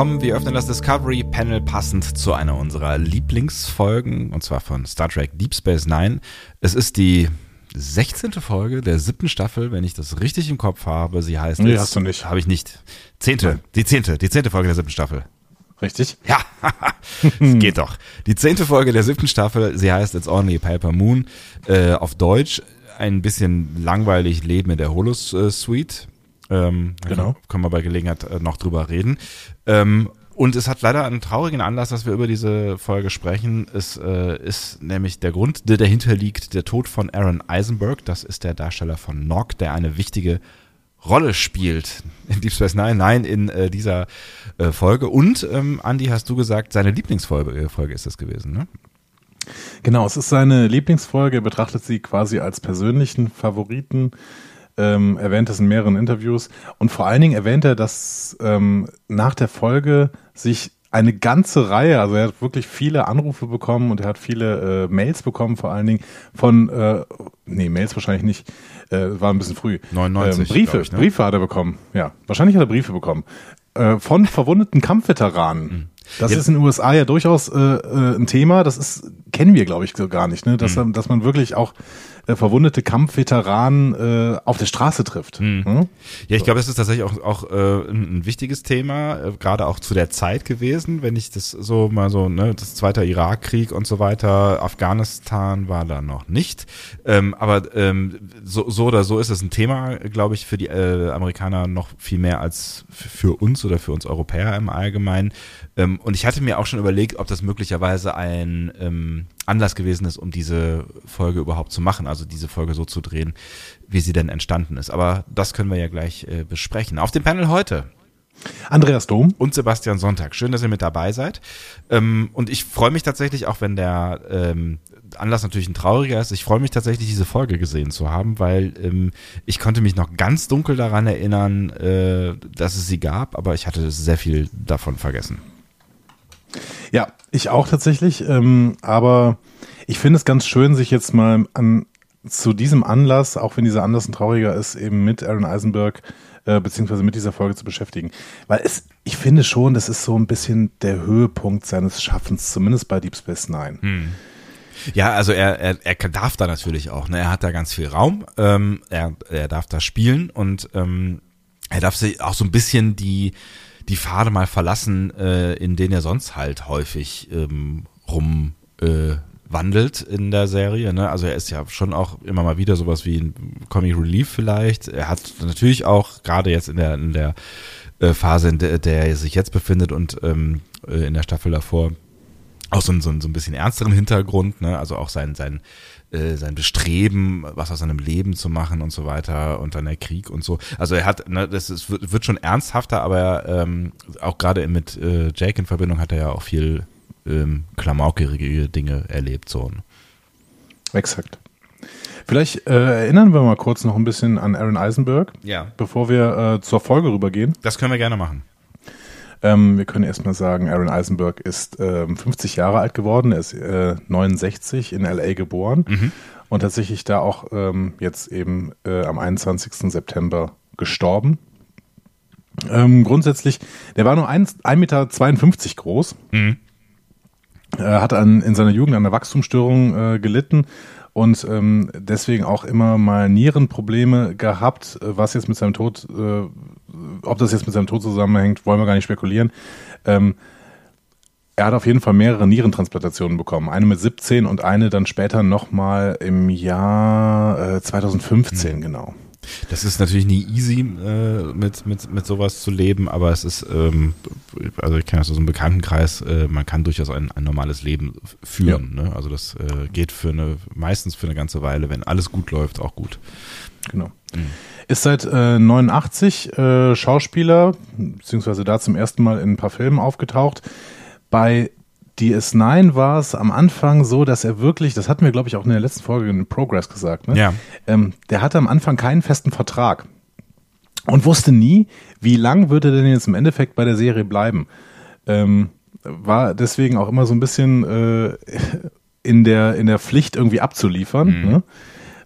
willkommen. Wir öffnen das Discovery Panel passend zu einer unserer Lieblingsfolgen, und zwar von Star Trek Deep Space Nine. Es ist die 16. Folge der siebten Staffel, wenn ich das richtig im Kopf habe. Sie heißt. Nee, hast du nicht. Habe ich nicht. Zehnte. Die zehnte. Die zehnte Folge der siebten Staffel. Richtig? Ja, es geht doch. Die zehnte Folge der siebten Staffel, sie heißt It's Only Paper Moon, äh, auf Deutsch ein bisschen langweilig Leben in der Holos äh. Ähm, Genau. Können wir bei Gelegenheit äh, noch drüber reden. Ähm, und es hat leider einen traurigen Anlass, dass wir über diese Folge sprechen. Es äh, ist nämlich der Grund, der dahinter liegt, der Tod von Aaron Eisenberg. Das ist der Darsteller von Nock, der eine wichtige Rolle spielt in Deep Space Nine, nein, in äh, dieser äh, Folge. Und, ähm, Andy, hast du gesagt, seine Lieblingsfolge äh, Folge ist es gewesen, ne? Genau, es ist seine Lieblingsfolge. Er betrachtet sie quasi als persönlichen Favoriten. Ähm, erwähnt es in mehreren Interviews. Und vor allen Dingen erwähnt er, dass ähm, nach der Folge sich eine ganze Reihe, also er hat wirklich viele Anrufe bekommen und er hat viele äh, Mails bekommen, vor allen Dingen von, äh, nee, Mails wahrscheinlich nicht, äh, war ein bisschen früh. 99, Ähm, Briefe, ich, ne? Briefe hat er bekommen, ja. Wahrscheinlich hat er Briefe bekommen. Äh, von verwundeten Kampfveteranen. Das Ja. ist in den USA ja durchaus äh, äh, ein Thema. Das ist kennen wir, glaube ich, so gar nicht, ne? Dass, dass man wirklich auch äh, verwundete Kampfveteranen äh, auf der Straße trifft. Hm? Ja, ich glaube, das ist tatsächlich auch, auch äh, ein, ein wichtiges Thema, äh, gerade auch zu der Zeit gewesen, wenn ich das so mal so, ne, das zweite Irakkrieg und so weiter, Afghanistan war da noch nicht. Ähm, aber ähm, so, so oder so ist es ein Thema, glaube ich, für die äh, Amerikaner noch viel mehr als für uns oder für uns Europäer im Allgemeinen. Ähm, und ich hatte mir auch schon überlegt, ob das möglicherweise ein ähm, Anlass gewesen ist, um diese Folge überhaupt zu machen, also diese Folge so zu drehen, wie sie denn entstanden ist. Aber das können wir ja gleich äh, besprechen. Auf dem Panel heute Andreas Dom. und Sebastian Sonntag. Schön, dass ihr mit dabei seid. Ähm, und ich freue mich tatsächlich, auch wenn der ähm, Anlass natürlich ein trauriger ist, ich freue mich tatsächlich, diese Folge gesehen zu haben, weil ähm, ich konnte mich noch ganz dunkel daran erinnern, äh, dass es sie gab, aber ich hatte sehr viel davon vergessen. Ja, ich auch tatsächlich. Ähm, aber ich finde es ganz schön, sich jetzt mal an zu diesem Anlass, auch wenn dieser Anlass ein trauriger ist, eben mit Aaron Eisenberg äh, beziehungsweise mit dieser Folge zu beschäftigen. Weil es, ich finde schon, das ist so ein bisschen der Höhepunkt seines Schaffens, zumindest bei Deep Space Nine. Ja, also er, er, er darf da natürlich auch. Ne? Er hat da ganz viel Raum. Ähm, er, er darf da spielen und ähm, er darf sich auch so ein bisschen die die Pfade mal verlassen, äh, in denen er sonst halt häufig ähm, rum äh, in der Serie. Ne? Also er ist ja schon auch immer mal wieder sowas wie ein Comic Relief vielleicht. Er hat natürlich auch gerade jetzt in der in der äh, Phase, in der, der er sich jetzt befindet und ähm, äh, in der Staffel davor auch so, ein- so, so ein bisschen ernsteren Hintergrund, ne? also auch sein, sein, äh, sein Bestreben, was aus seinem Leben zu machen und so weiter und dann der Krieg und so. Also er hat, ne, das ist, wird, schon ernsthafter, aber ähm, auch gerade mit äh, Jake in Verbindung hat er ja auch viel ähm, klamaukige Dinge erlebt. So. Exakt. Vielleicht äh, erinnern wir mal kurz noch ein bisschen an Aaron Eisenberg, Ja. bevor wir äh, zur Folge rübergehen. Das können wir gerne machen. Ähm, wir können erstmal sagen, Aaron Eisenberg ist ähm, 50 Jahre alt geworden. Er ist äh, 69 in LA geboren und tatsächlich da auch ähm, jetzt eben äh, am 21. September gestorben. Ähm, grundsätzlich, der war nur 1,52 Meter groß. Er hat an, in seiner Jugend an einer Wachstumsstörung äh, gelitten und ähm, deswegen auch immer mal Nierenprobleme gehabt, äh, was jetzt mit seinem Tod, äh, ob das jetzt mit seinem Tod zusammenhängt, wollen wir gar nicht spekulieren. Ähm, er hat auf jeden Fall mehrere Nierentransplantationen bekommen. Eine mit 17 und eine dann später nochmal im Jahr äh, 2015, genau. Das ist natürlich nie easy, äh, mit, mit, mit sowas zu leben, aber es ist, ähm, also ich kenne das aus einem Bekanntenkreis, äh, man kann durchaus ein, ein normales Leben führen. Ne? Also das äh, geht für eine, meistens für eine ganze Weile, wenn alles gut läuft, auch gut. Genau. Ist seit äh, 89 äh, Schauspieler, beziehungsweise da zum ersten Mal in ein paar Filmen aufgetaucht. Bei DS9 war es am Anfang so, dass er wirklich, das hatten wir, glaube ich, auch in der letzten Folge in Progress gesagt, ne? Ja. ähm, der hatte am Anfang keinen festen Vertrag und wusste nie, wie lang würde er denn jetzt im Endeffekt bei der Serie bleiben. Ähm, war deswegen auch immer so ein bisschen äh, in, der, in der Pflicht irgendwie abzuliefern. Ne?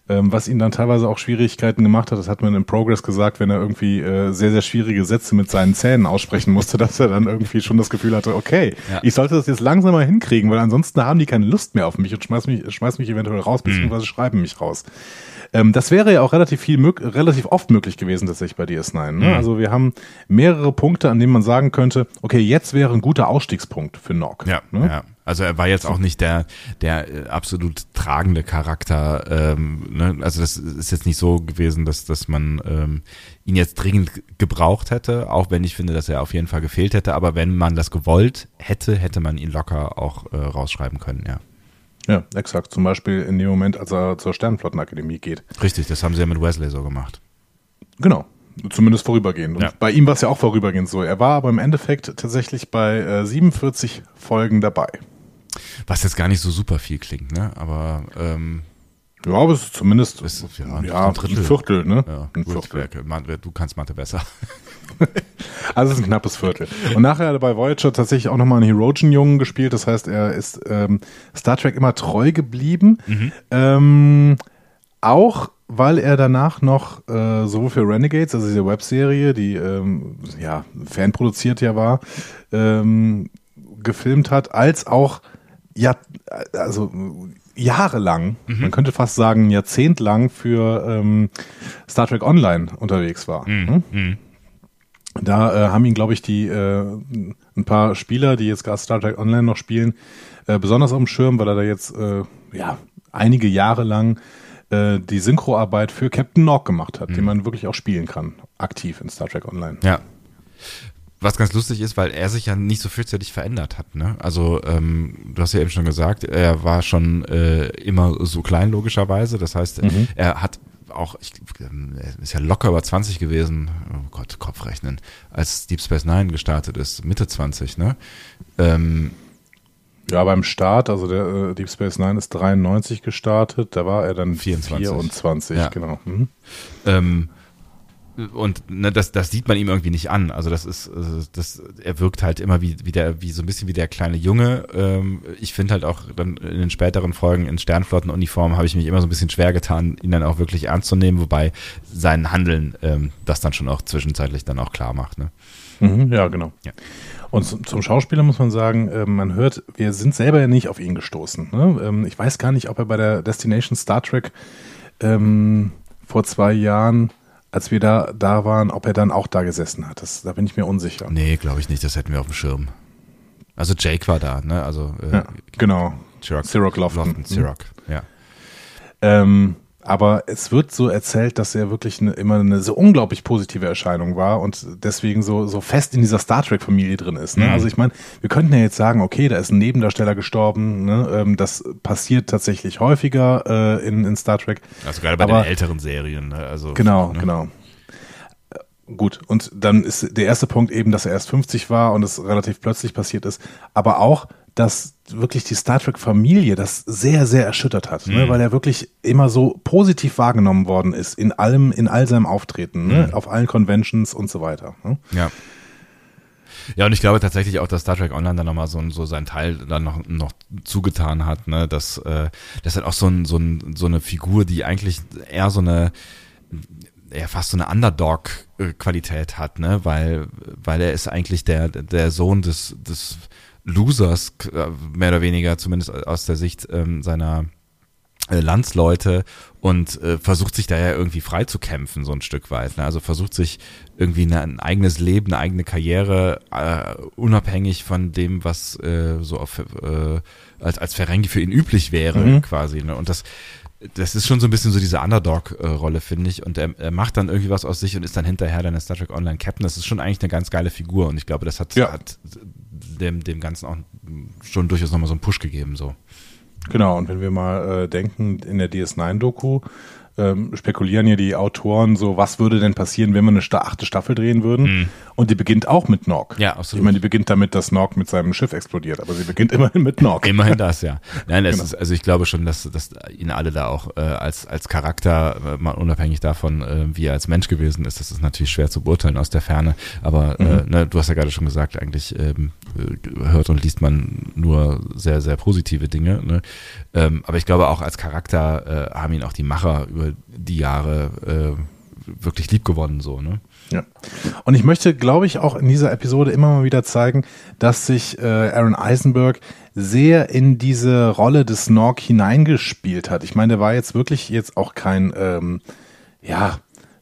Ähm, was ihn dann teilweise auch Schwierigkeiten gemacht hat, das hat man im Progress gesagt, wenn er irgendwie äh, sehr, sehr schwierige Sätze mit seinen Zähnen aussprechen musste, dass er dann irgendwie schon das Gefühl hatte, okay, ja. ich sollte das jetzt langsam mal hinkriegen, weil ansonsten haben die keine Lust mehr auf mich und schmeiß mich, schmeiß mich eventuell raus, beziehungsweise mhm. schreiben mich raus. Ähm, das wäre ja auch relativ viel, relativ oft möglich gewesen tatsächlich bei DS9. Ne? Mhm. Also wir haben mehrere Punkte, an denen man sagen könnte, okay, jetzt wäre ein guter Ausstiegspunkt für Nock. Ja, ne? ja. Also er war jetzt auch nicht der der äh, absolut tragende Charakter. Ähm, ne? Also das ist jetzt nicht so gewesen, dass dass man ähm, ihn jetzt dringend gebraucht hätte, auch wenn ich finde, dass er auf jeden Fall gefehlt hätte. Aber wenn man das gewollt hätte, hätte man ihn locker auch äh, rausschreiben können. Ja. Ja, exakt. Zum Beispiel in dem Moment, als er zur Sternflottenakademie geht. Richtig, das haben sie ja mit Wesley so gemacht. Genau. Zumindest vorübergehend. Und ja. bei ihm war es ja auch vorübergehend so. Er war aber im Endeffekt tatsächlich bei äh, 47 Folgen dabei. Was jetzt gar nicht so super viel klingt, ne? Aber ähm, ja, aber es ist zumindest ist, ja, ja, ein, ein Viertel, ne? Ja, ein Viertel. Du kannst Mathe besser. also es ist ein knappes Viertel. Und nachher hat er bei Voyager tatsächlich auch nochmal einen Herogen-Jungen gespielt. Das heißt, er ist ähm, Star Trek immer treu geblieben. Mhm. Ähm, auch weil er danach noch äh, sowohl für Renegades, also diese Webserie, die ähm, ja fanproduziert ja war, ähm, gefilmt hat, als auch ja, also jahrelang, mhm. man könnte fast sagen jahrzehntlang für ähm, Star Trek Online unterwegs war. Mhm. Ne? Mhm. Da äh, haben ihn, glaube ich, die äh, ein paar Spieler, die jetzt gerade Star Trek Online noch spielen, äh, besonders auf dem Schirm, weil er da jetzt äh, ja einige Jahre lang äh, die Synchroarbeit für Captain Nork gemacht hat, mhm. den man wirklich auch spielen kann, aktiv in Star Trek Online. Ja. Was ganz lustig ist, weil er sich ja nicht so fürchterlich verändert hat. Ne? Also ähm, du hast ja eben schon gesagt, er war schon äh, immer so klein logischerweise. Das heißt, mhm. er hat auch, ich, er ist ja locker über 20 gewesen, oh Gott, Kopfrechnen, als Deep Space Nine gestartet ist, Mitte 20, ne? Ähm, ja, beim Start, also der äh, Deep Space Nine ist 93 gestartet, da war er dann 24, 24 ja. genau. Mhm. Ähm, und ne, das, das sieht man ihm irgendwie nicht an. Also das ist, also das, er wirkt halt immer wie, wie der, wie so ein bisschen wie der kleine Junge. Ähm, ich finde halt auch dann in den späteren Folgen in Sternflottenuniform habe ich mich immer so ein bisschen schwer getan, ihn dann auch wirklich ernst zu nehmen, wobei sein Handeln ähm, das dann schon auch zwischenzeitlich dann auch klar macht. Ne? Mhm, ja, genau. Ja. Und zum, zum, Schauspieler muss man sagen, äh, man hört, wir sind selber ja nicht auf ihn gestoßen. Ne? Ähm, ich weiß gar nicht, ob er bei der Destination Star Trek ähm, vor zwei Jahren als wir da, da waren, ob er dann auch da gesessen hat. Das, da bin ich mir unsicher. Nee, glaube ich nicht. Das hätten wir auf dem Schirm. Also Jake war da, ne? Also äh, ja, genau. Chirac, Lofton. Lofton mhm. ja. Ähm, aber es wird so erzählt, dass er wirklich eine, immer eine so unglaublich positive Erscheinung war und deswegen so, so fest in dieser Star Trek-Familie drin ist. Ne? Mhm. Also ich meine, wir könnten ja jetzt sagen, okay, da ist ein Nebendarsteller gestorben, ne? ähm, das passiert tatsächlich häufiger äh, in, in Star Trek. Also gerade bei aber, den älteren Serien. Ne? Also, genau, ne? genau. Gut, und dann ist der erste Punkt eben, dass er erst 50 war und es relativ plötzlich passiert ist, aber auch, dass wirklich die Star Trek-Familie das sehr, sehr erschüttert hat, ne? mhm. ne? weil er wirklich immer so positiv wahrgenommen worden ist in allem, in all seinem Auftreten, ne? mhm. auf allen Conventions und so weiter. Ne? Ja. Ja, und ich glaube tatsächlich auch, dass Star Trek Online dann nochmal so, so sein Teil dann noch, noch zugetan hat, ne, dass, äh, das halt auch so, ein, so, ein, so eine Figur, die eigentlich eher so eine, eher fast so eine Underdog-Qualität hat, ne, weil, weil er ist eigentlich der, der Sohn des, des, Losers, äh, mehr oder weniger, zumindest aus der Sicht ähm, seiner äh, Landsleute und äh, versucht sich da ja irgendwie frei zu kämpfen, so ein Stück weit. Ne? Also versucht sich irgendwie eine, ein eigenes Leben, eine eigene Karriere, äh, unabhängig von dem, was äh, so auf, äh, als, als Ferengi für ihn üblich wäre, mhm. quasi. Ne? Und das, das ist schon so ein bisschen so diese Underdog-Rolle, finde ich. Und er, er macht dann irgendwie was aus sich und ist dann hinterher dann der Star Trek Online Captain. Das ist schon eigentlich eine ganz geile Figur und ich glaube, das hat, ja. hat dem, dem Ganzen auch schon durchaus nochmal so einen Push gegeben. So. Genau, und wenn wir mal äh, denken, in der DS9-Doku ähm, spekulieren ja die Autoren so, was würde denn passieren, wenn wir eine achte Staffel drehen würden? Mhm. Und die beginnt auch mit Nog. Ja, absolut. Ich meine, die beginnt damit, dass Nog mit seinem Schiff explodiert, aber sie beginnt immerhin mit Nog. Immerhin das, ja. Nein, das genau. ist, also ich glaube schon, dass, dass ihn alle da auch äh, als, als Charakter, äh, mal unabhängig davon, äh, wie er als Mensch gewesen ist, das ist natürlich schwer zu beurteilen aus der Ferne. Aber äh, mhm. äh, ne, du hast ja gerade schon gesagt, eigentlich ähm, hört und liest man nur sehr, sehr positive Dinge. Ne? Ähm, aber ich glaube auch als Charakter äh, haben ihn auch die Macher über die Jahre äh, wirklich lieb gewonnen, so, ne? Ja. Und ich möchte, glaube ich, auch in dieser Episode immer mal wieder zeigen, dass sich äh, Aaron Eisenberg sehr in diese Rolle des Nork hineingespielt hat. Ich meine, der war jetzt wirklich jetzt auch kein, ähm, ja,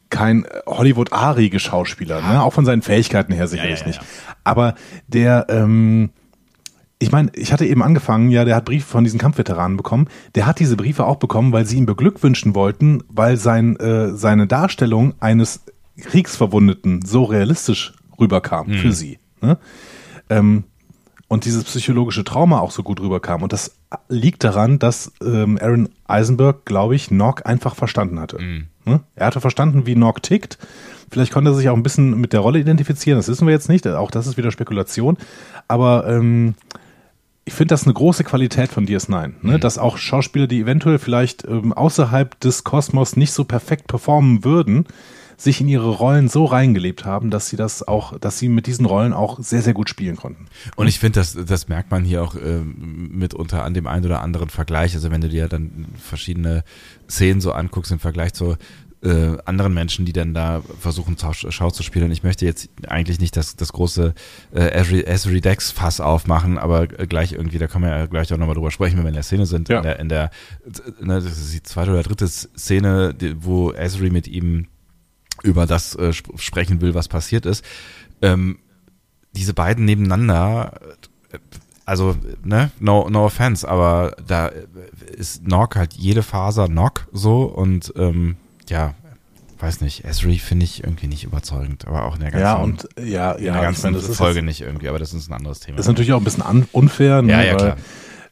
kein Hollywood-arige Schauspieler, ne? auch von seinen Fähigkeiten her sicherlich ja, ja, ja. nicht. Aber der, ähm, ich meine, ich hatte eben angefangen, ja, der hat Briefe von diesen Kampfveteranen bekommen. Der hat diese Briefe auch bekommen, weil sie ihn beglückwünschen wollten, weil sein, äh, seine Darstellung eines Kriegsverwundeten so realistisch rüberkam hm. für sie. Ne? Ähm, und dieses psychologische Trauma auch so gut rüberkam. Und das liegt daran, dass ähm, Aaron Eisenberg, glaube ich, Nock einfach verstanden hatte. Mhm. Ne? Er hatte verstanden, wie Nock tickt. Vielleicht konnte er sich auch ein bisschen mit der Rolle identifizieren. Das wissen wir jetzt nicht. Auch das ist wieder Spekulation. Aber ähm, ich finde das eine große Qualität von DS9, ne? Mhm. dass auch Schauspieler, die eventuell vielleicht ähm, außerhalb des Kosmos nicht so perfekt performen würden, sich in ihre Rollen so reingelebt haben, dass sie das auch, dass sie mit diesen Rollen auch sehr, sehr gut spielen konnten. Und ich finde, das, das merkt man hier auch äh, mitunter an dem einen oder anderen Vergleich. Also wenn du dir dann verschiedene Szenen so anguckst im Vergleich zu äh, anderen Menschen, die dann da versuchen, Schau zu spielen. Ich möchte jetzt eigentlich nicht das, das große äh, Esri Dex Fass aufmachen, aber gleich irgendwie, da können wir ja gleich auch nochmal drüber sprechen, wenn wir in der Szene sind. Ja. In der, in der ne, das ist die zweite oder dritte Szene, wo Esri mit ihm über das äh, sp sprechen will, was passiert ist. Ähm, diese beiden nebeneinander, äh, also, ne, no, no offense, aber da ist Nock halt jede Faser Nock so und ähm, ja, weiß nicht, Esri finde ich irgendwie nicht überzeugend, aber auch in der ganzen, ja, und, ja, ja, ganzen meine, Folge nicht irgendwie, aber das ist ein anderes Thema. Das ist natürlich auch ein bisschen unfair, ne, ja, ja, klar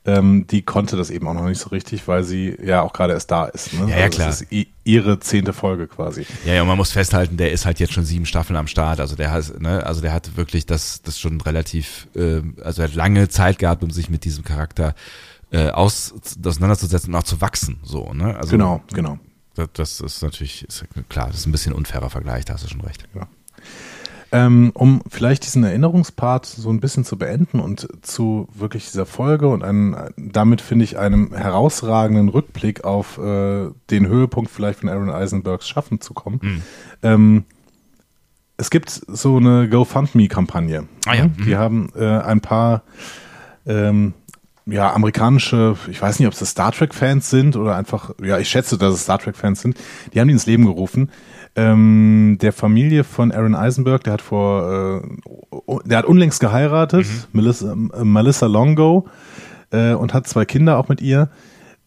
ähm, die konnte das eben auch noch nicht so richtig, weil sie ja auch gerade erst da ist. Ne? Ja, ja, also klar. Das ist ihre zehnte Folge quasi. Ja, ja, und man muss festhalten, der ist halt jetzt schon sieben Staffeln am Start. Also der hat, ne, also der hat wirklich das, das schon relativ, äh, also er hat lange Zeit gehabt, um sich mit diesem Charakter äh, aus, auseinanderzusetzen und auch zu wachsen. So, ne? Also, genau, genau. Das, das ist natürlich, ist klar, das ist ein bisschen unfairer Vergleich, da hast du schon recht. Ja. Ähm, um vielleicht diesen Erinnerungspart so ein bisschen zu beenden und zu wirklich dieser Folge und einen, damit finde ich einem herausragenden Rückblick auf äh, den Höhepunkt vielleicht von Aaron Eisenbergs Schaffen zu kommen. Mhm. Ähm, es gibt so eine GoFundMe-Kampagne. Ah, ja. Die mhm. haben äh, ein paar ähm, ja, amerikanische, ich weiß nicht, ob es Star Trek-Fans sind oder einfach, ja, ich schätze, dass es Star Trek-Fans sind, die haben die ins Leben gerufen ähm, der Familie von Aaron Eisenberg, der hat vor, äh, der hat unlängst geheiratet, mhm. Melissa, äh, Melissa Longo, äh, und hat zwei Kinder auch mit ihr.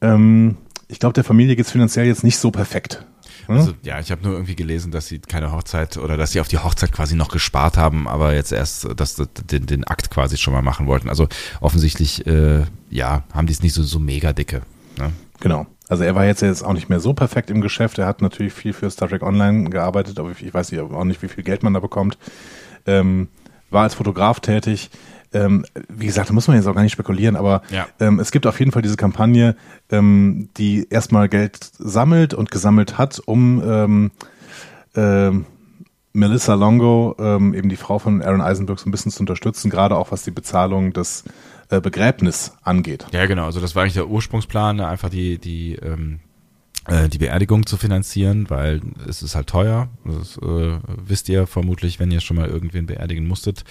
Ähm, ich glaube, der Familie geht es finanziell jetzt nicht so perfekt. Hm? Also, ja, ich habe nur irgendwie gelesen, dass sie keine Hochzeit oder dass sie auf die Hochzeit quasi noch gespart haben, aber jetzt erst das, das, den, den Akt quasi schon mal machen wollten. Also offensichtlich, äh, ja, haben die es nicht so, so mega dicke. Ne? Genau. Also er war jetzt, jetzt auch nicht mehr so perfekt im Geschäft. Er hat natürlich viel für Star Trek Online gearbeitet, aber ich weiß auch nicht, wie viel Geld man da bekommt. Ähm, war als Fotograf tätig. Ähm, wie gesagt, da muss man jetzt auch gar nicht spekulieren, aber ja. ähm, es gibt auf jeden Fall diese Kampagne, ähm, die erstmal Geld sammelt und gesammelt hat, um ähm, ähm, Melissa Longo, ähm, eben die Frau von Aaron Eisenberg, so ein bisschen zu unterstützen, gerade auch was die Bezahlung des äh, Begräbnis angeht. Ja, genau. Also das war eigentlich der Ursprungsplan, einfach die, die, ähm, äh, die Beerdigung zu finanzieren, weil es ist halt teuer. Das äh, wisst ihr vermutlich, wenn ihr schon mal irgendwen beerdigen musstet.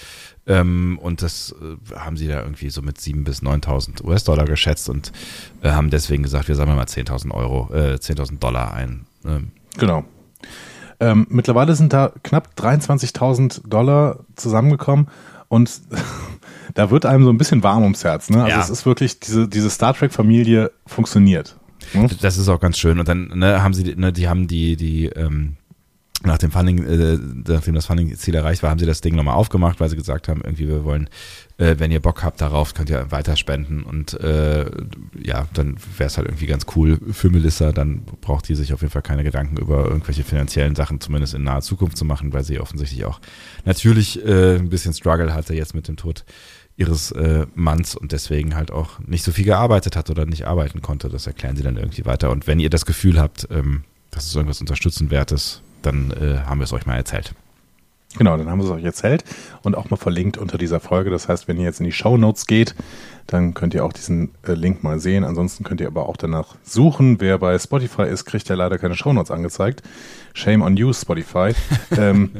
Ähm, und das äh, haben sie da irgendwie so mit 7.000 bis 9.000 US-Dollar geschätzt und äh, haben deswegen gesagt, wir sammeln mal 10.000 Euro, äh, 10.000 Dollar ein. Ähm. Genau. Ähm, mittlerweile sind da knapp 23.000 Dollar zusammengekommen und da wird einem so ein bisschen warm ums Herz. Ne? Also ja. es ist wirklich, diese, diese Star Trek-Familie funktioniert. Hm? Das ist auch ganz schön. Und dann ne, haben sie, ne, die haben die, die, ähm, nach dem Funding, äh, nachdem das Funding-Ziel erreicht war, haben sie das Ding nochmal aufgemacht, weil sie gesagt haben, irgendwie, wir wollen, äh, wenn ihr Bock habt darauf, könnt ihr weiter spenden und äh, ja, dann wäre es halt irgendwie ganz cool für Melissa, dann braucht die sich auf jeden Fall keine Gedanken über irgendwelche finanziellen Sachen, zumindest in naher Zukunft zu machen, weil sie offensichtlich auch natürlich äh, ein bisschen Struggle hatte jetzt mit dem Tod ihres äh, Manns und deswegen halt auch nicht so viel gearbeitet hat oder nicht arbeiten konnte. Das erklären sie dann irgendwie weiter. Und wenn ihr das Gefühl habt, ähm, das ist irgendwas Unterstützenwertes, dann äh, haben wir es euch mal erzählt. Genau, dann haben wir es euch erzählt und auch mal verlinkt unter dieser Folge. Das heißt, wenn ihr jetzt in die Show Notes geht, dann könnt ihr auch diesen äh, Link mal sehen. Ansonsten könnt ihr aber auch danach suchen. Wer bei Spotify ist, kriegt ja leider keine Show Notes angezeigt. Shame on you, Spotify. ähm,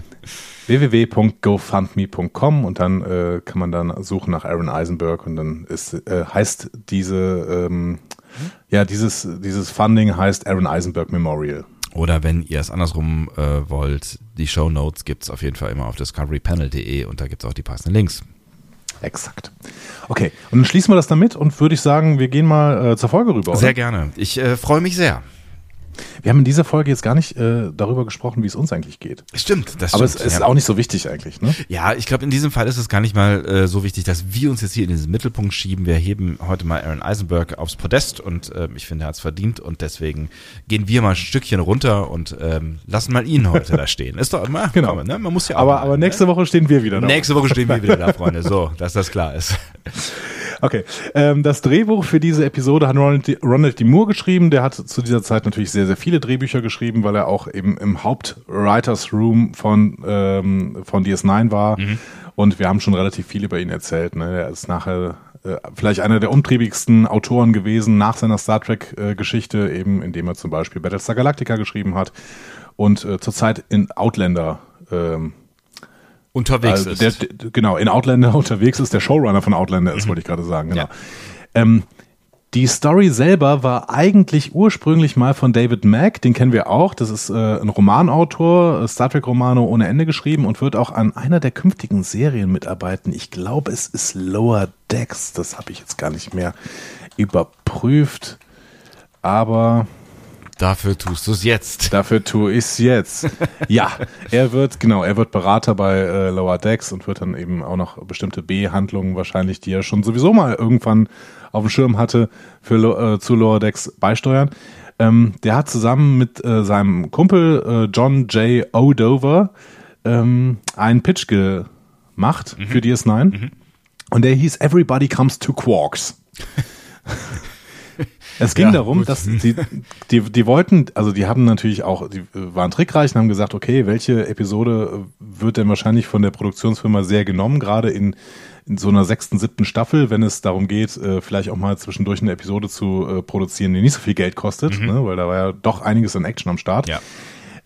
www.gofundme.com und dann äh, kann man dann suchen nach Aaron Eisenberg und dann ist, äh, heißt diese, ähm, ja, dieses, dieses Funding heißt Aaron Eisenberg Memorial. Oder wenn ihr es andersrum äh, wollt, die Show Notes gibt es auf jeden Fall immer auf discoverypanel.de und da gibt es auch die passenden Links. Exakt. Okay, und dann schließen wir das damit und würde ich sagen, wir gehen mal äh, zur Folge rüber. Oder? Sehr gerne. Ich äh, freue mich sehr. Wir haben in dieser Folge jetzt gar nicht äh, darüber gesprochen, wie es uns eigentlich geht. Stimmt, das Aber stimmt. es ist ja. auch nicht so wichtig eigentlich, ne? Ja, ich glaube, in diesem Fall ist es gar nicht mal äh, so wichtig, dass wir uns jetzt hier in diesen Mittelpunkt schieben. Wir heben heute mal Aaron Eisenberg aufs Podest und äh, ich finde, er hat es verdient und deswegen gehen wir mal ein Stückchen runter und ähm, lassen mal ihn heute da stehen. Ist doch immer, Genau. komm, ne? man muss ja auch Aber, mal, aber nächste Woche stehen wir wieder ne? da. nächste Woche stehen wir wieder da, Freunde. So, dass das klar ist. Okay, ähm, das Drehbuch für diese Episode hat Ronald, D. Ronald D. Moore geschrieben. Der hat zu dieser Zeit natürlich sehr, sehr viele Drehbücher geschrieben, weil er auch eben im Haupt-Writers Room von, ähm, von DS9 war. Und wir haben schon relativ viel über ihn erzählt. Ne? Er ist nachher äh, vielleicht einer der umtriebigsten Autoren gewesen nach seiner Star Trek-Geschichte, eben indem er zum Beispiel Battlestar Galactica geschrieben hat und äh, zurzeit in Outlander ähm, Unterwegs also ist. der, der, genau, in Outlander unterwegs ist, der Showrunner von Outlander ist, wollte ich gerade sagen, genau. Ja. Ähm, die Story selber war eigentlich ursprünglich mal von David Mack, den kennen wir auch. Das ist äh, ein Romanautor, äh, Star Trek-Romane ohne Ende geschrieben und wird auch an einer der künftigen Serien mitarbeiten. Ich glaube, es ist Lower Decks. Das habe ich jetzt gar nicht mehr überprüft. Aber Dafür tust du es jetzt. Dafür tue ich es jetzt. ja, er wird, genau, er wird Berater bei äh, Lower Decks und wird dann eben auch noch bestimmte B-Handlungen wahrscheinlich, die er schon sowieso mal irgendwann auf dem Schirm hatte, für äh, zu Lower Decks beisteuern. Ähm, der hat zusammen mit äh, seinem Kumpel äh, John J. O'Dover ähm, einen Pitch gemacht für DS9 und der hieß Everybody Comes to Quarks. Es ging Ja, darum, gut. dass die, die, die wollten, also die haben natürlich auch, die waren trickreich und haben gesagt, okay, welche Episode wird denn wahrscheinlich von der Produktionsfirma sehr genommen, gerade in, in so einer sechsten, siebten Staffel, wenn es darum geht, äh, vielleicht auch mal zwischendurch eine Episode zu äh, produzieren, die nicht so viel Geld kostet, ne, weil da war ja doch einiges an Action am Start. Ja.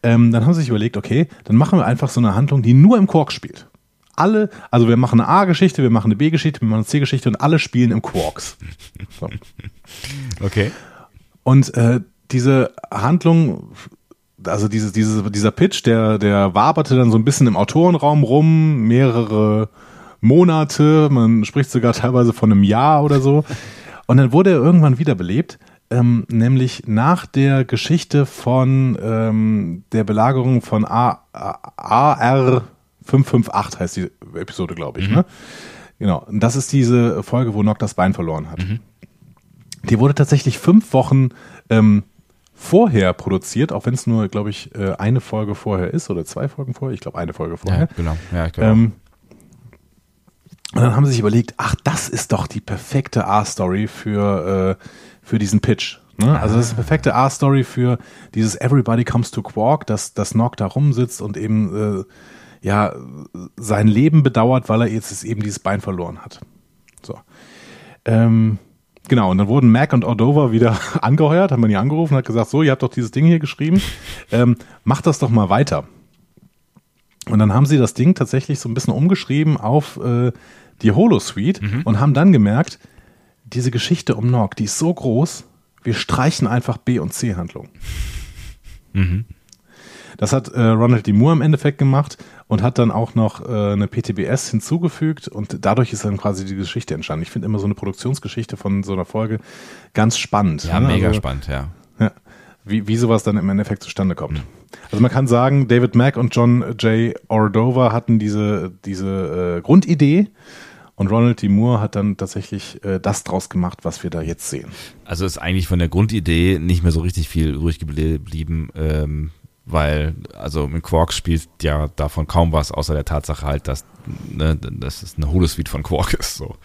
Ähm, dann haben sie sich überlegt, okay, dann machen wir einfach so eine Handlung, die nur im Quark spielt. Alle, also wir machen eine A-Geschichte, wir machen eine B-Geschichte, wir machen eine C-Geschichte und alle spielen im Quarks. So. Okay. Und äh, diese Handlung, also diese, diese, dieser Pitch, der, der waberte dann so ein bisschen im Autorenraum rum, mehrere Monate, man spricht sogar teilweise von einem Jahr oder so. Und dann wurde er irgendwann wiederbelebt, ähm, nämlich nach der Geschichte von ähm, der Belagerung von A, A, AR 558 heißt die Episode, glaube ich. Ne? Genau. Und das ist diese Folge, wo Nock das Bein verloren hat. Die wurde tatsächlich fünf Wochen ähm, vorher produziert, auch wenn es nur, glaube ich, äh, eine Folge vorher ist oder zwei Folgen vorher. Ich glaube, eine Folge Ja, vorher. genau. Ja, ich glaube Ähm, und dann haben sie sich überlegt, ach, das ist doch die perfekte A-Story für, äh, für diesen Pitch. Ne? Also das ist die perfekte A-Story für dieses Everybody Comes to Quark, dass, dass Nock da rumsitzt und eben äh, ja sein Leben bedauert, weil er jetzt eben dieses Bein verloren hat. So. Ähm, genau, und dann wurden Mac und Ordova wieder angeheuert, haben wir die angerufen und hat gesagt, so, ihr habt doch dieses Ding hier geschrieben, ähm, macht das doch mal weiter. Und dann haben sie das Ding tatsächlich so ein bisschen umgeschrieben auf äh, die Holo-Suite und haben dann gemerkt, diese Geschichte um Nog, die ist so groß, wir streichen einfach B- und C-Handlungen. Das hat äh, Ronald D. Moore im Endeffekt gemacht und hat dann auch noch äh, eine PTBS hinzugefügt und dadurch ist dann quasi die Geschichte entstanden. Ich finde immer so eine Produktionsgeschichte von so einer Folge ganz spannend. Ja, ne? mega Also, spannend, ja. ja, wie, wie sowas dann im Endeffekt zustande kommt. Also man kann sagen, David Mack und John J. Ordova hatten diese, diese äh, Grundidee und Ronald D. Moore hat dann tatsächlich äh, das draus gemacht, was wir da jetzt sehen. Also ist eigentlich von der Grundidee nicht mehr so richtig viel übrig geblieben, ähm, weil, also mit Quark spielt ja davon kaum was, außer der Tatsache halt, dass, ne, dass es eine Holosuite von Quark ist. So.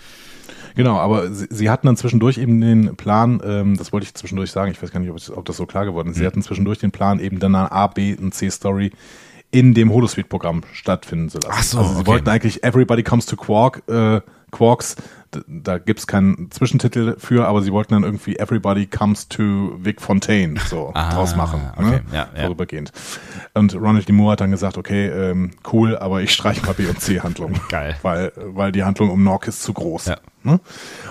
Genau, aber sie, sie hatten dann zwischendurch eben den Plan, ähm, das wollte ich zwischendurch sagen, ich weiß gar nicht, ob, es, ob das so klar geworden ist, sie hatten zwischendurch den Plan, eben dann eine A, B und C-Story in dem Holosuite-Programm stattfinden zu lassen. Ach so, also sie okay. wollten eigentlich Everybody Comes to Quark, äh, Quarks, da gibt's keinen Zwischentitel für, aber sie wollten dann irgendwie Everybody Comes to Vic Fontaine so Ah, draus machen. okay, ne? ja, ja. Vorübergehend. Und Ronald D. Moore hat dann gesagt, okay, ähm, cool, aber ich streich mal B und C Handlung. Geil. Weil, weil die Handlung um Nork ist zu groß. Ja. Ne?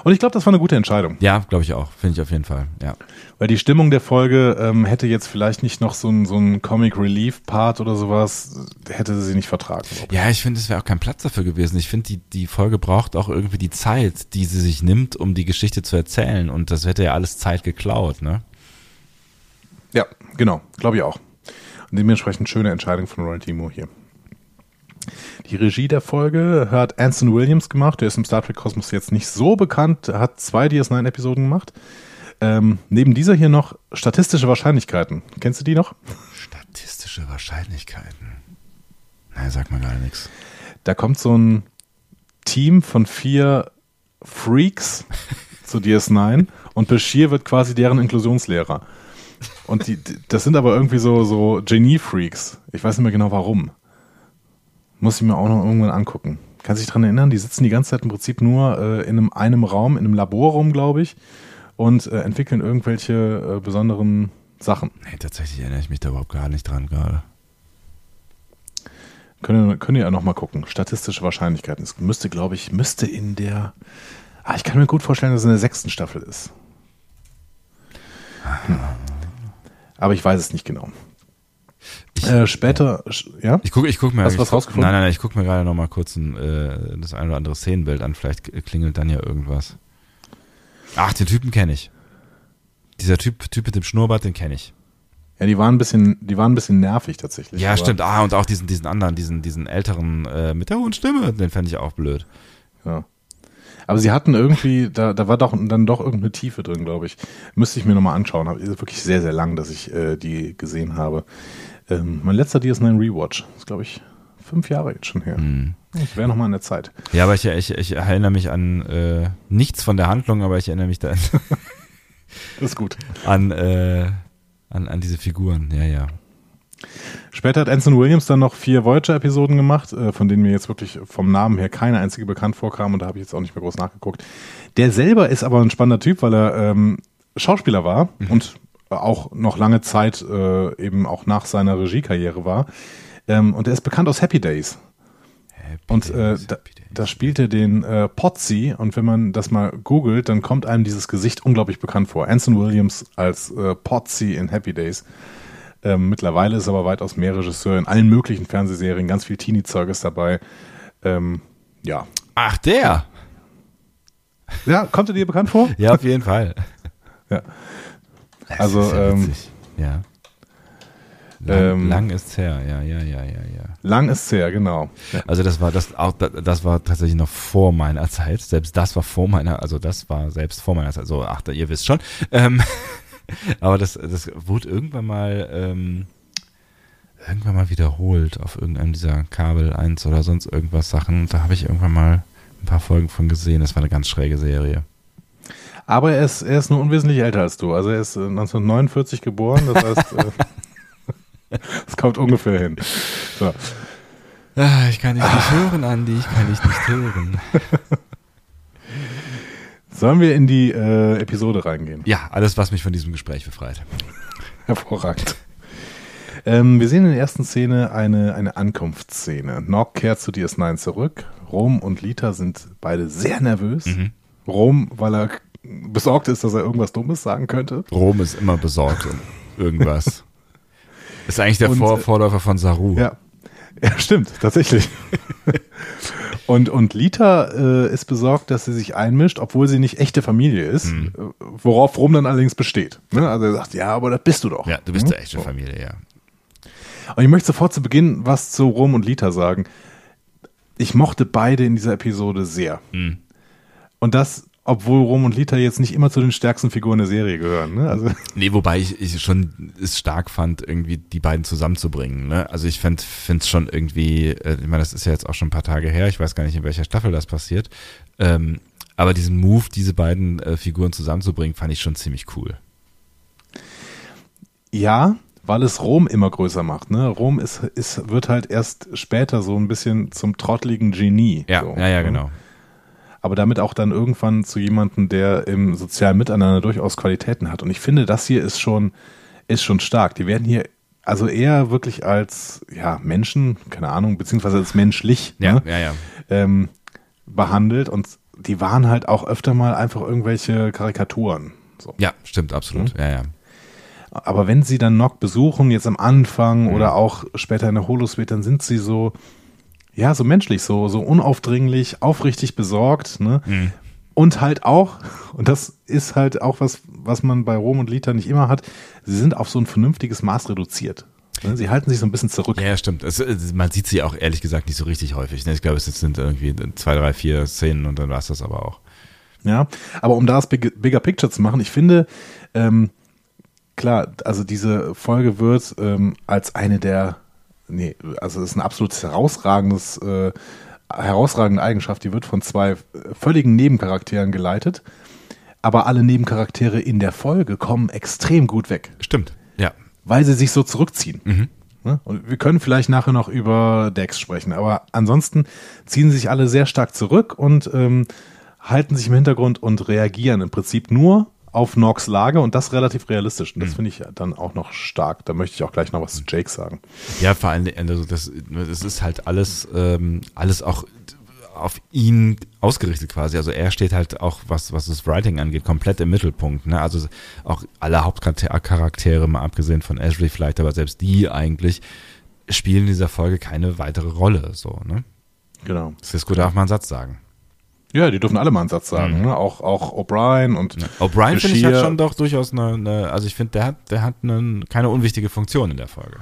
Und ich glaube, das war eine gute Entscheidung. Ja, glaube ich auch. Finde ich auf jeden Fall. Ja. Weil die Stimmung der Folge ähm, hätte jetzt vielleicht nicht noch so ein, so ein Comic Relief Part oder sowas, hätte sie nicht vertragen. ich. Ja, ich finde, es wäre auch kein Platz dafür gewesen. Ich finde, die, die Folge braucht auch irgendwie die Zeit, die sie sich nimmt, um die Geschichte zu erzählen. Und das hätte ja alles Zeit geklaut, ne? Ja, genau, glaube ich auch. Und dementsprechend schöne Entscheidung von Ronald. Moore hier. Die Regie der Folge hat Anson Williams gemacht. Der ist im Star Trek Kosmos jetzt nicht so bekannt. Er hat zwei DS9-Episoden gemacht. Ähm, neben dieser hier noch statistische Wahrscheinlichkeiten. Kennst du die noch? Statistische Wahrscheinlichkeiten. Naja, sag mal gar nichts. Da kommt so ein Team von vier Freaks zu DS9 und Bashir wird quasi deren Inklusionslehrer. Und die, das sind aber irgendwie so, so Genie-Freaks. Ich weiß nicht mehr genau warum. Muss ich mir auch noch irgendwann angucken. Kann sich dran erinnern, die sitzen die ganze Zeit im Prinzip nur äh, in einem, einem Raum, in einem Laborraum, glaube ich, und äh, entwickeln irgendwelche äh, besonderen Sachen. Nee, tatsächlich erinnere ich mich da überhaupt gar nicht dran gerade. Können, könnt ihr ja noch mal gucken. Statistische Wahrscheinlichkeiten. Es müsste, glaube ich, müsste in der. Ah, ich kann mir gut vorstellen, dass es in der sechsten Staffel ist. Hm. Aber ich weiß es nicht genau. Ich, Äh, später, ja? ich gucke ich guck mir Hast du was rausgefunden? Nein, nein, nein, ich gucke mir gerade noch mal kurz ein, äh, das ein oder andere Szenenbild an. Vielleicht klingelt dann ja irgendwas. Ach, den Typen kenne ich. Dieser Typ, Typ mit dem Schnurrbart, den kenne ich. Ja, die waren ein bisschen, die waren ein bisschen nervig tatsächlich. Ja, stimmt. Ah, und auch diesen, diesen anderen, diesen, diesen älteren äh, mit der hohen Stimme, den fände ich auch blöd. Ja. Aber sie hatten irgendwie, da, da war doch dann doch irgendeine Tiefe drin, glaube ich. Müsste ich mir nochmal anschauen. Ist wirklich sehr, sehr lang, dass ich äh, die gesehen habe. Ähm, mein letzter DS9 Rewatch. ist, glaube ich, fünf Jahre jetzt schon her. Hm. Ich wäre nochmal an der Zeit. Ja, aber ich, ich, ich erinnere mich an äh, nichts von der Handlung, aber ich erinnere mich da Das ist gut. an, äh, an, an diese Figuren. Ja, ja. Später hat Anson Williams dann noch vier Voyager-Episoden gemacht, äh, von denen mir jetzt wirklich vom Namen her keine einzige bekannt vorkam und da habe ich jetzt auch nicht mehr groß nachgeguckt. Der selber ist aber ein spannender Typ, weil er ähm, Schauspieler war und auch noch lange Zeit äh, eben auch nach seiner Regiekarriere war. Ähm, und er ist bekannt aus Happy Days. Happy Und äh, da, da spielt er den äh, Potsy und wenn man das mal googelt, dann kommt einem dieses Gesicht unglaublich bekannt vor. Anson Williams als äh, Potsy in Happy Days. Ähm, mittlerweile ist er aber weitaus mehr Regisseur in allen möglichen Fernsehserien, ganz viel Teenie-Zeug ist dabei. Ähm, ja. Ach, der! Ja, kommt er dir bekannt vor? Ja, auf jeden Fall. Ja. Also, ja ähm, ja. Lang, ähm, lang ist's her, ja, ja, ja, ja, ja. Lang ist her, genau. Ja. Also das war das auch das war tatsächlich noch vor meiner Zeit. Selbst das war vor meiner, also das war selbst vor meiner Zeit. So, ach, ihr wisst schon. Ähm, aber das das wurde irgendwann mal ähm, irgendwann mal wiederholt auf irgendeinem dieser Kabel 1 oder sonst irgendwas Sachen. Da habe ich irgendwann mal ein paar Folgen von gesehen. Das war eine ganz schräge Serie. Aber er ist, er ist nur unwesentlich älter als du. Also er ist äh, 1949 geboren, das heißt, es kommt ungefähr hin. So. Ah, ich kann dich nicht hören, Andi. Ich kann dich nicht hören. Sollen wir in die äh, Episode reingehen? Ja, alles, was mich von diesem Gespräch befreit. Hervorragend. Ähm, wir sehen in der ersten Szene eine, eine Ankunftsszene. Nock kehrt zu DS9 zurück. Rom und Lita sind beide sehr nervös. Mhm. Rom, weil er besorgt ist, dass er irgendwas Dummes sagen könnte. Rom ist immer besorgt um irgendwas. Ist eigentlich der Und, Vor äh, Vorläufer von Saru. Ja, ja stimmt, tatsächlich. und, und Lita äh, ist besorgt, dass sie sich einmischt, obwohl sie nicht echte Familie ist, Mhm. äh, worauf Rom dann allerdings besteht. Ne? Also er sagt, ja, aber das bist du doch. Ja, du bist Mhm. der echte Familie, ja. Und ich möchte sofort zu Beginn was zu Rom und Lita sagen. Ich mochte beide in dieser Episode sehr. Mhm. Und das, obwohl Rom und Lita jetzt nicht immer zu den stärksten Figuren der Serie gehören. Ne? Also, Nee, wobei ich, ich schon es stark fand, irgendwie die beiden zusammenzubringen. Ne? Also ich finde es schon irgendwie, äh, ich meine, das ist ja jetzt auch schon ein paar Tage her, ich weiß gar nicht, in welcher Staffel das passiert. Ähm, aber diesen Move, diese beiden äh, Figuren zusammenzubringen, fand ich schon ziemlich cool. ja, weil es Rom immer größer macht. Ne? Rom ist, ist, wird halt erst später so ein bisschen zum trottligen Genie. Ja, so, ja, ja, genau. Aber damit auch dann irgendwann zu jemandem, der im sozialen Miteinander durchaus Qualitäten hat. Und ich finde, das hier ist schon, ist schon stark. Die werden hier also eher wirklich als ja, Menschen, keine Ahnung, beziehungsweise als menschlich Ja, ne? ja, ja. ähm, behandelt. Und die waren halt auch öfter mal einfach irgendwelche Karikaturen. So. Ja, stimmt, absolut. Ja, ja. Aber wenn sie dann Nock besuchen, jetzt am Anfang Mhm. oder auch später in der Holosuite, dann sind sie so, ja, so menschlich, so, so unaufdringlich, aufrichtig besorgt, ne? Mhm. Und halt auch, und das ist halt auch was, was man bei Rom und Lita nicht immer hat, sie sind auf so ein vernünftiges Maß reduziert. Ne? Sie halten sich so ein bisschen zurück. Ja, stimmt. Es, es, man sieht sie auch ehrlich gesagt nicht so richtig häufig. ne? Ich glaube, es sind irgendwie zwei, drei, vier Szenen und dann war es das aber auch. Ja, aber um das Big, Bigger Picture zu machen, ich finde, ähm, klar, also diese Folge wird ähm, als eine der, nee, also es ist ein absolut herausragendes, äh, herausragende Eigenschaft, die wird von zwei äh, völligen Nebencharakteren geleitet, aber alle Nebencharaktere in der Folge kommen extrem gut weg, Stimmt. Ja. weil sie sich so zurückziehen. Ne? Und wir können vielleicht nachher noch über Dex sprechen, aber ansonsten ziehen sich alle sehr stark zurück und ähm, halten sich im Hintergrund und reagieren im Prinzip nur auf Nox Lage und das relativ realistisch. Und das finde ich dann auch noch stark. Da möchte ich auch gleich noch was zu Jake sagen. Ja, vor allem, also das, das ist halt alles, ähm, alles auch auf ihn ausgerichtet quasi. Also er steht halt auch, was, was das Writing angeht, komplett im Mittelpunkt. Ne? Also auch alle Hauptcharaktere, mal abgesehen von Ashley vielleicht, aber selbst die eigentlich spielen in dieser Folge keine weitere Rolle. So, ne? Genau. Cisco darf mal einen Satz sagen. Ja, die dürfen alle mal einen Satz sagen. Ne? Auch, auch O'Brien und O'Brien finde ich hat schon doch durchaus eine, eine also ich finde, der hat, der hat eine, keine unwichtige Funktion in der Folge.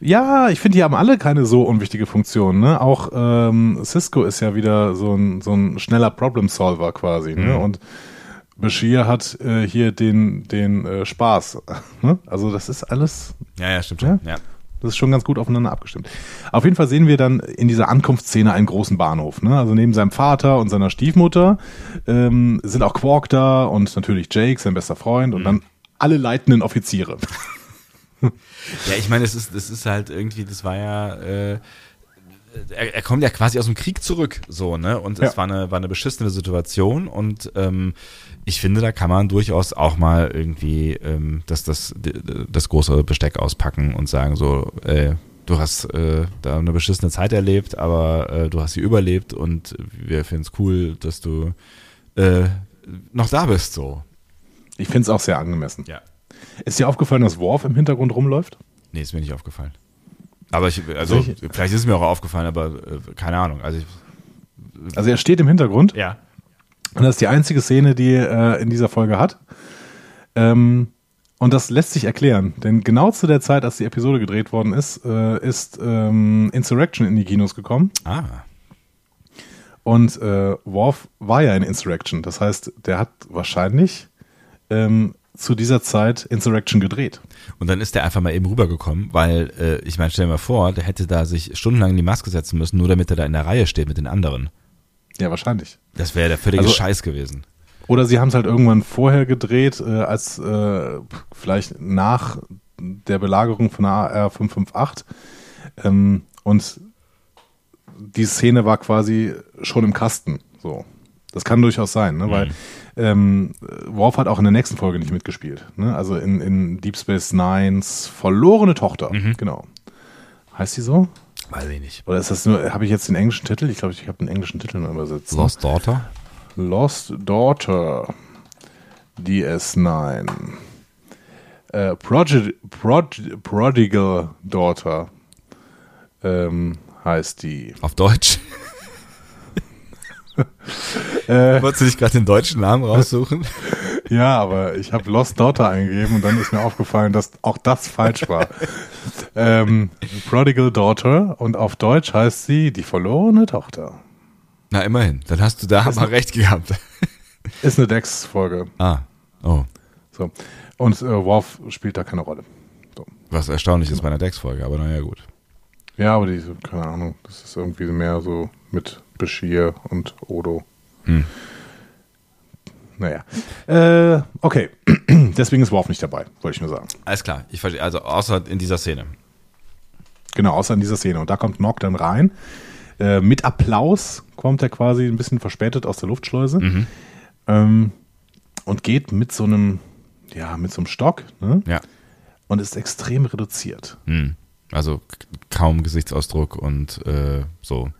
Ja, ich finde, die haben alle keine so unwichtige Funktion. Ne? Auch ähm, Cisco ist ja wieder so ein, so ein schneller Problem-Solver quasi. Ne? Und Bashir hat äh, hier den, den äh, Spaß. Ne? Also das ist alles, Ja, ja, stimmt Ja? schon. Ja. Das ist schon ganz gut aufeinander abgestimmt. Auf jeden Fall sehen wir dann in dieser Ankunftsszene einen großen Bahnhof. Ne? Also neben seinem Vater und seiner Stiefmutter ähm, sind auch Quark da und natürlich Jake, sein bester Freund, und dann alle leitenden Offiziere. Ja, ich meine, es ist, es ist halt irgendwie, das war ja, äh, er, er kommt ja quasi aus dem Krieg zurück, so, ne? Und es Ja. war eine, war eine beschissene Situation und ähm, ich finde, da kann man durchaus auch mal irgendwie ähm, das, das, das große Besteck auspacken und sagen, so, äh, du hast äh, da eine beschissene Zeit erlebt, aber äh, du hast sie überlebt und wir finden es cool, dass du äh, noch da bist, so. Ich finde es auch sehr angemessen. Ja. Ist dir aufgefallen, dass Worf im Hintergrund rumläuft? Nee, ist mir nicht aufgefallen. Aber ich, also, Welche? vielleicht ist es mir auch aufgefallen, aber äh, keine Ahnung. Also, ich, Also er steht im Hintergrund ja. und das ist die einzige Szene, die er in dieser Folge hat. Ähm, und das lässt sich erklären, denn genau zu der Zeit, als die Episode gedreht worden ist, äh, ist ähm, Insurrection in die Kinos gekommen Ah. und äh, Worf war ja in Insurrection. Das heißt, der hat wahrscheinlich ähm, zu dieser Zeit Insurrection gedreht. Und dann ist der einfach mal eben rübergekommen, weil, äh, ich meine, stell dir mal vor, der hätte da sich stundenlang in die Maske setzen müssen, nur damit er da in der Reihe steht mit den anderen. Ja, wahrscheinlich. Das wäre der völlige Also- Scheiß gewesen. Oder sie haben es halt irgendwann vorher gedreht, äh, als äh, vielleicht nach der Belagerung von der AR 558. Ähm, und die Szene war quasi schon im Kasten. So. Das kann durchaus sein, ne? weil ähm, Worf hat auch in der nächsten Folge nicht mitgespielt. Ne? Also in, in Deep Space Nines verlorene Tochter. Genau. Heißt die so? Weiß ich nicht. Oder ist das nur, habe ich jetzt den englischen Titel? Ich glaube, ich habe den englischen Titel nur übersetzt. Lost Daughter? Lost Daughter DS9. Äh, Prodi Prod Prodigal Daughter ähm, heißt die. Auf Deutsch? Äh, Wolltest du dich gerade den deutschen Namen raussuchen? ja, aber ich habe Lost Daughter eingegeben und dann ist mir aufgefallen, dass auch das falsch war. ähm, Prodigal Daughter und auf Deutsch heißt sie die verlorene Tochter. Na, immerhin. Dann hast du da mal recht gehabt. Ist eine Dex-Folge. ah. Oh. So. Und äh, Worf spielt da keine Rolle. So. Was erstaunlich ist bei einer Dex-Folge, aber naja, gut. Ja, aber die, keine Ahnung, das ist irgendwie mehr so mit Bashir und Odo. Hm. Naja. Äh, okay. Deswegen ist Worf nicht dabei, wollte ich nur sagen. Alles klar, ich verstehe, also außer in dieser Szene. Genau, außer in dieser Szene. Und da kommt Nock dann rein. Äh, mit Applaus kommt er quasi ein bisschen verspätet aus der Luftschleuse. Mhm. Ähm, und geht mit so einem, ja, mit so einem Stock, ne? Ja. Und ist extrem reduziert. Hm. Also kaum Gesichtsausdruck und äh, so.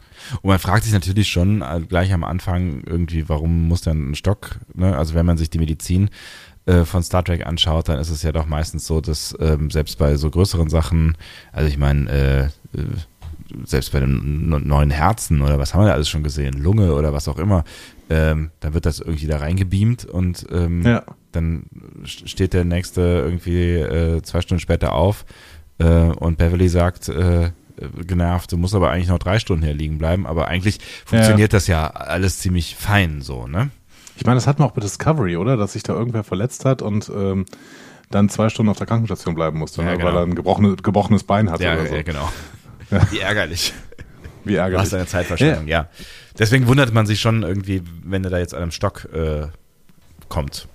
Und man fragt sich natürlich schon äh, gleich am Anfang irgendwie, warum muss dann ein Stock, ne? Also wenn man sich die Medizin äh, von Star Trek anschaut, dann ist es ja doch meistens so, dass ähm, selbst bei so größeren Sachen, also ich meine, äh, äh, selbst bei dem n- neuen Herzen oder was haben wir da alles schon gesehen, Lunge oder was auch immer, ähm, dann wird das irgendwie da reingebeamt und ähm, Ja. dann st- steht der nächste irgendwie äh, zwei Stunden später auf äh, und Beverly sagt, äh, genervt, du musst aber eigentlich noch drei Stunden hier liegen bleiben, aber eigentlich funktioniert das ja alles ziemlich fein so, ne? Ich meine, das hatten wir auch bei Discovery, oder? Dass sich da irgendwer verletzt hat und ähm, dann zwei Stunden auf der Krankenstation bleiben musste, Ja, ne? genau. weil er ein gebrochene, gebrochenes Bein hatte Ja, oder so. ja genau. Wie ärgerlich. Wie Du ärgerlich. hast eine Zeitverschwendung, ja. Deswegen wundert man sich schon irgendwie, wenn er da jetzt an einem Stock äh, kommt.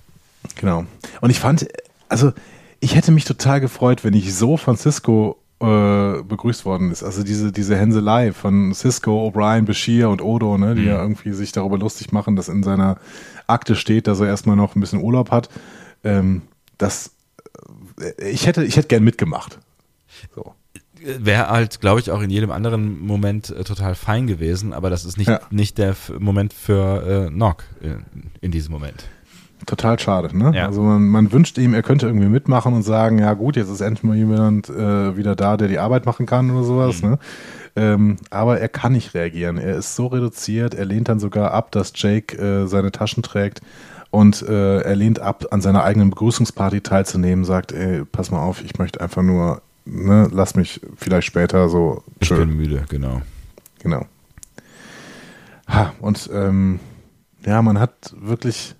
Genau. Und ich fand, also ich hätte mich total gefreut, wenn ich so von Cisco äh, begrüßt worden ist. Also diese, diese Hänselei von Cisco, O'Brien, Bashir und Odo, ne, die Mhm. ja irgendwie sich darüber lustig machen, dass in seiner Akte steht, dass er erstmal noch ein bisschen Urlaub hat. Ähm, das, äh, ich hätte, ich hätte gern mitgemacht. So. Wäre halt, glaube ich, auch in jedem anderen Moment äh, total fein gewesen, aber das ist nicht, Ja. nicht der F Moment für äh, Nock in, in diesem Moment. Total schade, ne? Ja. Also man, man wünscht ihm, er könnte irgendwie mitmachen und sagen, ja gut, jetzt ist endlich mal jemand äh, wieder da, der die Arbeit machen kann oder sowas, Mhm. ne? Ähm, aber er kann nicht reagieren. Er ist so reduziert, er lehnt dann sogar ab, dass Jake äh, seine Taschen trägt und äh, er lehnt ab, an seiner eigenen Begrüßungsparty teilzunehmen, sagt, ey, pass mal auf, ich möchte einfach nur, ne, lass mich vielleicht später so Ich chill. bin müde, genau. Genau. Ha, und ähm, ja, man hat wirklich,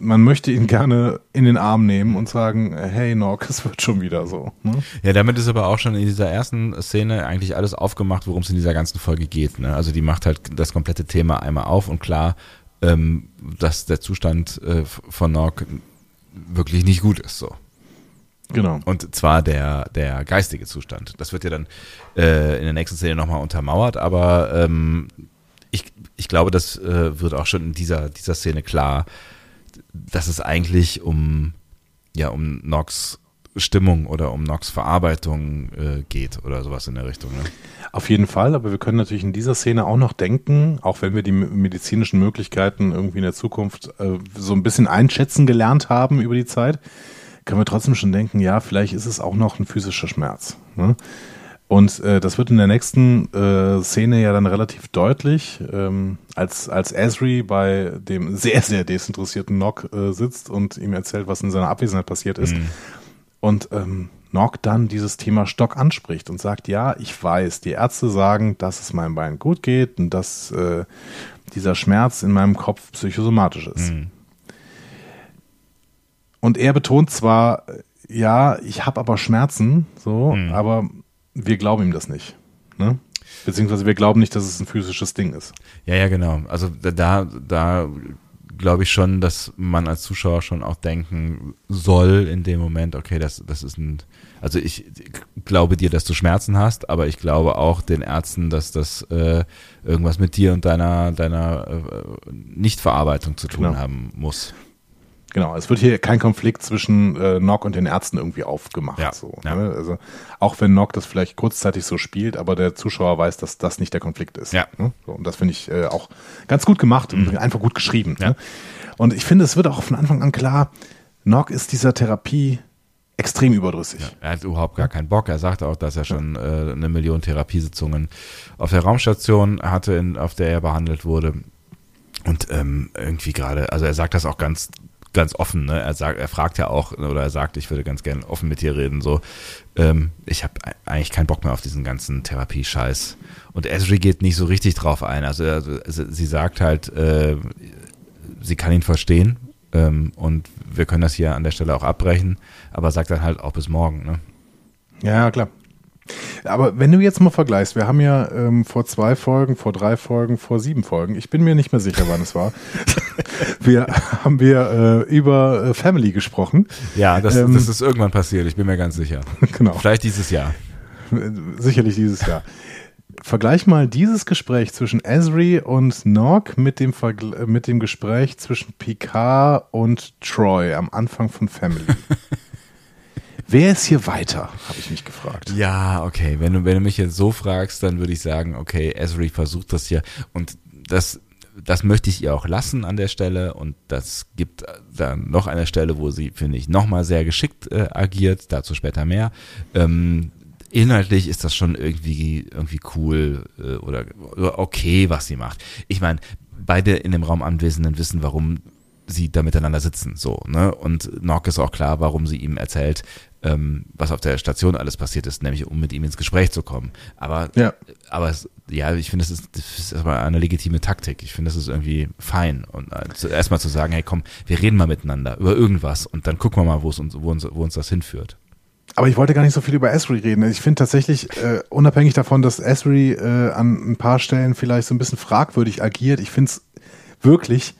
man möchte ihn gerne in den Arm nehmen und sagen, hey Nock, es wird schon wieder so. Ne? Ja, damit ist aber auch schon in dieser ersten Szene eigentlich alles aufgemacht, worum es in dieser ganzen Folge geht. Ne? Also die macht halt das komplette Thema einmal auf und klar, ähm, dass der Zustand äh, von Nock wirklich nicht gut ist. So. Genau. Und zwar der, der geistige Zustand. Das wird ja dann äh, in der nächsten Szene nochmal untermauert, aber ähm, ich, ich glaube, das äh, wird auch schon in dieser, dieser Szene klar, dass es eigentlich um, ja, um Nox Stimmung oder um Nox Verarbeitung äh, geht oder sowas in der Richtung. Ne? Auf jeden Fall, aber wir können natürlich in dieser Szene auch noch denken, auch wenn wir die medizinischen Möglichkeiten irgendwie in der Zukunft äh, so ein bisschen einschätzen gelernt haben über die Zeit, können wir trotzdem schon denken, ja, vielleicht ist es auch noch ein physischer Schmerz. Ne? Und äh, das wird in der nächsten äh, Szene ja dann relativ deutlich, ähm, als, als Esri bei dem sehr, sehr desinteressierten Nock äh, sitzt und ihm erzählt, was in seiner Abwesenheit passiert ist. Und ähm, Nock dann dieses Thema Stock anspricht und sagt, ja, ich weiß, die Ärzte sagen, dass es meinem Bein gut geht und dass äh, dieser Schmerz in meinem Kopf psychosomatisch ist. Mhm. Und er betont zwar, ja, ich habe aber Schmerzen, so, Mhm. aber wir glauben ihm das nicht. Ne? Beziehungsweise wir glauben nicht, dass es ein physisches Ding ist. Ja, ja, genau. Also da, da, glaube ich schon, dass man als Zuschauer schon auch denken soll in dem Moment, okay, das, das ist ein, also ich glaube dir, dass du Schmerzen hast, aber ich glaube auch den Ärzten, dass das äh, irgendwas mit dir und deiner, deiner äh, Nichtverarbeitung zu tun Genau. haben muss. Genau, es wird hier kein Konflikt zwischen äh, Nock und den Ärzten irgendwie aufgemacht. Ja, so, ja. Ne? Also auch wenn Nock das vielleicht kurzzeitig so spielt, aber der Zuschauer weiß, dass das nicht der Konflikt ist. Ja. Mhm. Ne? So, und das finde ich äh, auch ganz gut gemacht und einfach gut geschrieben. Ja. Ne? Und ich finde, es wird auch von Anfang an klar, Nock ist dieser Therapie extrem überdrüssig. Er hat überhaupt gar keinen Bock. Er sagte auch, dass er schon äh, eine Million Therapiesitzungen auf der Raumstation hatte, in, auf der er behandelt wurde. Und ähm, irgendwie gerade, also er sagt das auch ganz ganz offen, ne? Er sagt, er fragt ja auch oder er sagt, ich würde ganz gerne offen mit dir reden, so. Ähm, ich habe eigentlich keinen Bock mehr auf diesen ganzen Therapie-Scheiß. Und Esri geht nicht so richtig drauf ein. Also, also sie sagt halt, äh, sie kann ihn verstehen ähm, und wir können das hier an der Stelle auch abbrechen, aber sagt dann halt auch bis morgen, ne? Ja, klar. Aber wenn du jetzt mal vergleichst, wir haben ja ähm, vor zwei Folgen, vor drei Folgen, vor sieben Folgen, ich bin mir nicht mehr sicher, wann es war, wir haben wir äh, über äh, Family gesprochen. Ja, das, ähm, das ist irgendwann passiert, ich bin mir ganz sicher. Genau. Vielleicht dieses Jahr. Sicherlich dieses Jahr. Vergleich mal dieses Gespräch zwischen Esri und Nog mit dem, Vergl mit dem Gespräch zwischen Picard und Troy am Anfang von Family. Wer ist hier weiter, habe ich mich gefragt. Ja, okay. Wenn du, wenn du mich jetzt so fragst, dann würde ich sagen, okay, Esri versucht das hier und das, das möchte ich ihr auch lassen an der Stelle und das gibt dann noch eine Stelle, wo sie, finde ich, nochmal sehr geschickt äh, agiert, dazu später mehr. Ähm, inhaltlich ist das schon irgendwie, irgendwie cool äh, oder, okay, was sie macht. Ich meine, beide in dem Raum Anwesenden wissen, warum sie da miteinander sitzen, so, ne? Und Nock ist auch klar, warum sie ihm erzählt, ähm, was auf der Station alles passiert ist, nämlich um mit ihm ins Gespräch zu kommen. Aber, ja. aber es, ja, ich finde, das ist, das ist aber eine legitime Taktik. Ich finde, das ist irgendwie fein. Und äh, erstmal zu sagen, hey, komm, wir reden mal miteinander über irgendwas und dann gucken wir mal, wo es uns, wo uns, wo uns das hinführt. Aber ich wollte gar nicht so viel über Esri reden. Ich finde tatsächlich, äh, unabhängig davon, dass Esri äh, an ein paar Stellen vielleicht so ein bisschen fragwürdig agiert, ich finde es wirklich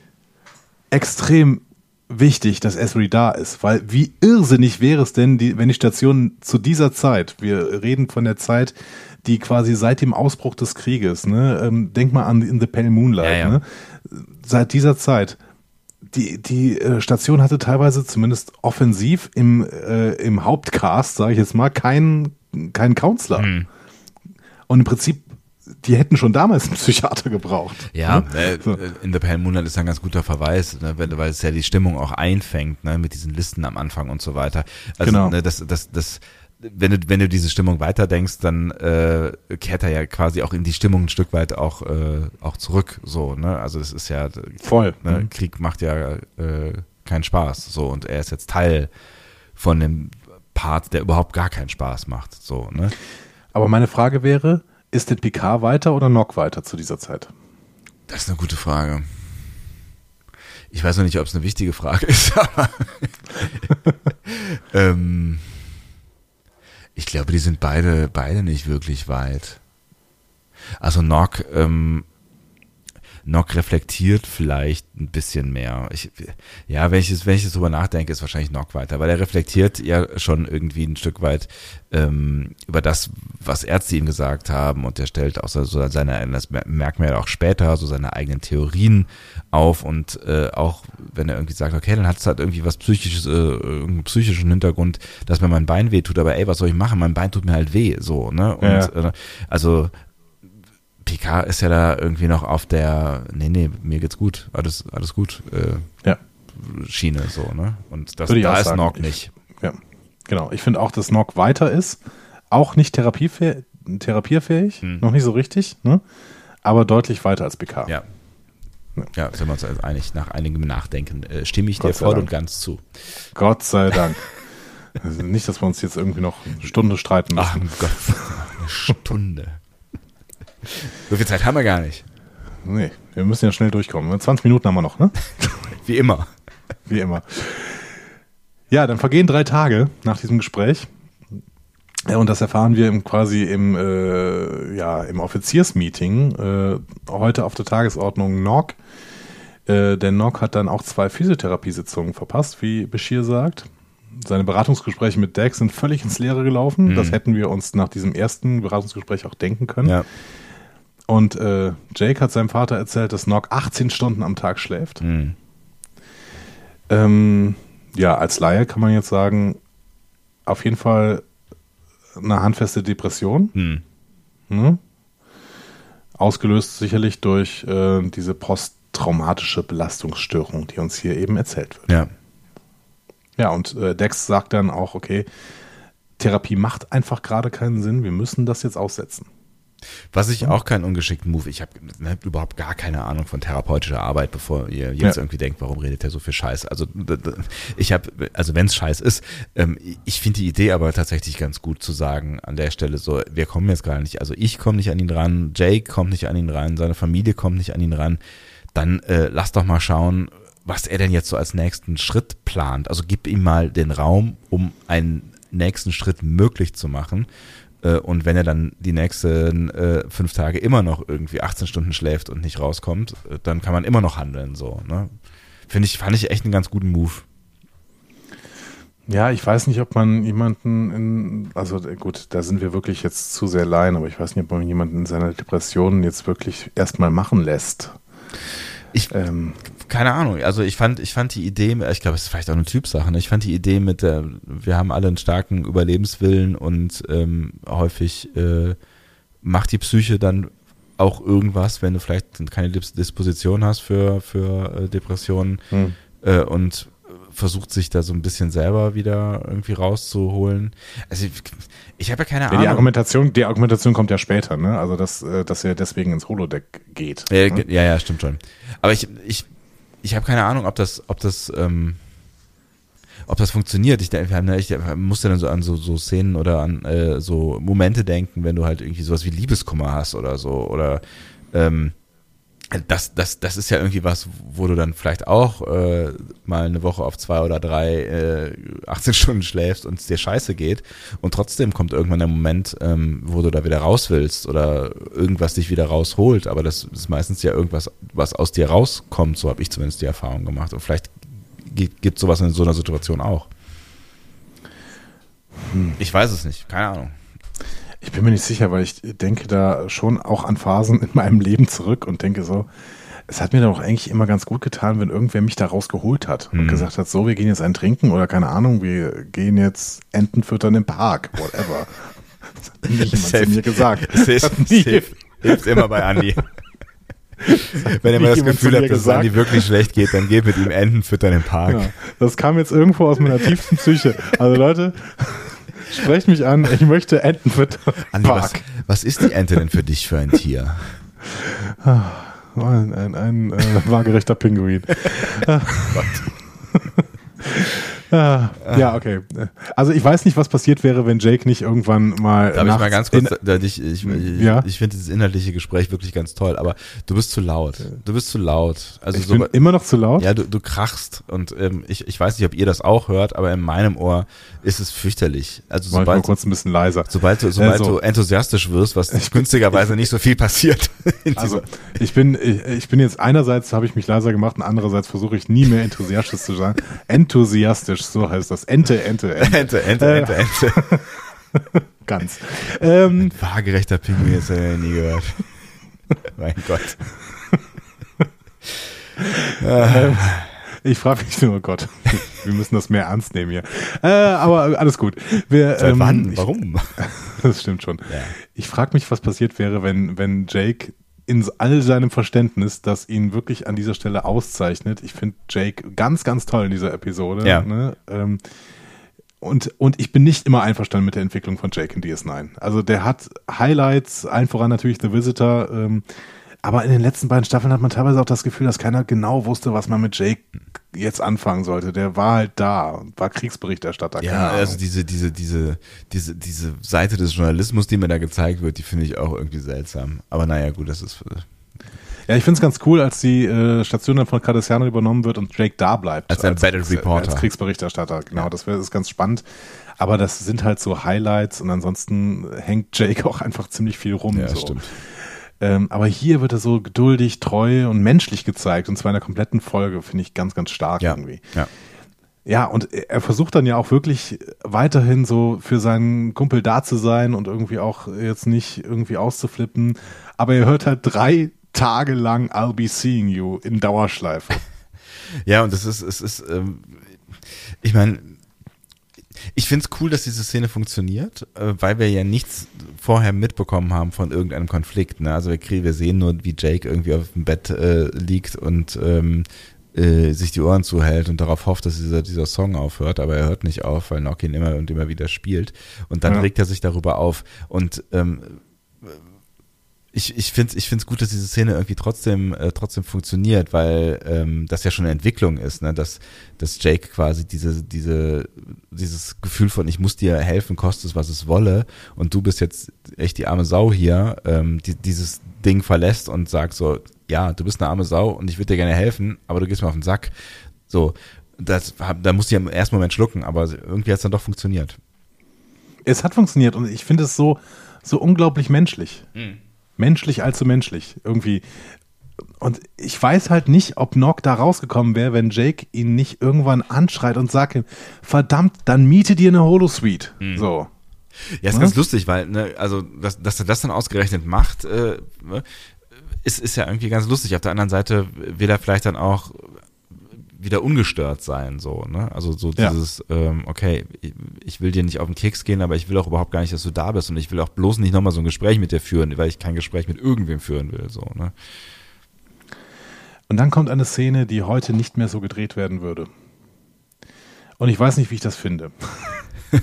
extrem wichtig, dass Esri da ist, weil wie irrsinnig wäre es denn, die, wenn die Station zu dieser Zeit, wir reden von der Zeit, die quasi seit dem Ausbruch des Krieges, ne, ähm, denk mal an In the Pale Moonlight, ja, ja. Ne, seit dieser Zeit, die, die äh, Station hatte teilweise zumindest offensiv im, äh, im Hauptcast, sage ich jetzt mal, keinen keinen Counselor. Mhm. Und im Prinzip die hätten schon damals einen Psychiater gebraucht. Ja, ne? äh, so. in The Pale Moonlight ist ein ganz guter Verweis, ne, weil es ja die Stimmung auch einfängt, ne, mit diesen Listen am Anfang und so weiter. Also, genau. ne, das, das, das, wenn du, wenn du diese Stimmung weiterdenkst, dann äh, kehrt er ja quasi auch in die Stimmung ein Stück weit auch, äh, auch zurück. So, ne? Also es ist ja voll. Ne? Mhm. Krieg macht ja äh, keinen Spaß. So, und er ist jetzt Teil von dem Part, der überhaupt gar keinen Spaß macht. So, ne? Aber meine Frage wäre, ist denn Picard weiter oder Nock weiter zu dieser Zeit? Das ist eine gute Frage. Ich weiß noch nicht, ob es eine wichtige Frage ist, aber ähm, ich glaube, die sind beide, beide nicht wirklich weit. Also Nock ähm, Nock reflektiert vielleicht ein bisschen mehr. Ich, ja, wenn ich, es, wenn ich es drüber nachdenke, ist wahrscheinlich Nock weiter, weil er reflektiert ja schon irgendwie ein Stück weit ähm, über das, was Ärzte ihm gesagt haben und er stellt auch so seine, das merkt man ja auch später, so seine eigenen Theorien auf und äh, auch wenn er irgendwie sagt, okay, dann hat es halt irgendwie was psychisches, äh, irgendeinen psychischen Hintergrund, dass mir mein Bein weh tut, aber ey, was soll ich machen? Mein Bein tut mir halt weh, so, ne? Und ja. äh, also Picard ist ja da irgendwie noch auf der, nee, nee, mir geht's gut, alles, alles gut, äh, ja. Schiene so, ne? Und das, da ist Nog nicht. Ja, genau. Ich finde auch, dass Nog weiter ist, auch nicht therapiefähig, therapierfähig, hm. noch nicht so richtig, ne? aber deutlich weiter als Picard. Ja. Ja, sind wir uns also einig, nach einigem Nachdenken äh, stimme ich Gott dir voll Dank. und ganz zu. Gott sei Dank. also nicht, dass wir uns jetzt irgendwie noch eine Stunde streiten müssen. Ach Gott, eine Stunde. So viel Zeit haben wir gar nicht. Nee, wir müssen ja schnell durchkommen. 20 Minuten haben wir noch, ne? Wie immer. Wie immer. Ja, dann vergehen drei Tage nach diesem Gespräch. Und das erfahren wir im, quasi im, äh, ja, im Offiziersmeeting. Äh, heute auf der Tagesordnung Nock. Äh, der Nock hat dann auch zwei Physiotherapiesitzungen verpasst, wie Bashir sagt. Seine Beratungsgespräche mit Dex sind völlig ins Leere gelaufen. Mhm. Das hätten wir uns nach diesem ersten Beratungsgespräch auch denken können. Ja. Und äh, Jake hat seinem Vater erzählt, dass Nock 18 Stunden am Tag schläft. Mhm. Ähm, ja, als Laie kann man jetzt sagen, auf jeden Fall eine handfeste Depression. Mhm. Ne? Ausgelöst sicherlich durch äh, diese posttraumatische Belastungsstörung, die uns hier eben erzählt wird. Ja. Ja, und äh, Dex sagt dann auch, okay, Therapie macht einfach gerade keinen Sinn, wir müssen das jetzt aussetzen. Was ich auch keinen ungeschickten Move, ich habe ne, überhaupt gar keine Ahnung von therapeutischer Arbeit, bevor ihr jetzt ja. irgendwie denkt, warum redet der so viel Scheiß? Also ich habe, also wenn es Scheiß ist, ähm, ich finde die Idee aber tatsächlich ganz gut zu sagen an der Stelle so, wir kommen jetzt gar nicht, also ich komme nicht an ihn ran, Jake kommt nicht an ihn ran, seine Familie kommt nicht an ihn ran, dann äh, lass doch mal schauen, was er denn jetzt so als nächsten Schritt plant. Also gib ihm mal den Raum, um einen nächsten Schritt möglich zu machen und wenn er dann die nächsten äh, fünf Tage immer noch irgendwie 18 Stunden schläft und nicht rauskommt, äh, dann kann man immer noch handeln. So, ne? Finde ich, fand ich echt einen ganz guten Move. Ja, ich weiß nicht, ob man jemanden in, also gut, da sind wir wirklich jetzt zu sehr allein, aber ich weiß nicht, ob man jemanden in seiner Depression jetzt wirklich erstmal machen lässt. Ich, ähm, keine Ahnung, also ich fand, ich fand die Idee, ich glaube, es ist vielleicht auch eine Typsache, ne? ich fand die Idee mit der, wir haben alle einen starken Überlebenswillen und ähm, häufig äh, macht die Psyche dann auch irgendwas, wenn du vielleicht keine Disposition hast für, für äh, Depressionen hm. äh, und versucht sich da so ein bisschen selber wieder irgendwie rauszuholen. Also ich, ich habe ja keine Ahnung. Die Argumentation, die Argumentation kommt ja später, ne? Also dass, äh, dass er deswegen ins Holodeck geht. Ja, ne? ja, ja, stimmt schon. Aber ich, ich, ich habe keine Ahnung, ob das, ob das, ähm, ob das funktioniert. Ich, ich musste dann so an so, so Szenen oder an äh, so Momente denken, wenn du halt irgendwie sowas wie Liebeskummer hast oder so oder ähm, das, das, das ist ja irgendwie was, wo du dann vielleicht auch äh, mal eine Woche auf zwei oder drei äh, 18 Stunden schläfst und es dir scheiße geht und trotzdem kommt irgendwann der Moment, ähm, wo du da wieder raus willst oder irgendwas dich wieder rausholt, aber das ist meistens ja irgendwas, was aus dir rauskommt, so habe ich zumindest die Erfahrung gemacht und vielleicht gibt sowas in so einer Situation auch. Hm. Ich weiß es nicht, keine Ahnung. Ich bin mir nicht sicher, weil ich denke da schon auch an Phasen in meinem Leben zurück und denke so, es hat mir doch eigentlich immer ganz gut getan, wenn irgendwer mich da rausgeholt hat und mhm. gesagt hat, so, wir gehen jetzt ein Trinken oder keine Ahnung, wir gehen jetzt Enten füttern im Park, whatever. Das hat nie jemand safe, zu mir gesagt. Das hilft, hilft, hilft immer bei Andi. Wenn ihr mal das Gefühl habt, dass es Andi wirklich schlecht geht, dann geht mit ihm Enten füttern im Park. Ja, das kam jetzt irgendwo aus meiner tiefsten Psyche. Also Leute, Sprecht mich an, ich möchte Enten füttern. Andi, was, was, ist die Ente denn für dich für ein Tier? Ein, ein, ein äh, waagerechter Pinguin. Ah, ja, okay. Also ich weiß nicht, was passiert wäre, wenn Jake nicht irgendwann mal. Darf ich mal ganz kurz, da, ich, ich, ich, ja? ich finde dieses inhaltliche Gespräch wirklich ganz toll, aber du bist zu laut. Du bist zu laut. Also ich so, bin immer noch zu laut? Ja, du, du krachst und ähm, ich, ich weiß nicht, ob ihr das auch hört, aber in meinem Ohr ist es fürchterlich. Also sobald, mal kurz ein bisschen leiser. Sobald du, sobald also, du enthusiastisch wirst, was ich günstigerweise nicht so viel passiert. Also ich bin, ich, ich bin jetzt einerseits habe ich mich leiser gemacht und andererseits versuche ich nie mehr enthusiastisch zu sein. Enthusiastisch Englisch, so heißt das. Ente, Ente, Ente. Ente, Ente, Ente, Ente. Ganz. Ähm, Ein waagerechter Pinguin ist ja nie gehört. mein Gott. ähm, ich frage mich nur, oh Gott, wir müssen das mehr ernst nehmen hier. Äh, aber alles gut. Wir, Seit ähm, wann? Warum? das stimmt schon. Ja. Ich frage mich, was passiert wäre, wenn, wenn Jake in all seinem Verständnis, das ihn wirklich an dieser Stelle auszeichnet. Ich finde Jake ganz, ganz toll in dieser Episode. Ja. Ne? Ähm, und, und ich bin nicht immer einverstanden mit der Entwicklung von Jake in DS9. Also der hat Highlights, allen voran natürlich The Visitor, ähm, aber in den letzten beiden Staffeln hat man teilweise auch das Gefühl, dass keiner genau wusste, was man mit Jake jetzt anfangen sollte. Der war halt da, war Kriegsberichterstatter. Ja, also diese, diese, diese, diese, diese Seite des Journalismus, die mir da gezeigt wird, die finde ich auch irgendwie seltsam. Aber naja, gut, das ist. Ja, ich finde es ganz cool, als die äh, Station dann von Cardassiano übernommen wird und Jake da bleibt. Als, als Battle Reporter. Als Kriegsberichterstatter, genau. Ja. Das, wär, das ist ganz spannend. Aber das sind halt so Highlights und ansonsten hängt Jake auch einfach ziemlich viel rum. Ja, so. stimmt. Ähm, aber hier wird er so geduldig, treu und menschlich gezeigt und zwar in der kompletten Folge, finde ich ganz, ganz stark ja, irgendwie. Ja. Ja, und er versucht dann ja auch wirklich weiterhin so für seinen Kumpel da zu sein und irgendwie auch jetzt nicht irgendwie auszuflippen. Aber er hört halt drei Tage lang I'll be seeing you in Dauerschleife. Ja, und das ist, es ist, ähm, ich meine, ich finde es cool, dass diese Szene funktioniert, äh, weil wir ja nichts vorher mitbekommen haben von irgendeinem Konflikt. Ne? Also wir, kriegen, wir sehen nur, wie Jake irgendwie auf dem Bett äh, liegt und ähm, äh, sich die Ohren zuhält und darauf hofft, dass dieser, dieser Song aufhört, aber er hört nicht auf, weil Nock ihn immer und immer wieder spielt. Und dann ja. regt er sich darüber auf. Und ähm, ich, ich finde es ich find's gut, dass diese Szene irgendwie trotzdem, äh, trotzdem funktioniert, weil ähm, das ja schon eine Entwicklung ist, ne? dass, dass Jake quasi diese, diese, dieses Gefühl von ich muss dir helfen, kostet es, was es wolle, und du bist jetzt echt die arme Sau hier, ähm, die, dieses Ding verlässt und sagt so, ja, du bist eine arme Sau und ich würde dir gerne helfen, aber du gehst mir auf den Sack. So, das, da musst du ja im ersten Moment schlucken, aber irgendwie hat es dann doch funktioniert. Es hat funktioniert und ich finde es so, so unglaublich menschlich. Mhm. Menschlich allzu menschlich. Irgendwie. Und ich weiß halt nicht, ob Nock da rausgekommen wäre, wenn Jake ihn nicht irgendwann anschreit und sagt ihm, verdammt, dann miete dir eine Holosuite. Mhm. So. Ja, ist ja? ganz lustig, weil, ne, also, dass, dass er das dann ausgerechnet macht, äh, ne, ist, ist ja irgendwie ganz lustig. Auf der anderen Seite will er vielleicht dann auch wieder ungestört sein, so, ne? Also so dieses, ja. ähm, okay, ich will dir nicht auf den Keks gehen, aber ich will auch überhaupt gar nicht, dass du da bist und ich will auch bloß nicht nochmal so ein Gespräch mit dir führen, weil ich kein Gespräch mit irgendwem führen will, so, ne? Und dann kommt eine Szene, die heute nicht mehr so gedreht werden würde. Und ich weiß nicht, wie ich das finde.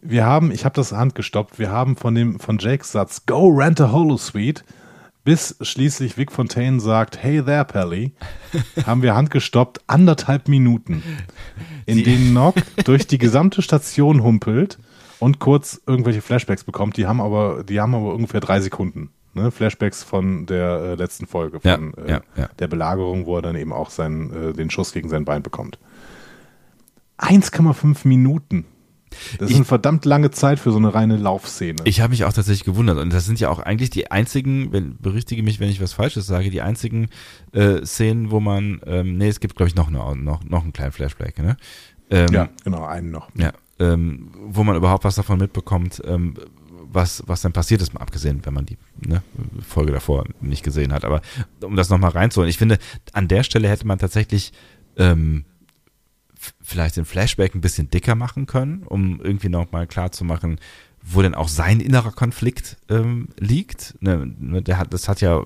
wir haben, ich habe das Hand gestoppt, wir haben von dem von Jakes Satz Go rent a Holosuite bis schließlich Vic Fontaine sagt, hey there, Pelly, haben wir handgestoppt anderthalb Minuten, in denen Nock durch die gesamte Station humpelt und kurz irgendwelche Flashbacks bekommt. Die haben aber, die haben aber ungefähr drei Sekunden. Ne? Flashbacks von der äh, letzten Folge, von ja, äh, ja, ja. der Belagerung, wo er dann eben auch seinen, äh, den Schuss gegen sein Bein bekommt. 1,5 Minuten. Das ich, ist eine verdammt lange Zeit für so eine reine Laufszene. Ich habe mich auch tatsächlich gewundert. Und das sind ja auch eigentlich die einzigen, wenn, berichtige mich, wenn ich was Falsches sage, die einzigen äh, Szenen, wo man, ähm, nee, es gibt, glaube ich, noch, eine, noch, noch einen kleinen Flashback, ne? Ähm, ja, genau, einen noch. Ja, ähm, wo man überhaupt was davon mitbekommt, ähm, was, was dann passiert ist, mal abgesehen, wenn man die ne, Folge davor nicht gesehen hat. Aber um das nochmal reinzuholen, ich finde, an der Stelle hätte man tatsächlich ähm, vielleicht den Flashback ein bisschen dicker machen können, um irgendwie nochmal klar zu machen, wo denn auch sein innerer Konflikt ähm, liegt. Ne, ne, der hat, das hat ja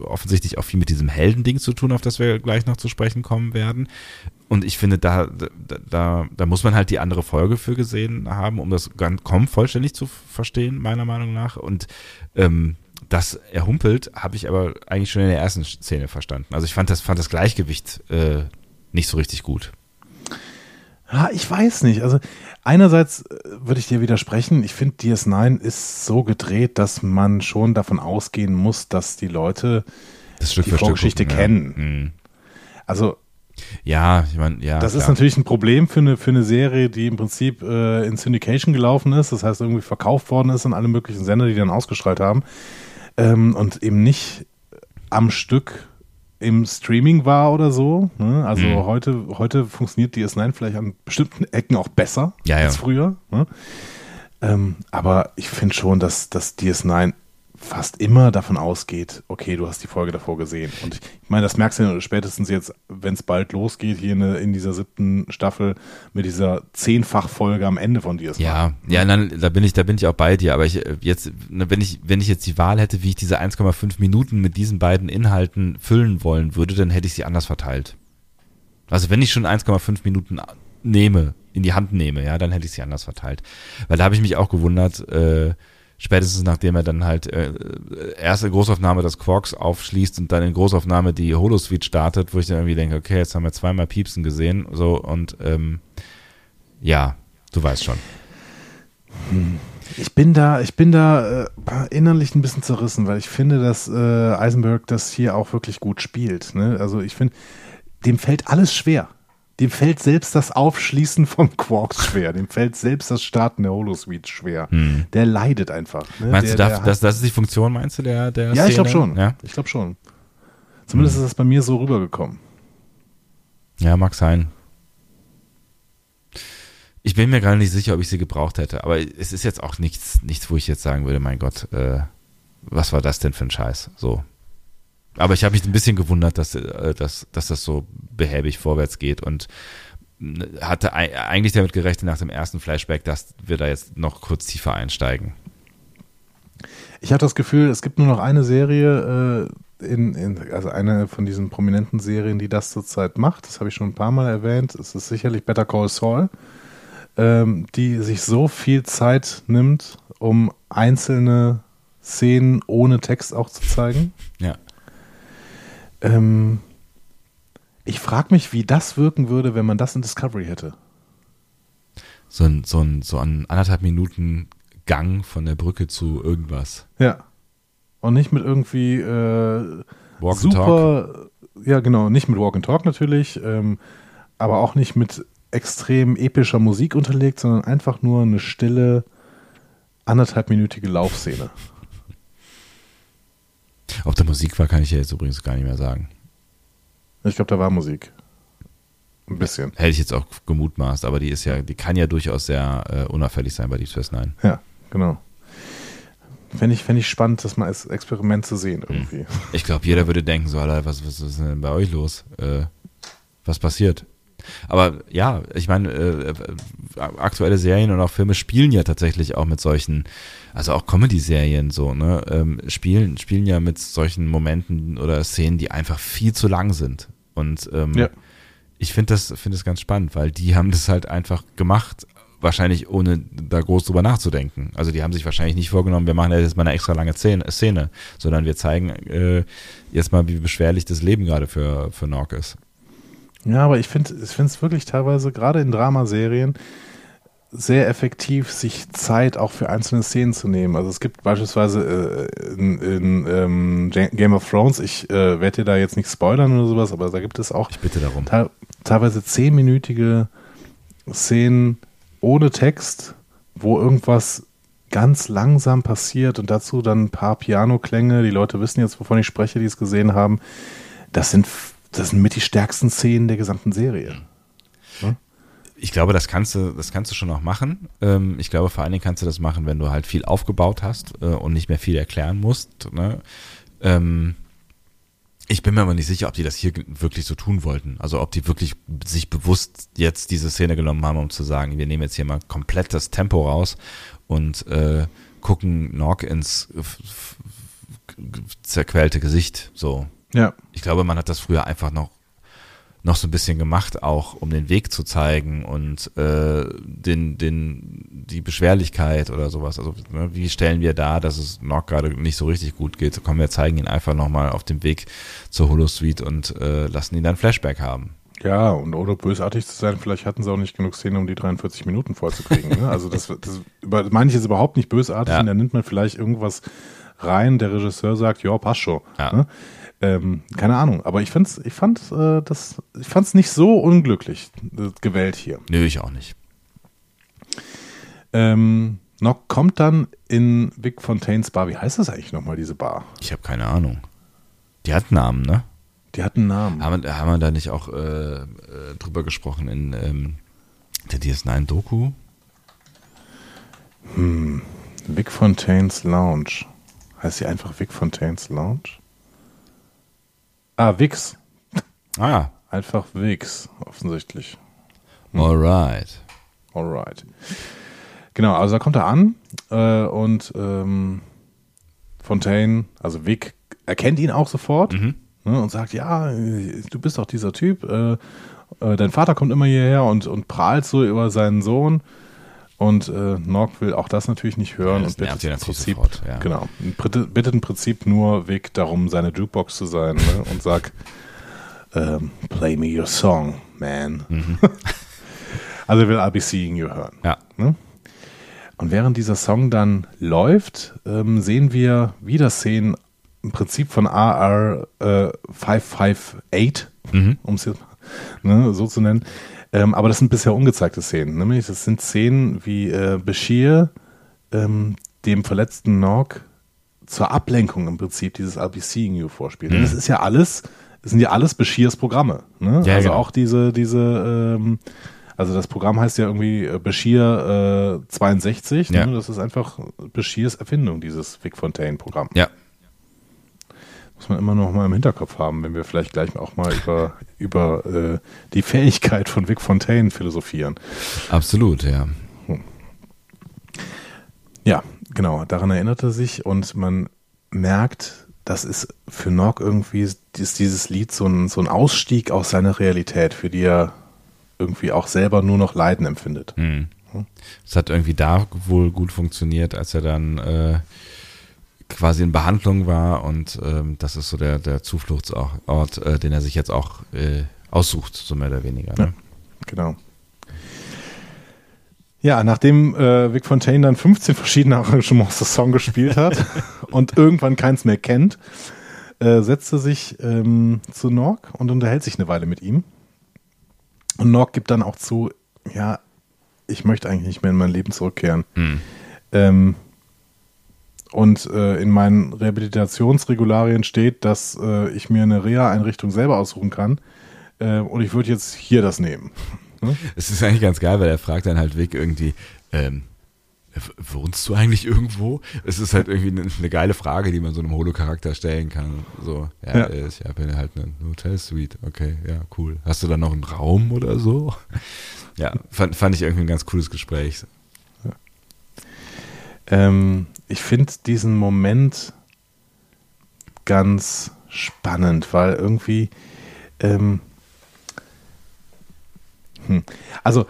offensichtlich auch viel mit diesem Heldending zu tun, auf das wir gleich noch zu sprechen kommen werden. Und ich finde, da, da, da, muss man halt die andere Folge für gesehen haben, um das ganz kaum vollständig zu verstehen, meiner Meinung nach. Und ähm, das er humpelt, habe ich aber eigentlich schon in der ersten Szene verstanden. Also ich fand das, fand das Gleichgewicht äh, nicht so richtig gut. Ja, ich weiß nicht. Also einerseits äh, würde ich dir widersprechen. Ich finde, DS9 ist so gedreht, dass man schon davon ausgehen muss, dass die Leute die Vorgeschichte gucken, kennen. Ja. Mhm. Also ja, ich meine, ja. Das klar. ist natürlich ein Problem für eine, für eine Serie, die im Prinzip äh, in Syndication gelaufen ist, das heißt irgendwie verkauft worden ist an alle möglichen Sender, die dann ausgestrahlt haben ähm, und eben nicht am Stück im Streaming war oder so. Ne? Also mhm. heute, heute funktioniert DS9 vielleicht an bestimmten Ecken auch besser ja, als früher. Ne? Ähm, aber ich finde schon, dass, dass DS9 fast immer davon ausgeht, okay, du hast die Folge davor gesehen. Und ich, meine, das merkst du ja spätestens jetzt, wenn es bald losgeht, hier in, in, dieser siebten Staffel mit dieser Zehnfach-Folge am Ende von dir. Ja, ja, dann, da bin ich, da bin ich auch bei dir. Aber ich äh, jetzt, ne, wenn ich, wenn ich jetzt die Wahl hätte, wie ich diese 1,5 Minuten mit diesen beiden Inhalten füllen wollen würde, dann hätte ich sie anders verteilt. Also wenn ich schon 1,5 Minuten nehme, in die Hand nehme, ja, dann hätte ich sie anders verteilt. Weil da habe ich mich auch gewundert, äh, spätestens nachdem er dann halt äh, erste Großaufnahme des Quarks aufschließt und dann in Großaufnahme die Holosuite startet, wo ich dann irgendwie denke, okay, jetzt haben wir zweimal Piepsen gesehen, so und ähm, ja, du weißt schon. Hm. Ich bin da, ich bin da äh, innerlich ein bisschen zerrissen, weil ich finde, dass äh, Eisenberg das hier auch wirklich gut spielt. Ne? Also ich finde, dem fällt alles schwer. Dem fällt selbst das Aufschließen vom Quarks schwer. Dem fällt selbst das Starten der Holosuite schwer. Hm. Der leidet einfach. Ne? Meinst der, du, darf, das, das ist die Funktion, meinst du, der, der Ja, Szene? ich glaube schon. Ja? Ich glaube schon. Zumindest hm. ist das bei mir so rübergekommen. Ja, mag sein. Ich bin mir gerade nicht sicher, ob ich sie gebraucht hätte, aber es ist jetzt auch nichts, nichts, wo ich jetzt sagen würde, mein Gott, äh, was war das denn für ein Scheiß? So. Aber ich habe mich ein bisschen gewundert, dass, äh, dass, dass das so behäbig vorwärts geht und äh, hatte eigentlich damit gerechnet nach dem ersten Flashback, dass wir da jetzt noch kurz tiefer einsteigen. Ich habe das Gefühl, es gibt nur noch eine Serie, äh, in, in, also eine von diesen prominenten Serien, die das zurzeit macht. Das habe ich schon ein paar Mal erwähnt. Es ist sicherlich Better Call Saul, ähm, die sich so viel Zeit nimmt, um einzelne Szenen ohne Text auch zu zeigen. Ja. Ähm, ich frage mich, wie das wirken würde, wenn man das in Discovery hätte. So ein, so ein, so ein anderthalb Minuten Gang von der Brücke zu irgendwas. Ja. Und nicht mit irgendwie äh, super, ja genau, nicht mit Walk and Talk natürlich, ähm, aber auch nicht mit extrem epischer Musik unterlegt, sondern einfach nur eine stille, anderthalbminütige Laufszene. Ob da Musik war, kann ich ja jetzt übrigens gar nicht mehr sagen. Ich glaube, da war Musik. Ein bisschen. Hätte ich jetzt auch gemutmaßt, aber die ist ja, die kann ja durchaus sehr äh, unauffällig sein bei Deep Space Nine. Ja, genau. Fände ich, fänd ich spannend, das mal als Experiment zu sehen irgendwie. Ich glaube, jeder würde denken, so, Alter, was, was ist denn bei euch los? Äh, was passiert? Aber ja, ich meine, äh, äh, aktuelle Serien und auch Filme spielen ja tatsächlich auch mit solchen, also auch Comedy-Serien so, ne, ähm, spielen, spielen ja mit solchen Momenten oder Szenen, die einfach viel zu lang sind. Und ähm, Ja. ich finde das, finde das ganz spannend, weil die haben das halt einfach gemacht, wahrscheinlich ohne da groß drüber nachzudenken. Also die haben sich wahrscheinlich nicht vorgenommen, wir machen jetzt mal eine extra lange Szene, Szene sondern wir zeigen äh, jetzt mal, wie beschwerlich das Leben gerade für, für Nork ist. Ja, aber ich finde ich finde es wirklich teilweise, gerade in Dramaserien, sehr effektiv, sich Zeit auch für einzelne Szenen zu nehmen. Also es gibt beispielsweise äh, in, in ähm, Game of Thrones, ich äh, werde dir da jetzt nicht spoilern oder sowas, aber da gibt es auch te teilweise zehnminütige Szenen ohne Text, wo irgendwas ganz langsam passiert und dazu dann ein paar Pianoklänge. Die Leute wissen jetzt, wovon ich spreche, die es gesehen haben. Das sind, das sind mit die stärksten Szenen der gesamten Serie. Ich glaube, das kannst du, das kannst du schon auch machen. Ähm, ich glaube, vor allen Dingen kannst du das machen, wenn du halt viel aufgebaut hast äh, und nicht mehr viel erklären musst. Ne? Ähm, ich bin mir aber nicht sicher, ob die das hier wirklich so tun wollten. Also ob die wirklich sich bewusst jetzt diese Szene genommen haben, um zu sagen, wir nehmen jetzt hier mal komplett das Tempo raus und äh, gucken Nork ins zerquälte Gesicht. So, Ja. ich glaube, man hat das früher einfach noch noch so ein bisschen gemacht, auch um den Weg zu zeigen und äh, den, den, die Beschwerlichkeit oder sowas. Also ne, wie stellen wir dar, dass es noch gerade nicht so richtig gut geht? Kommen wir zeigen ihn einfach nochmal auf dem Weg zur Holosuite und äh, lassen ihn dann Flashback haben. Ja, und ohne bösartig zu sein, vielleicht hatten sie auch nicht genug Szene, um die 43 Minuten vollzukriegen. Ne? Also das, das über, meine ich jetzt überhaupt nicht bösartig, Ja. und da nimmt man vielleicht irgendwas rein, der Regisseur sagt, ja, passt schon. Ja. Ne? Ähm, keine Ahnung, aber ich fand's, ich fand äh, das, ich fand's nicht so unglücklich äh, gewählt hier. Nö, ich auch nicht. Ähm, Nock kommt dann in Vic Fontaines Bar. Wie heißt das eigentlich nochmal, diese Bar? Ich habe keine Ahnung. Die hat Namen, ne? Die hat einen Namen. Haben, wir- haben wir da nicht auch äh, äh, drüber gesprochen in ähm, der DS9-Doku? Vic Fontaines Lounge. Heißt sie einfach Vic Fontaines Lounge? Ah, Vix. Ah ja, Einfach Vix, offensichtlich. alright. Alright. Genau, also da kommt er an äh, und ähm, Fontaine, also Vic, erkennt ihn auch sofort Mhm. ne, und sagt, ja, du bist doch dieser Typ. Äh, äh, dein Vater kommt immer hierher und, und prahlt so über seinen Sohn. Und äh, Nork will auch das natürlich nicht hören Ja, und bittet im Prinzip, sofort, ja. genau, bittet, bittet im Prinzip nur Vic darum, seine Jukebox zu sein ne, und sagt, ähm, play me your song, man. Mhm. also will I'll be seeing you hören. Ja. Ne? Und während dieser Song dann läuft, ähm, sehen wir wieder Szenen im Prinzip von AR äh, 558, Mhm. um es jetzt ne, so zu nennen. Ähm, aber das sind bisher ungezeigte Szenen. Nämlich, das sind Szenen, wie äh, Bashir ähm, dem verletzten Nog zur Ablenkung im Prinzip dieses I'll be seeing you vorspielt. Denn das ist ja alles, das sind ja alles Bashirs Programme. Ne? Ja, also genau. auch diese, diese, ähm, also das Programm heißt ja irgendwie äh, Bashir äh, 62. Ja. Ne? Das ist einfach Bashirs Erfindung, dieses Vic Fontaine-Programm. Ja. Muss man immer noch mal im Hinterkopf haben, wenn wir vielleicht gleich auch mal über, über äh, die Fähigkeit von Vic Fontaine philosophieren. Absolut, ja. Ja, genau, daran erinnert er sich und man merkt, das ist für Nog irgendwie, ist dieses Lied so ein, so ein Ausstieg aus seiner Realität, für die er irgendwie auch selber nur noch Leiden empfindet. Mhm. Es hat irgendwie da wohl gut funktioniert, als er dann äh, quasi in Behandlung war und ähm, das ist so der, der Zufluchtsort, äh, den er sich jetzt auch äh, aussucht, so mehr oder weniger. Ne? Genau. Ja, nachdem äh, Vic Fontaine dann 15 verschiedene Arrangements des Song gespielt hat und irgendwann keins mehr kennt, äh, setzt er sich ähm, zu Nork und unterhält sich eine Weile mit ihm. Und Nork gibt dann auch zu, ja, ich möchte eigentlich nicht mehr in mein Leben zurückkehren. Hm. Ähm, und äh, in meinen Rehabilitationsregularien steht, dass äh, ich mir eine Reha-Einrichtung selber aussuchen kann. Äh, und ich würde jetzt hier das nehmen. Hm? Es ist eigentlich ganz geil, weil er fragt dann halt Vic irgendwie, ähm, wohnst du eigentlich irgendwo? Es ist halt irgendwie eine, eine geile Frage, die man so einem Holo-Charakter stellen kann. So, ja, ja. ich habe halt eine Hotelsuite. Okay, ja, cool. Hast du da noch einen Raum oder so? Ja, fand, fand ich irgendwie ein ganz cooles Gespräch. Ähm, ich finde diesen Moment ganz spannend, weil irgendwie ähm, hm, also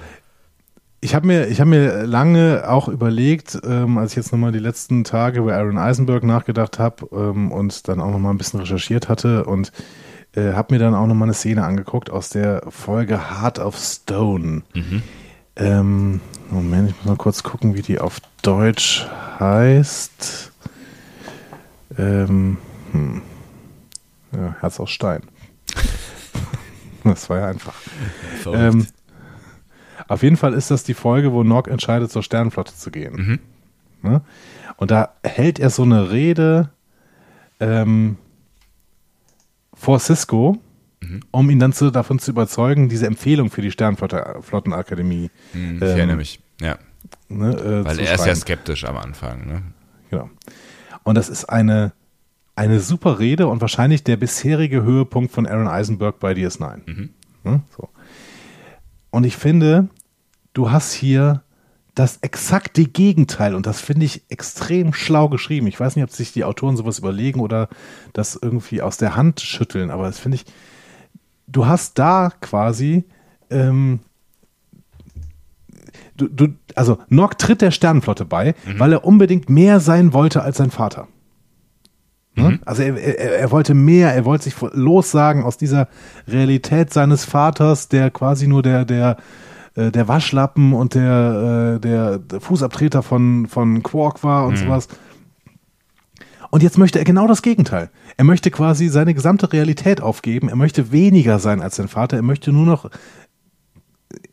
ich habe mir, hab mir lange auch überlegt, ähm, als ich jetzt nochmal die letzten Tage über Aaron Eisenberg nachgedacht habe ähm, und dann auch nochmal ein bisschen recherchiert hatte und äh, habe mir dann auch nochmal eine Szene angeguckt aus der Folge Heart of Stone. Mhm. Ähm, Moment, ich muss mal kurz gucken, wie die auf Deutsch heißt. Ähm, hm. ja, Herz aus Stein. das war ja einfach. Ähm, auf jeden Fall ist das die Folge, wo Nock entscheidet, zur Sternenflotte zu gehen. Mhm. Ne? Und da hält er so eine Rede ähm, vor Cisco, mhm. um ihn dann zu, davon zu überzeugen, diese Empfehlung für die Sternflottenakademie. Mhm, ich ähm, erinnere mich, ja. Ne, äh, Weil er ist ja skeptisch am Anfang. Ne? Genau. Und das ist eine, eine super Rede und wahrscheinlich der bisherige Höhepunkt von Aaron Eisenberg bei DS9. Mhm. Ne? So. Und ich finde, du hast hier das exakte Gegenteil und das finde ich extrem schlau geschrieben. Ich weiß nicht, ob sich die Autoren sowas überlegen oder das irgendwie aus der Hand schütteln, aber das finde ich, du hast da quasi, ähm, du, du, also Nock tritt der Sternenflotte bei, mhm. weil er unbedingt mehr sein wollte als sein Vater. Ne? Mhm. Also er, er, er, wollte mehr, er wollte sich lossagen aus dieser Realität seines Vaters, der quasi nur der, der, äh, der Waschlappen und der, äh, der Fußabtreter von, von Quark war und mhm. sowas. Und jetzt möchte er genau das Gegenteil. Er möchte quasi seine gesamte Realität aufgeben. Er möchte weniger sein als sein Vater. Er möchte nur noch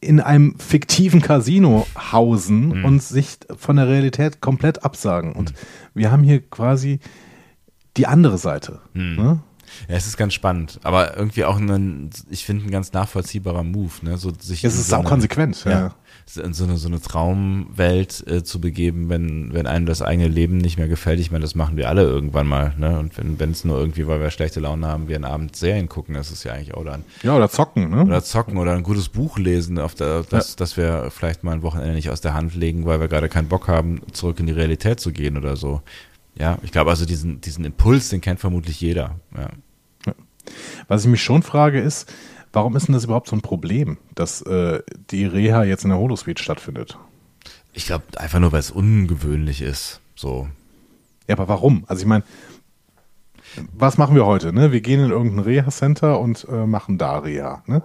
in einem fiktiven Casino hausen mhm. und sich von der Realität komplett absagen. Und mhm. wir haben hier quasi die andere Seite. Hm. Ne? Ja, es ist ganz spannend, aber irgendwie auch ein, ich finde, ein ganz nachvollziehbarer Move, ne? So sich es ist so auch eine, konsequent, ja. ja. In so eine, so eine Traumwelt äh, zu begeben, wenn, wenn einem das eigene Leben nicht mehr gefällt. Ich meine, das machen wir alle irgendwann mal, ne? Und wenn es nur irgendwie, weil wir schlechte Laune haben, wir einen Abend Serien gucken, das ist ja eigentlich auch dann. Ja, oder zocken, ne? Oder zocken oder ein gutes Buch lesen, auf der, das, ja. dass wir vielleicht mal ein Wochenende nicht aus der Hand legen, weil wir gerade keinen Bock haben, zurück in die Realität zu gehen oder so. Ja, ich glaube also diesen, diesen Impuls, den kennt vermutlich jeder. Ja. Was ich mich schon frage ist, warum ist denn das überhaupt so ein Problem, dass äh, die Reha jetzt in der Holosuite stattfindet? Ich glaube einfach nur, weil es ungewöhnlich ist. So. Ja, aber warum? Also ich meine, was machen wir heute? Ne? Wir gehen in irgendein Reha-Center und äh, machen da Reha. Ne?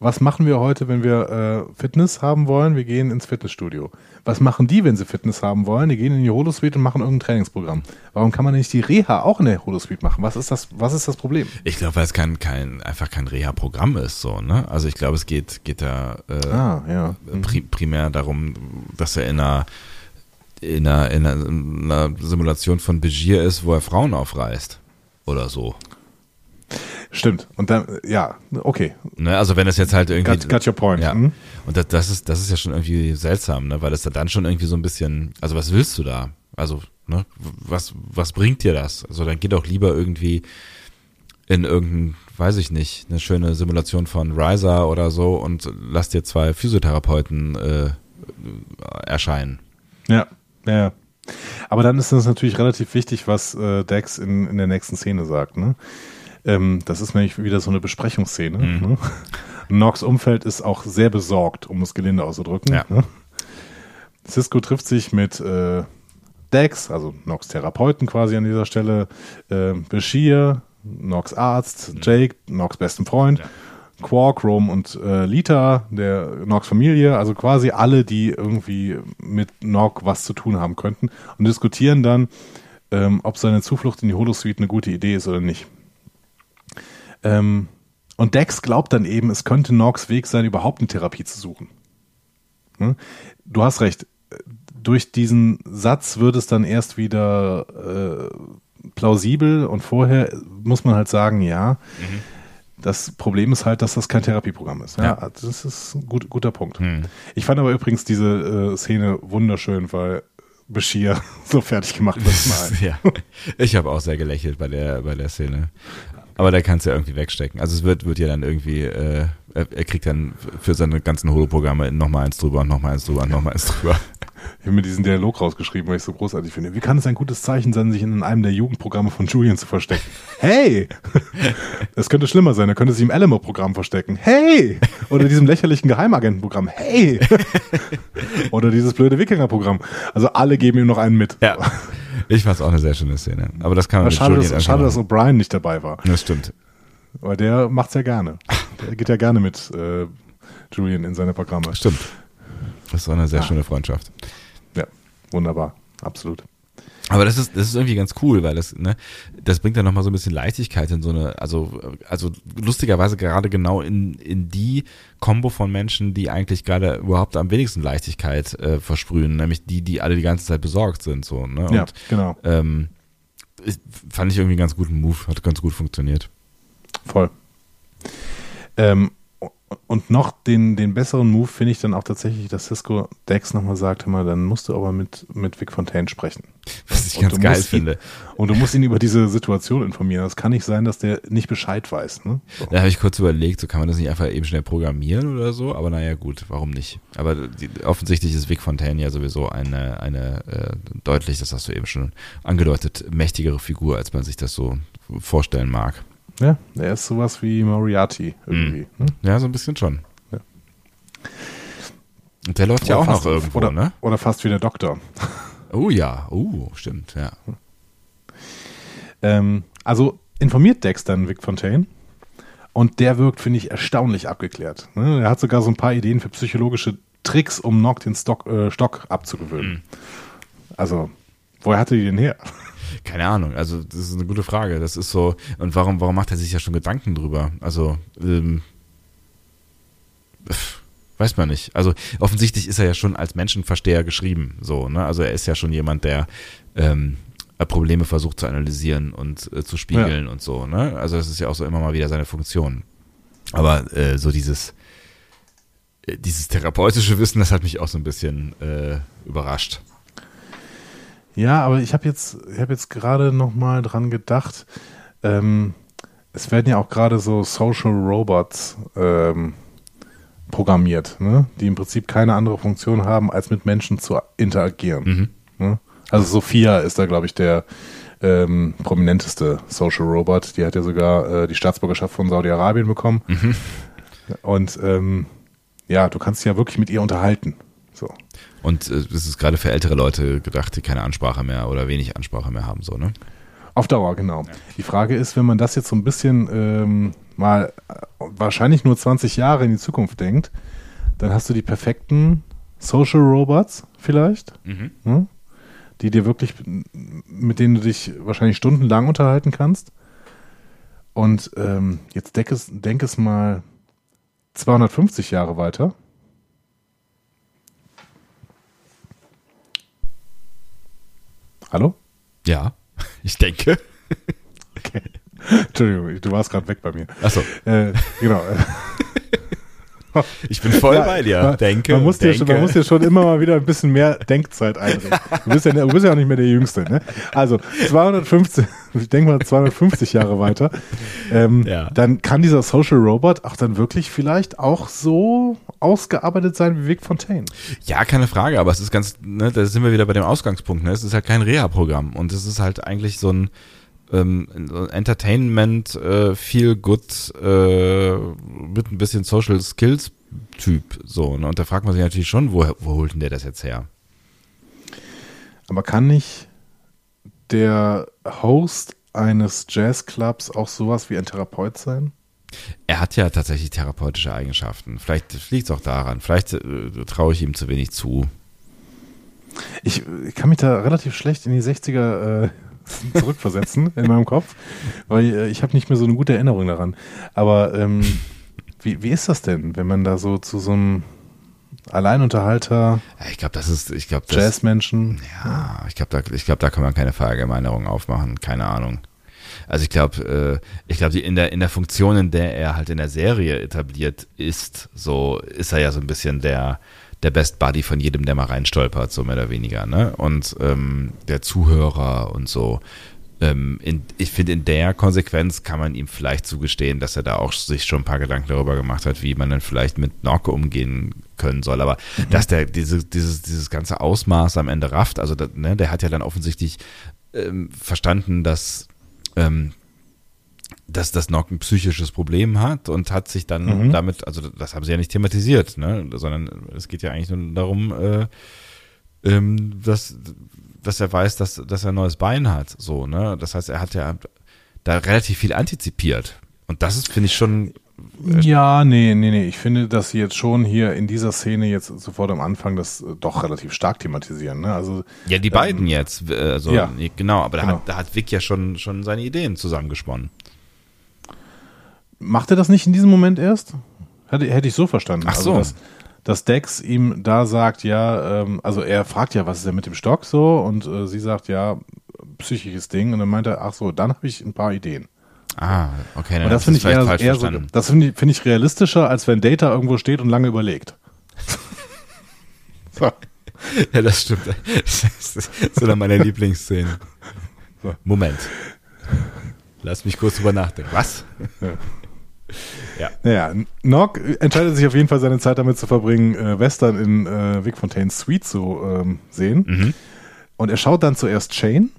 Was machen wir heute, wenn wir äh, Fitness haben wollen? Wir gehen ins Fitnessstudio. Was machen die, wenn sie Fitness haben wollen? Die gehen in die Holosuite und machen irgendein Trainingsprogramm. Warum kann man nicht die Reha auch in der Holosuite machen? Was ist das, was ist das Problem? Ich glaube, weil es kein, kein, einfach kein Reha-Programm ist, so, ne? Also ich glaube, es geht, geht da äh, ah, ja. mhm. pri primär darum, dass er in einer, in einer, in einer, in einer Simulation von Begier ist, wo er Frauen aufreißt. Oder so. Stimmt. Und dann, ja, okay. Ne, also wenn es jetzt halt irgendwie. Got, got your point. Ja. Mhm. Und das, das, ist, das ist ja schon irgendwie seltsam, ne? Weil das dann schon irgendwie so ein bisschen, also was willst du da? Also, ne, was, was bringt dir das? Also dann geh doch lieber irgendwie in irgendein, weiß ich nicht, eine schöne Simulation von Riser oder so und lass dir zwei Physiotherapeuten äh, erscheinen. Ja, ja. Aber dann ist es natürlich relativ wichtig, was äh, Dex in, in der nächsten Szene sagt, ne? Ähm, das ist nämlich wieder so eine Besprechungsszene. Mhm. Ne? Nox Umfeld ist auch sehr besorgt, um es gelinde auszudrücken. Ja. Ne? Cisco trifft sich mit äh, Dex, also Nox Therapeuten quasi an dieser Stelle, äh, Bashir, Nox Arzt, mhm. Jake, Nox besten Freund, ja. Quark, Rome und äh, Lita, der Nox Familie, also quasi alle, die irgendwie mit Nox was zu tun haben könnten und diskutieren dann, ähm, ob seine Zuflucht in die Holosuite eine gute Idee ist oder nicht. Ähm, und Dex glaubt dann eben, es könnte Norks Weg sein, überhaupt eine Therapie zu suchen. Ne? Du hast recht. Durch diesen Satz wird es dann erst wieder äh, plausibel und vorher muss man halt sagen, ja. Mhm. Das Problem ist halt, dass das kein Therapieprogramm ist. Ja, ja. das ist ein gut, guter Punkt. Mhm. Ich fand aber übrigens diese äh, Szene wunderschön, weil Bashir so fertig gemacht wird. ja. Ich habe auch sehr gelächelt bei der, bei der Szene. Aber der kann es ja irgendwie wegstecken. Also es wird, wird ja dann irgendwie, äh, er, er kriegt dann für seine ganzen Holo-Programme nochmal eins drüber und nochmal eins drüber und nochmal eins drüber. Ich habe mir diesen Dialog rausgeschrieben, weil ich es so großartig finde. Wie kann es ein gutes Zeichen sein, sich in einem der Jugendprogramme von Julian zu verstecken? Hey! Es könnte schlimmer sein, er könnte sich im Alamo-Programm verstecken. Hey! Oder diesem lächerlichen Geheimagentenprogramm. Hey! Oder dieses blöde Wikinger-Programm. Also alle geben ihm noch einen mit. Ja. Ich fand es auch eine sehr schöne Szene. Aber das kann man Aber schade, dass, schade dass O'Brien nicht dabei war. Das stimmt. Weil der macht's ja gerne. Der geht ja gerne mit äh, Julian in seine Programme. Stimmt. Das ist eine sehr ja. schöne Freundschaft. Ja, wunderbar. Absolut. Aber das ist, das ist irgendwie ganz cool, weil das, ne, das bringt dann nochmal so ein bisschen Leichtigkeit in so eine, also, also lustigerweise gerade genau in, in die Kombo von Menschen, die eigentlich gerade überhaupt am wenigsten Leichtigkeit äh, versprühen, nämlich die, die alle die ganze Zeit besorgt sind, so, ne? Und, ja, genau. Ähm, fand ich irgendwie einen ganz guten Move, hat ganz gut funktioniert. Voll. Ähm, und noch den, den besseren Move finde ich dann auch tatsächlich, dass Cisco Dex nochmal sagt, hör mal, dann musst du aber mit, mit Vic Fontaine sprechen. Was ich und ganz geil finde. Ihn, und du musst ihn über diese Situation informieren. Das kann nicht sein, dass der nicht Bescheid weiß. Ne? So. Da habe ich kurz überlegt, so kann man das nicht einfach eben schnell programmieren oder so, aber naja gut, warum nicht? Aber die, offensichtlich ist Vic Fontaine ja sowieso eine, eine äh, deutlich, das hast du eben schon angedeutet, mächtigere Figur, als man sich das so vorstellen mag. Ja, er ist sowas wie Moriarty irgendwie. Mhm. Ne? Ja, so ein bisschen schon. Ja. Und der läuft oder ja auch noch irgendwo, oder, ne? Oder fast wie der Doktor. Oh ja, oh, stimmt, ja. Ähm, also informiert Dexter Vic Fontaine und der wirkt, finde ich, erstaunlich abgeklärt. Ne? Er hat sogar so ein paar Ideen für psychologische Tricks, um Nock den Stock, äh, Stock abzugewöhnen. Mhm. Also, woher hatte die denn her? Keine Ahnung, also das ist eine gute Frage. Das ist so, und warum, warum macht er sich ja schon Gedanken drüber? Also, ähm, weiß man nicht. Also offensichtlich ist er ja schon als Menschenversteher geschrieben, so, ne? Also er ist ja schon jemand, der ähm, Probleme versucht zu analysieren und äh, zu spiegeln ja. und so, ne? Also das ist ja auch so immer mal wieder seine Funktion. Aber äh, so dieses äh, dieses therapeutische Wissen, das hat mich auch so ein bisschen äh, überrascht. Ja, aber ich habe jetzt, ich habe jetzt gerade noch mal dran gedacht. Ähm, es werden ja auch gerade so Social Robots ähm, programmiert, ne? die im Prinzip keine andere Funktion haben, als mit Menschen zu interagieren. Mhm. Ne? Also Sophia ist da, glaube ich, der ähm, prominenteste Social Robot. Die hat ja sogar äh, die Staatsbürgerschaft von Saudi-Arabien bekommen. Mhm. Und ähm, ja, du kannst dich ja wirklich mit ihr unterhalten. So. Und äh, das ist gerade für ältere Leute gedacht, die keine Ansprache mehr oder wenig Ansprache mehr haben, so, ne? Auf Dauer, genau. Ja. Die Frage ist, wenn man das jetzt so ein bisschen ähm, mal äh, wahrscheinlich nur 20 Jahre in die Zukunft denkt, dann hast du die perfekten Social Robots vielleicht, mhm. ne? die dir wirklich, mit denen du dich wahrscheinlich stundenlang unterhalten kannst. Und ähm, jetzt denk es, denk es mal 250 Jahre weiter. Hallo? Ja, ich denke. Okay. Entschuldigung, du warst gerade weg bei mir. Achso. Äh, genau. Ich bin voll ja, bei dir. Man, denke. Man muss, denke. Dir schon, man muss dir schon immer mal wieder ein bisschen mehr Denkzeit einbringen. Du bist ja, du bist ja auch nicht mehr der Jüngste. Ne? Also 250, ich denke mal 250 Jahre weiter. Ähm, ja. Dann kann dieser Social Robot auch dann wirklich vielleicht auch so ausgearbeitet sein wie Vic Fontaine. Ja, keine Frage, aber es ist ganz, ne, da sind wir wieder bei dem Ausgangspunkt. Ne? Es ist halt kein Reha-Programm und es ist halt eigentlich so ein ähm, Entertainment, äh, Feel Good äh, mit ein bisschen Social Skills Typ. So, ne? Und da fragt man sich natürlich schon, wo, wo holt denn der das jetzt her? Aber kann nicht der Host eines Jazzclubs auch sowas wie ein Therapeut sein? Er hat ja tatsächlich therapeutische Eigenschaften. Vielleicht liegt es auch daran. Vielleicht äh, traue ich ihm zu wenig zu. Ich, ich, kann mich da relativ schlecht in die 60er äh, zurückversetzen in meinem Kopf, weil äh, ich habe nicht mehr so eine gute Erinnerung daran. Aber ähm, wie, wie ist das denn, wenn man da so zu so einem Alleinunterhalter. Ja, ich glaube, das ist, ich glaube. Jazzmenschen. Ja, ich glaube, da, ich glaube, da kann man keine Verallgemeinerung aufmachen. Keine Ahnung. Also ich glaube, äh, ich glaube, in der in der Funktion, in der er halt in der Serie etabliert ist, so ist er ja so ein bisschen der der Best Buddy von jedem, der mal reinstolpert, so mehr oder weniger, ne? Und ähm, der Zuhörer und so. Ähm, in, ich finde, in der Konsequenz kann man ihm vielleicht zugestehen, dass er da auch sich schon ein paar Gedanken darüber gemacht hat, wie man dann vielleicht mit Norke umgehen können soll. Aber mhm. dass der diese, dieses, dieses ganze Ausmaß am Ende rafft, also da, ne, der hat ja dann offensichtlich ähm, verstanden, dass ähm, dass das Nock ein psychisches Problem hat und hat sich dann mhm. damit, also das haben sie ja nicht thematisiert, ne? sondern es geht ja eigentlich nur darum, äh, ähm, dass, dass er weiß, dass, dass er ein neues Bein hat. So, ne? Das heißt, er hat ja da relativ viel antizipiert. Und das ist, finde ich, schon. Äh, ja, nee, nee, nee. Ich finde, dass sie jetzt schon hier in dieser Szene jetzt sofort am Anfang das äh, doch relativ stark thematisieren. Ne? Also, ja, die beiden ähm, jetzt. Also, ja, genau, aber da, genau. Hat, da hat Vic ja schon, schon seine Ideen zusammengesponnen. Macht er das nicht in diesem Moment erst? Hätte, hätte ich so verstanden. Ach so. Also, dass, dass Dex ihm da sagt, ja, ähm, also er fragt ja, was ist denn mit dem Stock so? Und äh, sie sagt, ja, psychisches Ding. Und dann meint er, ach so, dann habe ich ein paar Ideen. Ah, okay. Dann und das finde ich eher, eher so, das finde ich, find ich realistischer, als wenn Data irgendwo steht und lange überlegt. so. Ja, das stimmt. Das ist so eine meiner Lieblingsszenen. So. Moment. Lass mich kurz drüber nachdenken. Was? Ja. Ja. Naja, Nock entscheidet sich auf jeden Fall seine Zeit damit zu verbringen, äh, Western in äh, Vic Fontaines Suite zu ähm, sehen. Mhm. Und er schaut dann zuerst Shane,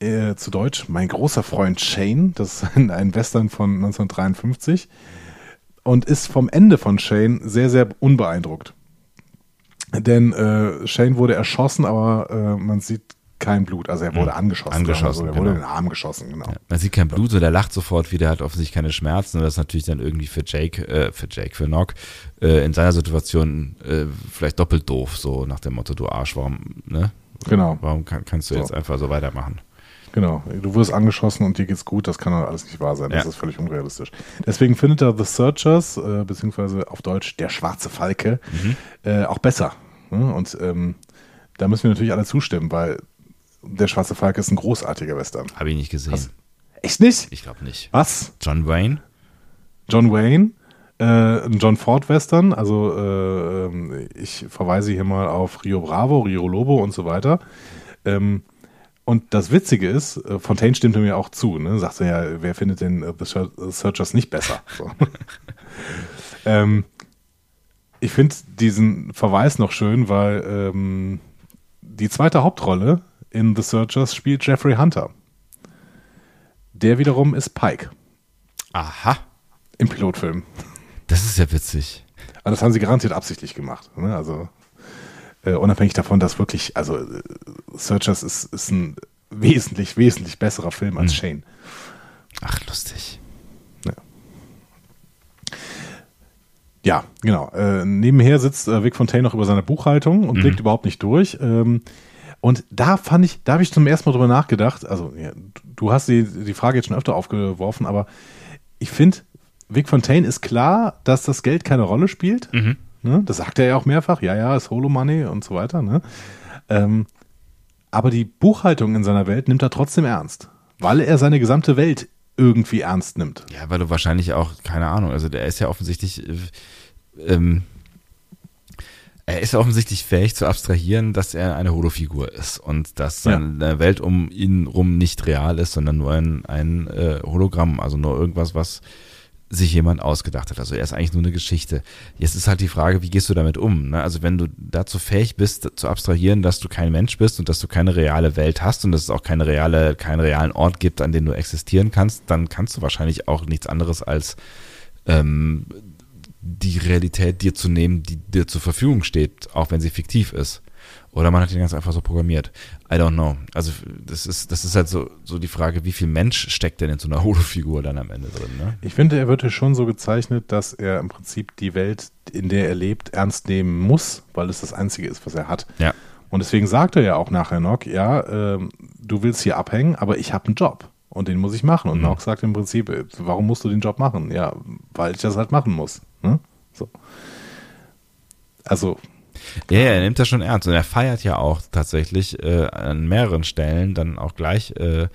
äh, zu Deutsch Mein großer Freund Shane, das ist ein, ein Western von 1953 und ist vom Ende von Shane sehr, sehr unbeeindruckt. Denn äh, Shane wurde erschossen, aber äh, man sieht kein Blut. Also er wurde mhm. angeschossen. Angeschossen. Also er wurde genau. in den Arm geschossen, genau. Ja, man sieht kein Blut, so der lacht sofort wieder, hat offensichtlich keine Schmerzen. Und das ist natürlich dann irgendwie für Jake, äh, für Jake, für Nock, äh, in seiner Situation äh, vielleicht doppelt doof, so nach dem Motto, du Arsch, warum, ne? Genau. Warum kann, kannst du jetzt so. einfach so weitermachen? Genau, du wirst angeschossen und dir geht's gut, das kann doch alles nicht wahr sein, das ja. ist völlig unrealistisch. Deswegen findet er The Searchers, äh, beziehungsweise auf Deutsch Der schwarze Falke, mhm. äh, auch besser. Ne? Und ähm, da müssen wir natürlich alle zustimmen, weil der Schwarze Falke ist ein großartiger Western. Habe ich nicht gesehen. Hast, echt nicht? Ich glaube nicht. Was? John Wayne? John Wayne, äh, ein John Ford Western. Also äh, ähm, ich verweise hier mal auf Rio Bravo, Rio Lobo und so weiter. Ähm, und das Witzige ist, äh, Fontaine stimmte mir auch zu. Ne? Sagte ja, wer findet denn uh, The Searchers nicht besser? So. ähm, ich finde diesen Verweis noch schön, weil ähm, die zweite Hauptrolle in The Searchers spielt Jeffrey Hunter. Der wiederum ist Pike. Aha. Im Pilotfilm. Das ist ja witzig. Also das haben sie garantiert absichtlich gemacht. Ne? Also äh, unabhängig davon, dass wirklich, also äh, Searchers ist, ist ein wesentlich, wesentlich besserer Film als hm. Shane. Ach, lustig. Ja, ja genau. Äh, nebenher sitzt äh, Vic Fontaine noch über seine Buchhaltung und mhm. blickt überhaupt nicht durch. Ähm, und da fand ich, da habe ich zum ersten Mal drüber nachgedacht. Also, ja, du hast die, die Frage jetzt schon öfter aufgeworfen, aber ich finde, Vic Fontaine ist klar, dass das Geld keine Rolle spielt. Mhm. Ne? Das sagt er ja auch mehrfach. Ja, ja, ist Holo Money und so weiter. Ne? Ähm, aber die Buchhaltung in seiner Welt nimmt er trotzdem ernst, weil er seine gesamte Welt irgendwie ernst nimmt. Ja, weil du wahrscheinlich auch, keine Ahnung, also der ist ja offensichtlich äh, ähm, er ist offensichtlich fähig zu abstrahieren, dass er eine Holofigur ist und dass seine ja. Welt um ihn rum nicht real ist, sondern nur ein, ein äh, Hologramm, also nur irgendwas, was sich jemand ausgedacht hat. Also er ist eigentlich nur eine Geschichte. Jetzt ist halt die Frage, wie gehst du damit um? Ne? Also wenn du dazu fähig bist, zu abstrahieren, dass du kein Mensch bist und dass du keine reale Welt hast und dass es auch keine reale, keinen realen Ort gibt, an dem du existieren kannst, dann kannst du wahrscheinlich auch nichts anderes als ähm, die Realität dir zu nehmen, die dir zur Verfügung steht, auch wenn sie fiktiv ist. Oder man hat ihn ganz einfach so programmiert. I don't know. Also das ist, das ist halt so, so die Frage, wie viel Mensch steckt denn in so einer Holofigur dann am Ende drin? Ne? Ich finde, er wird hier schon so gezeichnet, dass er im Prinzip die Welt, in der er lebt, ernst nehmen muss, weil es das Einzige ist, was er hat. Ja. Und deswegen sagt er ja auch nachher noch, ja, äh, du willst hier abhängen, aber ich habe einen Job und den muss ich machen. Und mhm. Nock sagt im Prinzip, äh, warum musst du den Job machen? Ja, weil ich das halt machen muss. Ne? So. Also ja, ja, er nimmt das schon ernst und er feiert ja auch tatsächlich äh, an mehreren Stellen dann auch gleich, äh,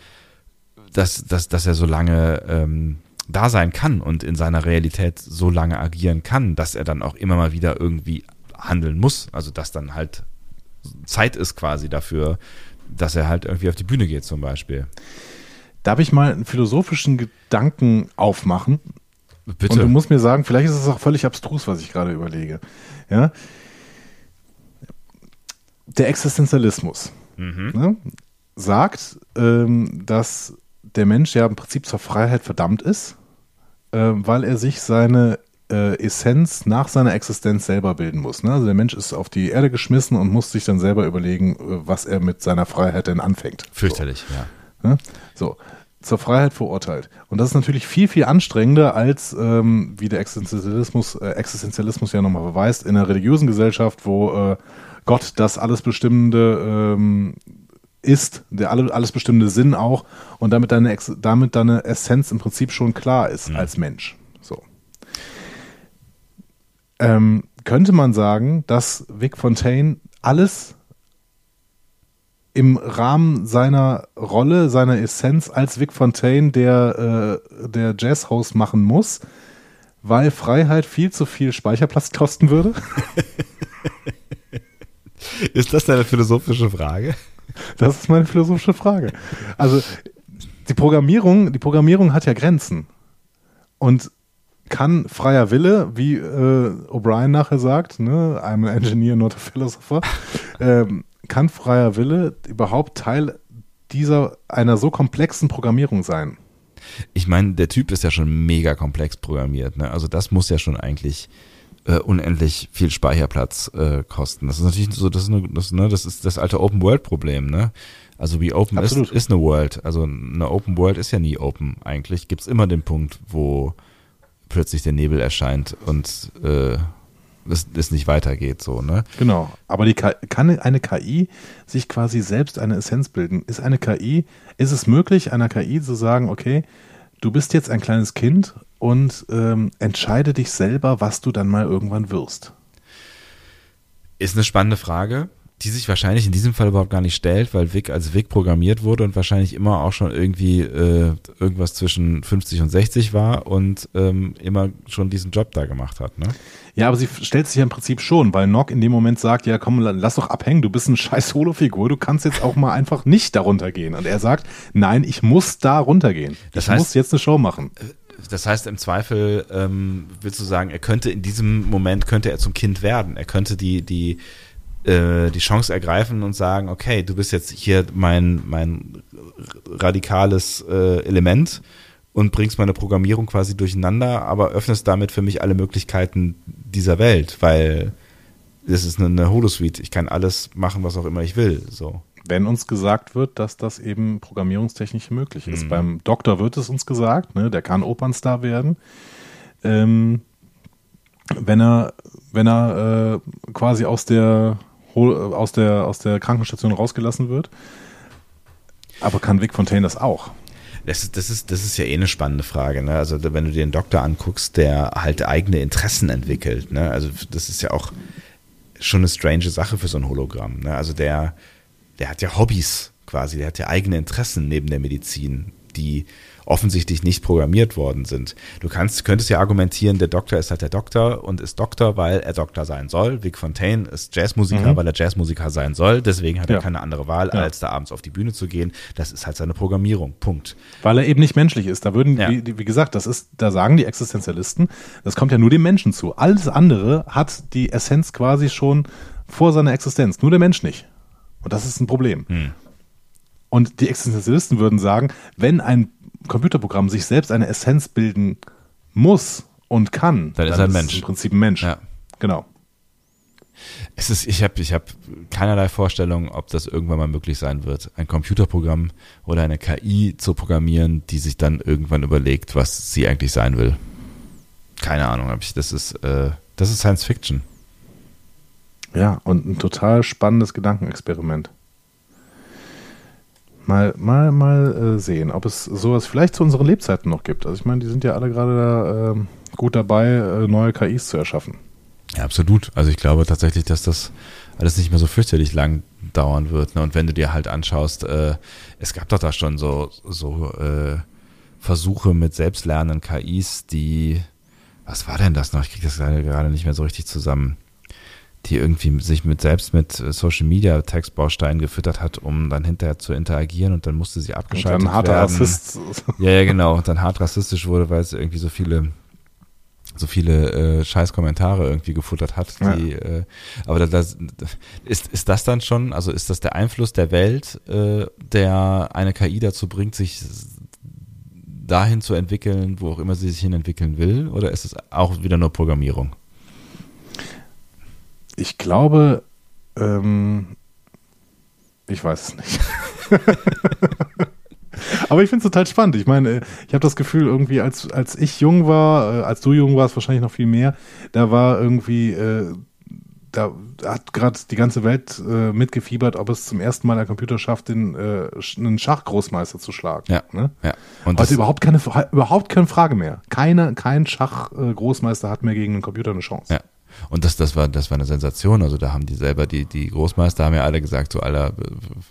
dass, dass, dass er so lange ähm, da sein kann und in seiner Realität so lange agieren kann, dass er dann auch immer mal wieder irgendwie handeln muss. Also dass dann halt Zeit ist quasi dafür, dass er halt irgendwie auf die Bühne geht zum Beispiel. Darf ich mal einen philosophischen Gedanken aufmachen? Bitte. Und du musst mir sagen, vielleicht ist es auch völlig abstrus, was ich gerade überlege. Ja? Der Existenzialismus Mhm. ne, sagt, ähm, dass der Mensch ja im Prinzip zur Freiheit verdammt ist, äh, weil er sich seine äh, Essenz nach seiner Existenz selber bilden muss. Ne? Also der Mensch ist auf die Erde geschmissen und muss sich dann selber überlegen, äh, was er mit seiner Freiheit denn anfängt. Fürchterlich, ja. Ne? So, zur Freiheit verurteilt. Und das ist natürlich viel, viel anstrengender als, ähm, wie der Existenzialismus, äh, Existenzialismus ja nochmal beweist, in einer religiösen Gesellschaft, wo äh, Gott das alles bestimmende ähm, ist, der alle, alles bestimmende Sinn auch und damit deine, Ex damit deine Essenz im Prinzip schon klar ist Mhm. als Mensch. So. Ähm, könnte man sagen, dass Vic Fontaine alles im Rahmen seiner Rolle, seiner Essenz als Vic Fontaine, der, äh, der Jazzhost machen muss, weil Freiheit viel zu viel Speicherplatz kosten würde? Ist das deine philosophische Frage? Das ist meine philosophische Frage. Also die Programmierung, die Programmierung hat ja Grenzen. Und kann freier Wille, wie äh, O'Brien nachher sagt, ne, I'm an engineer, not a philosopher, ähm, kann freier Wille überhaupt Teil dieser einer so komplexen Programmierung sein? Ich meine, der Typ ist ja schon mega komplex programmiert. Ne? Also das muss ja schon eigentlich äh, unendlich viel Speicherplatz äh, kosten. Das ist natürlich so, das ist, eine, das, ne, das ist das alte Open World Problem. Ne? Also wie Open ist, ist eine World. Also eine Open World ist ja nie open. Eigentlich gibt es immer den Punkt, wo plötzlich der Nebel erscheint und äh, es, es nicht weitergeht. So, ne? Genau. Aber die K kann eine KI sich quasi selbst eine Essenz bilden? Ist eine KI, ist es möglich, einer KI zu sagen, okay, du bist jetzt ein kleines Kind und ähm, entscheide dich selber, was du dann mal irgendwann wirst? Ist eine spannende Frage, die sich wahrscheinlich in diesem Fall überhaupt gar nicht stellt, weil Vic als Vic programmiert wurde und wahrscheinlich immer auch schon irgendwie äh, irgendwas zwischen 50 und 60 war und ähm, immer schon diesen Job da gemacht hat. Ne? Ja, aber sie stellt sich ja im Prinzip schon, weil Nock in dem Moment sagt, ja komm, lass doch abhängen, du bist eine scheiß Holo-Figur, du kannst jetzt auch mal einfach nicht darunter gehen. Und er sagt, nein, ich muss da runtergehen. Das ich heißt- muss jetzt eine Show machen. Das heißt, im Zweifel ähm, willst du sagen, er könnte in diesem Moment könnte er zum Kind werden. Er könnte die die äh, die Chance ergreifen und sagen, okay, du bist jetzt hier mein mein radikales äh, Element und bringst meine Programmierung quasi durcheinander, aber öffnest damit für mich alle Möglichkeiten dieser Welt, weil das ist eine, eine Holosuite. Ich kann alles machen, was auch immer ich will. So. Wenn uns gesagt wird, dass das eben programmierungstechnisch möglich ist. Mhm. Beim Doktor wird es uns gesagt, ne, der kann Opernstar werden. Ähm, wenn er, wenn er äh, quasi aus der, aus, der, aus der Krankenstation rausgelassen wird. Aber kann Vic Fontaine das auch? Das ist, das ist, das ist ja eh eine spannende Frage. Ne? Also wenn du dir den Doktor anguckst, der halt eigene Interessen entwickelt. Ne? Also das ist ja auch schon eine strange Sache für so ein Hologramm. Ne? Also der, der hat ja Hobbys quasi, der hat ja eigene Interessen neben der Medizin, die offensichtlich nicht programmiert worden sind. Du kannst, könntest ja argumentieren, der Doktor ist halt der Doktor und ist Doktor, weil er Doktor sein soll. Vic Fontaine ist Jazzmusiker, Mhm. weil er Jazzmusiker sein soll. Deswegen hat er Ja. keine andere Wahl, Ja. als da abends auf die Bühne zu gehen. Das ist halt seine Programmierung. Punkt. Weil er eben nicht menschlich ist. Da würden, Ja. wie, wie gesagt, das ist, da sagen die Existenzialisten, das kommt ja nur dem Menschen zu. Alles andere hat die Essenz quasi schon vor seiner Existenz. Nur der Mensch nicht. Und das ist ein Problem. Hm. Und die Existenzialisten würden sagen, wenn ein Computerprogramm sich selbst eine Essenz bilden muss und kann, Dann ist er ein es Mensch. im Prinzip ein Mensch. Ja. Genau. Es ist, ich habe ich hab keinerlei Vorstellung, ob das irgendwann mal möglich sein wird, ein Computerprogramm oder eine KI zu programmieren, die sich dann irgendwann überlegt, was sie eigentlich sein will. Keine Ahnung, hab ich. Das ist, äh, das ist Science Fiction. Ja, und ein total spannendes Gedankenexperiment. Mal, mal, mal äh, sehen, ob es sowas vielleicht zu unseren Lebzeiten noch gibt. Also ich meine, die sind ja alle gerade da, ähm, gut dabei, äh, neue KIs zu erschaffen. Ja, absolut. Also ich glaube tatsächlich, dass das alles nicht mehr so fürchterlich lang dauern wird. Ne? Und wenn du dir halt anschaust, äh, es gab doch da schon so, so äh, Versuche mit selbstlernenden KIs, die, was war denn das noch? Ich kriege das gerade nicht mehr so richtig zusammen die irgendwie sich mit selbst mit äh, Social Media Textbausteinen gefüttert hat, um dann hinterher zu interagieren und dann musste sie abgeschaltet und dann hart werden. Rassist. Ja, ja, genau. Und dann hart rassistisch wurde, weil es irgendwie so viele so viele äh, scheiß Kommentare irgendwie gefuttert hat. Die, ja. äh, aber das, ist, ist das dann schon, also ist das der Einfluss der Welt, äh, der eine KI dazu bringt, sich dahin zu entwickeln, wo auch immer sie sich hin entwickeln will? Oder ist es auch wieder nur Programmierung? Ich glaube, ähm, ich weiß es nicht. Aber ich finde es total spannend. Ich meine, ich habe das Gefühl, irgendwie, als, als ich jung war, äh, als du jung warst, wahrscheinlich noch viel mehr, da war irgendwie, äh, da hat gerade die ganze Welt äh, mitgefiebert, ob es zum ersten Mal der Computer schafft, den, äh, einen Schachgroßmeister zu schlagen. Ja. Ne? ja. Und Heute überhaupt keine, überhaupt keine Frage mehr. Keine, kein Schachgroßmeister hat mehr gegen einen Computer eine Chance. Ja. Und das, das war, das war eine Sensation. Also da haben die selber, die, die Großmeister haben ja alle gesagt, so, Alter,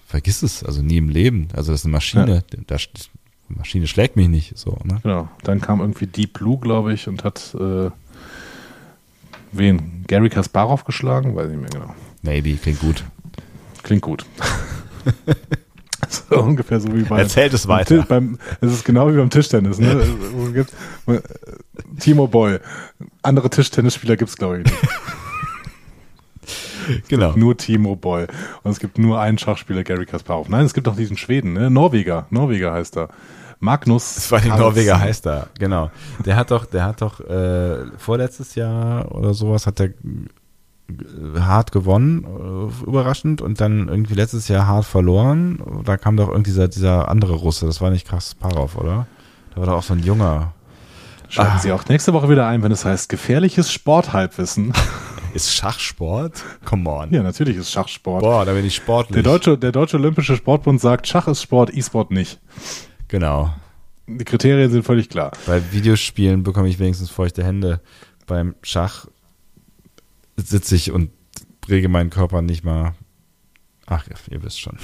vergiss es, also nie im Leben. Also das ist eine Maschine, ja. die Maschine schlägt mich nicht, so, ne? Genau. Dann kam irgendwie Deep Blue, glaube ich, und hat, äh, wen? Gary Kasparov geschlagen? Weiß ich nicht mehr genau. Maybe, klingt gut. Klingt gut. So ungefähr so wie beim. Erzählt es weiter. Beim, es ist genau wie beim Tischtennis. Ne? Timo Boy. Andere Tischtennisspieler gibt es, glaube ich, nicht. Genau. Nur Timo Boy. Und es gibt nur einen Schachspieler, Gary Kasparov. Nein, es gibt auch diesen Schweden, ne? Norweger. Norweger heißt er. Magnus. Das war den Norweger heißt er, genau. Der hat doch, der hat doch äh, vorletztes Jahr oder sowas hat er hart gewonnen, äh, überraschend, und dann irgendwie letztes Jahr hart verloren. Da kam doch irgendwie dieser, dieser andere Russe, das war nicht krass Parov, oder? Da war doch auch so ein junger. Schalten ah. Sie auch nächste Woche wieder ein, wenn es heißt gefährliches Sporthalbwissen. Ist Schachsport? Come on. Ja, natürlich ist Schachsport. Boah, da bin ich sportlich. Der deutsche, der deutsche Olympische Sportbund sagt, Schach ist Sport, E-Sport nicht. Genau. Die Kriterien sind völlig klar. Bei Videospielen bekomme ich wenigstens feuchte Hände. Beim Schach sitze ich und rege meinen Körper nicht mal. Ach, ihr wisst schon.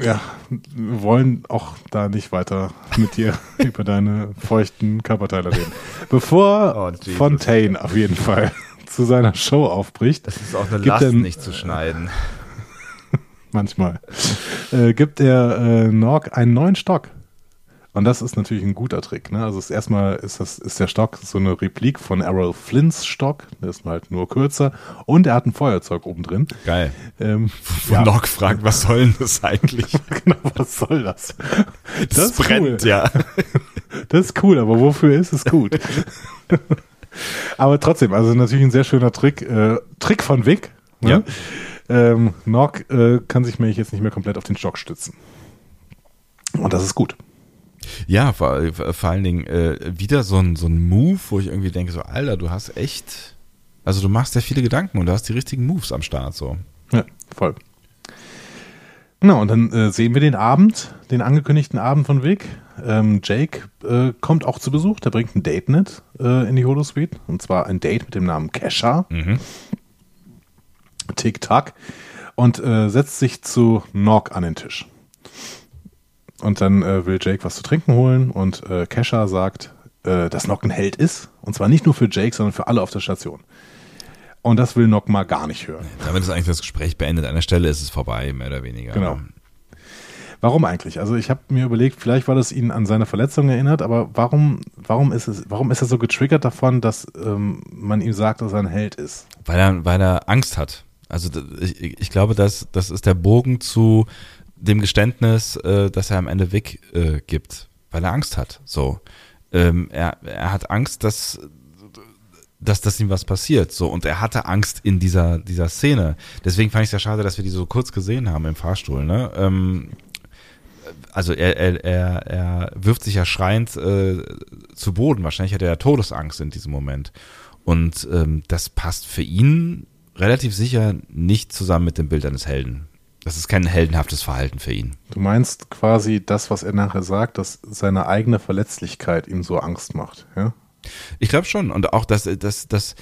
Ja, wir wollen auch da nicht weiter mit dir über deine feuchten Körperteile reden. Bevor oh, Fontaine auf jeden Fall zu seiner Show aufbricht. Das ist auch eine Last, er, nicht zu schneiden. Manchmal. Äh, gibt er äh, Norg einen neuen Stock. Und das ist natürlich ein guter Trick. Ne? Also erstmal ist, das, ist der Stock so eine Replik von Errol Flints Stock. Der ist halt nur kürzer. Und er hat ein Feuerzeug oben drin. Geil. Ähm, ja. Nock fragt, was soll denn das eigentlich? genau, was soll das? Das, das brennt, cool. ja. das ist cool, aber wofür ist es gut? aber trotzdem, also natürlich ein sehr schöner Trick. Äh, Trick von Vic. Ne? Ja. Ähm, Nock äh, kann sich mir jetzt nicht mehr komplett auf den Stock stützen. Und das ist gut. Ja, vor, vor allen Dingen äh, wieder so ein, so ein Move, wo ich irgendwie denke, so, Alter, du hast echt, also du machst ja viele Gedanken und du hast die richtigen Moves am Start, so. Ja, voll. Genau, und dann äh, sehen wir den Abend, den angekündigten Abend von Vic. Ähm, Jake äh, kommt auch zu Besuch, der bringt ein Date mit äh, in die Holosuite. Und zwar ein Date mit dem Namen Kesha. Mhm. Tick-Tack. Und äh, setzt sich zu Nog an den Tisch. Und dann äh, will Jake was zu trinken holen und äh, Kesha sagt, äh, dass Nock ein Held ist. Und zwar nicht nur für Jake, sondern für alle auf der Station. Und das will Nock mal gar nicht hören. Damit ist eigentlich das Gespräch beendet. An der Stelle ist es vorbei, mehr oder weniger. Genau. Warum eigentlich? Also ich habe mir überlegt, vielleicht weil es ihn an seine Verletzung erinnert, aber warum, warum ist es, warum ist er so getriggert davon, dass ähm, man ihm sagt, dass er ein Held ist? Weil er, weil er Angst hat. Also ich, ich glaube, dass das ist der Bogen zu dem Geständnis, äh, dass er am Ende weg äh, gibt, weil er Angst hat. So, ähm, er, er hat Angst, dass dass, dass ihm was passiert. So, und er hatte Angst in dieser, dieser Szene. Deswegen fand ich es ja schade, dass wir die so kurz gesehen haben im Fahrstuhl, ne? Ähm, also er, er, er, er wirft sich ja schreiend äh, zu Boden. Wahrscheinlich hat er ja Todesangst in diesem Moment. Und ähm, das passt für ihn relativ sicher nicht zusammen mit dem Bild eines Helden. Das ist kein heldenhaftes Verhalten für ihn. Du meinst quasi das, was er nachher sagt, dass seine eigene Verletzlichkeit ihm so Angst macht, ja? Ich glaube schon. Und auch, dass, dass, dass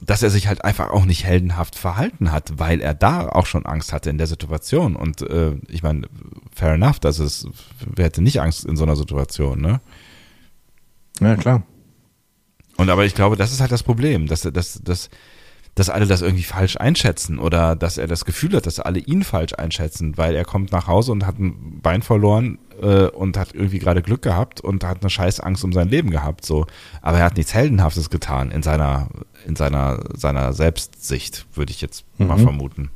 dass er sich halt einfach auch nicht heldenhaft verhalten hat, weil er da auch schon Angst hatte in der Situation. Und äh, ich meine, fair enough, dass es, wer hätte nicht Angst in so einer Situation, ne? Ja, klar. Und aber ich glaube, das ist halt das Problem, dass, dass, dass, dass alle das irgendwie falsch einschätzen oder dass er das Gefühl hat, dass alle ihn falsch einschätzen, weil er kommt nach Hause und hat ein Bein verloren äh, und hat irgendwie gerade Glück gehabt und hat eine scheiß Angst um sein Leben gehabt, so. Aber er hat nichts Heldenhaftes getan in seiner, in seiner, seiner Selbstsicht, würde ich jetzt mhm. mal vermuten.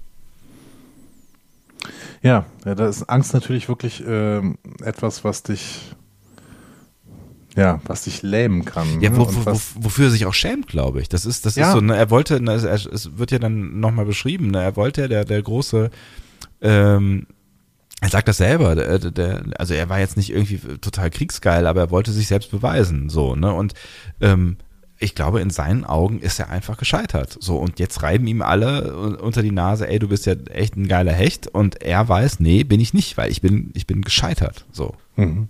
Ja, ja, da ist Angst natürlich wirklich äh, etwas, was dich ja, was dich lähmen kann. Ja, ne? wo, wo, wofür er sich auch schämt, glaube ich. Das ist, das ja. ist so, ne, er wollte, ne, es wird ja dann nochmal beschrieben, ne, er wollte ja der, der große, ähm, er sagt das selber, der, der, also er war jetzt nicht irgendwie total kriegsgeil, aber er wollte sich selbst beweisen, so, ne, und, ähm, ich glaube, in seinen Augen ist er einfach gescheitert. So, und jetzt reiben ihm alle unter die Nase, ey, du bist ja echt ein geiler Hecht. Und er weiß, nee, bin ich nicht, weil ich bin, ich bin gescheitert. So. Mhm.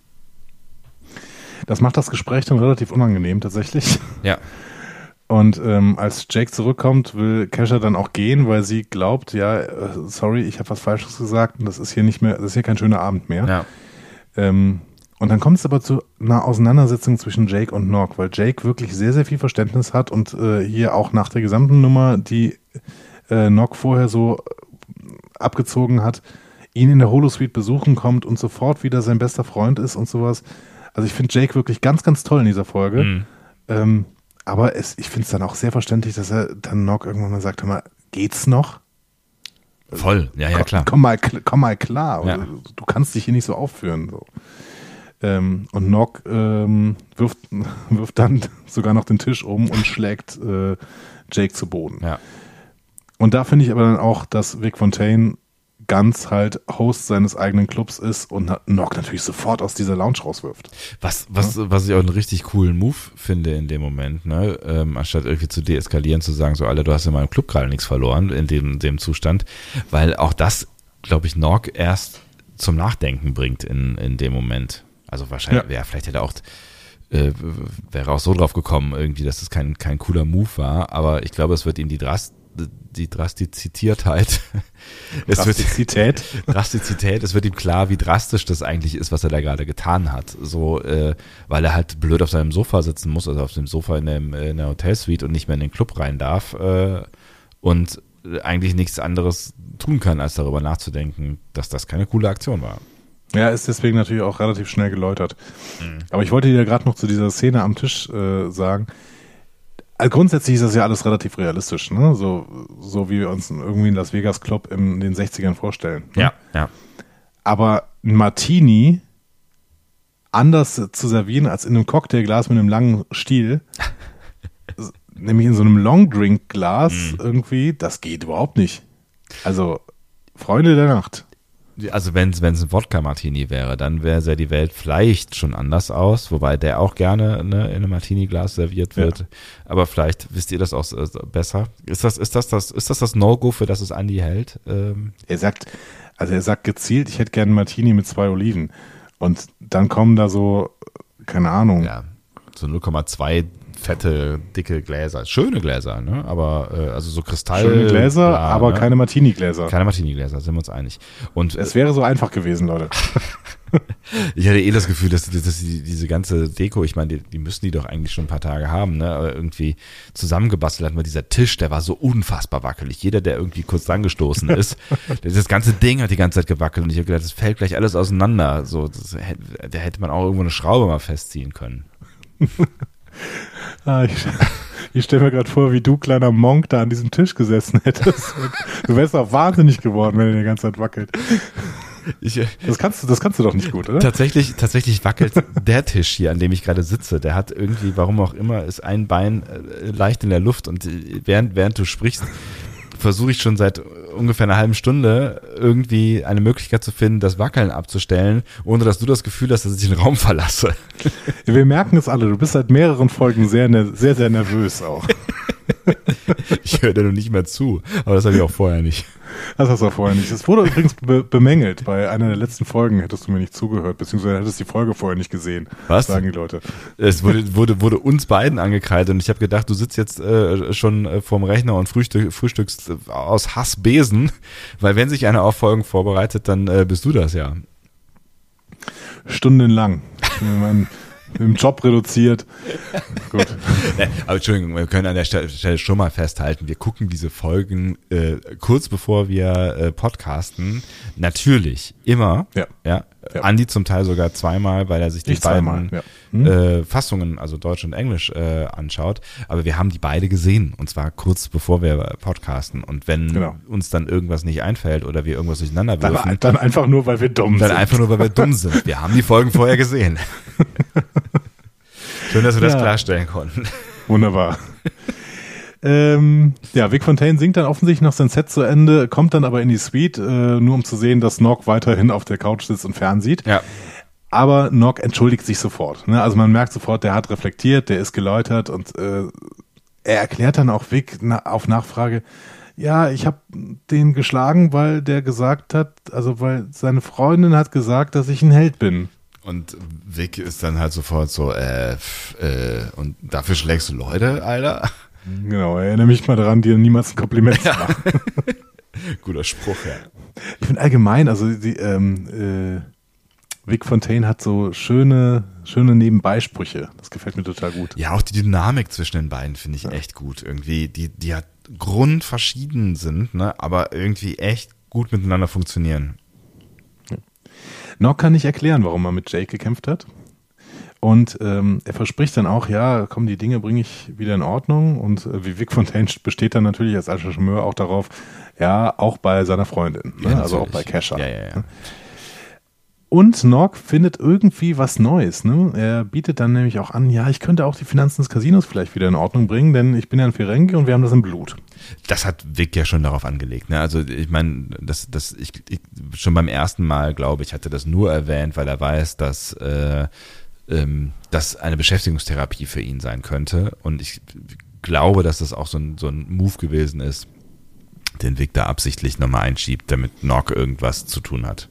Das macht das Gespräch dann relativ unangenehm tatsächlich. Ja. Und ähm, als Jake zurückkommt, will Kesha dann auch gehen, weil sie glaubt, ja, äh, sorry, ich habe was Falsches gesagt und das ist hier nicht mehr, das ist hier kein schöner Abend mehr. Ja. Ähm, und dann kommt es aber zu einer Auseinandersetzung zwischen Jake und Nock, weil Jake wirklich sehr, sehr viel Verständnis hat und äh, hier auch nach der gesamten Nummer, die äh, Nock vorher so abgezogen hat, ihn in der Holosuite besuchen kommt und sofort wieder sein bester Freund ist und sowas. Also ich finde Jake wirklich ganz, ganz toll in dieser Folge. Mhm. Ähm, aber es, ich finde es dann auch sehr verständlich, dass er dann Nock irgendwann mal sagt, hör mal, geht's noch? Voll, ja, ja, klar. Komm, mal, komm mal klar. Ja. Du kannst dich hier nicht so aufführen. So. Ähm, und Nock ähm, wirft, wirft dann sogar noch den Tisch um und schlägt äh, Jake zu Boden. Ja. Und da finde ich aber dann auch, dass Vic Fontaine ganz halt Host seines eigenen Clubs ist und Nock natürlich sofort aus dieser Lounge rauswirft. Was, was, ja? was ich auch einen richtig coolen Move finde in dem Moment, ne? Ähm, anstatt irgendwie zu deeskalieren, zu sagen, so, Alter, du hast in meinem Club gerade nichts verloren in dem, dem Zustand, weil auch das, glaube ich, Nock erst zum Nachdenken bringt in, in dem Moment. Also wahrscheinlich, ja, ja vielleicht hätte er auch äh, wäre auch so drauf gekommen, irgendwie, dass das kein, kein cooler Move war, aber ich glaube, es wird ihm die Drast die Drastizitiertheit. Drastizität. Es wird, Drastizität. Es wird ihm klar, wie drastisch das eigentlich ist, was er da gerade getan hat. So, äh, weil er halt blöd auf seinem Sofa sitzen muss, also auf dem Sofa in, dem, in der Hotelsuite und nicht mehr in den Club rein darf äh, und eigentlich nichts anderes tun kann, als darüber nachzudenken, dass das keine coole Aktion war. Ja, ist deswegen natürlich auch relativ schnell geläutert. Mhm. Aber ich wollte dir gerade noch zu dieser Szene am Tisch äh, sagen, also grundsätzlich ist das ja alles relativ realistisch, ne? So, so wie wir uns irgendwie in Las Vegas Club in den 60ern vorstellen. Ne? Ja, ja. Aber ein Martini anders zu servieren als in einem Cocktailglas mit einem langen Stiel, nämlich in so einem Longdrink-Glas mhm. irgendwie, das geht überhaupt nicht. Also, Freunde der Nacht also wenn es ein Wodka-Martini wäre, dann wäre ja die Welt vielleicht schon anders aus, wobei der auch gerne ne, in einem Martini-Glas serviert wird. Ja. Aber vielleicht wisst ihr das auch äh, besser. Ist das, ist das das, ist das das No-Go, für das es Andi hält? Ähm er sagt, also er sagt gezielt, ich hätte gerne einen Martini mit zwei Oliven. Und dann kommen da so, keine Ahnung. Ja, so 0,2 fette, dicke Gläser. Schöne Gläser, ne? Aber äh, also so Kristall. Schöne Gläser, bla, aber ne? keine Martini-Gläser. Keine Martini-Gläser, sind wir uns einig. Und es wäre so einfach gewesen, Leute. ich hatte eh das Gefühl, dass, dass die, diese ganze Deko, ich meine, die, die, müssen die doch eigentlich schon ein paar Tage haben, ne? Aber irgendwie zusammengebastelt hat man dieser Tisch, der war so unfassbar wackelig. Jeder, der irgendwie kurz angestoßen ist, das ganze Ding hat die ganze Zeit gewackelt und ich habe gedacht, das fällt gleich alles auseinander. So, das, da hätte man auch irgendwo eine Schraube mal festziehen können. Ah, ich, ich stelle mir gerade vor, wie du, kleiner Monk, da an diesem Tisch gesessen hättest. Du wärst auch wahnsinnig geworden, wenn er die ganze Zeit wackelt. Ich, äh, das, kannst du, das kannst du doch nicht gut, oder? Tatsächlich, tatsächlich wackelt der Tisch hier, an dem ich gerade sitze. Der hat irgendwie, warum auch immer, ist ein Bein äh, leicht in der Luft und äh, während, während du sprichst, versuche ich schon seit ungefähr einer halben Stunde irgendwie eine Möglichkeit zu finden, das Wackeln abzustellen, ohne dass du das Gefühl hast, dass ich den Raum verlasse. Wir merken es alle, du bist seit mehreren Folgen sehr, sehr, sehr nervös auch. ich höre dir noch nicht mehr zu, aber das habe ich auch vorher nicht. Das hast du vorher nicht. Das wurde übrigens be bemängelt. Bei einer der letzten Folgen hättest du mir nicht zugehört, beziehungsweise hättest die Folge vorher nicht gesehen. Was? Sagen die Leute. Es wurde, wurde, wurde uns beiden angekreidet und ich habe gedacht, du sitzt jetzt äh, schon äh, vorm Rechner und frühstück, frühstückst aus Hassbesen, weil wenn sich einer auf Folgen vorbereitet, dann äh, bist du das ja. Stundenlang. Man, im Job reduziert. Gut. Aber Entschuldigung, wir können an der Stelle schon mal festhalten, wir gucken diese Folgen äh, kurz bevor wir äh, podcasten. Natürlich, immer. Ja. ja. ja. Andi zum Teil sogar zweimal, weil er sich die ich beiden ja. Hm? äh, Fassungen, also Deutsch und Englisch, äh, anschaut. Aber wir haben die beide gesehen und zwar kurz bevor wir podcasten. Und wenn genau. uns dann irgendwas nicht einfällt oder wir irgendwas durcheinander würfen, dann, dann einfach nur, weil wir dumm dann sind. Dann einfach nur, weil wir dumm sind. Wir haben die Folgen vorher gesehen. Schön, dass wir das klarstellen konnten. Wunderbar. ähm, ja, Vic Fontaine singt dann offensichtlich noch sein Set zu Ende, kommt dann aber in die Suite, äh, nur um zu sehen, dass Nock weiterhin auf der Couch sitzt und fernsieht. Ja. Aber Nock entschuldigt sich sofort. Ne? Also man merkt sofort, der hat reflektiert, der ist geläutert und äh, er erklärt dann auch Vic na, auf Nachfrage, ja, ich habe den geschlagen, weil der gesagt hat, also weil seine Freundin hat gesagt, dass ich ein Held bin. Und Vic ist dann halt sofort so, äh, äh, und dafür schlägst du Leute, Alter? Genau, erinnere mich mal daran, dir niemals ein Kompliment zu machen. Guter Spruch, ja. Ich finde allgemein, also die, ähm, äh, Vic Fontaine hat so schöne, schöne Nebenbeisprüche. Das gefällt mir total gut. Ja, auch die Dynamik zwischen den beiden finde ich ja. echt gut. Irgendwie, die, die hat grundverschieden sind, ne, aber irgendwie echt gut miteinander funktionieren. Nock kann nicht erklären, warum er mit Jake gekämpft hat. Und ähm, er verspricht dann auch, ja, komm, die Dinge bringe ich wieder in Ordnung. Und äh, wie Vic Fontaine besteht dann natürlich als Archimeur auch darauf, ja, auch bei seiner Freundin, ne? ja, also auch bei Kesha. Ja, ja, ja. Und Nock findet irgendwie was Neues. Ne? Er bietet dann nämlich auch an, ja, ich könnte auch die Finanzen des Casinos vielleicht wieder in Ordnung bringen, denn ich bin ja ein Ferengi und wir haben das im Blut. Das hat Vic ja schon darauf angelegt. Ne? Also ich meine, das, das, ich, ich, schon beim ersten Mal, glaube ich, hatte das nur erwähnt, weil er weiß, dass äh, ähm, das eine Beschäftigungstherapie für ihn sein könnte. Und ich glaube, dass das auch so ein, so ein Move gewesen ist, den Vic da absichtlich nochmal einschiebt, damit Nock irgendwas zu tun hat.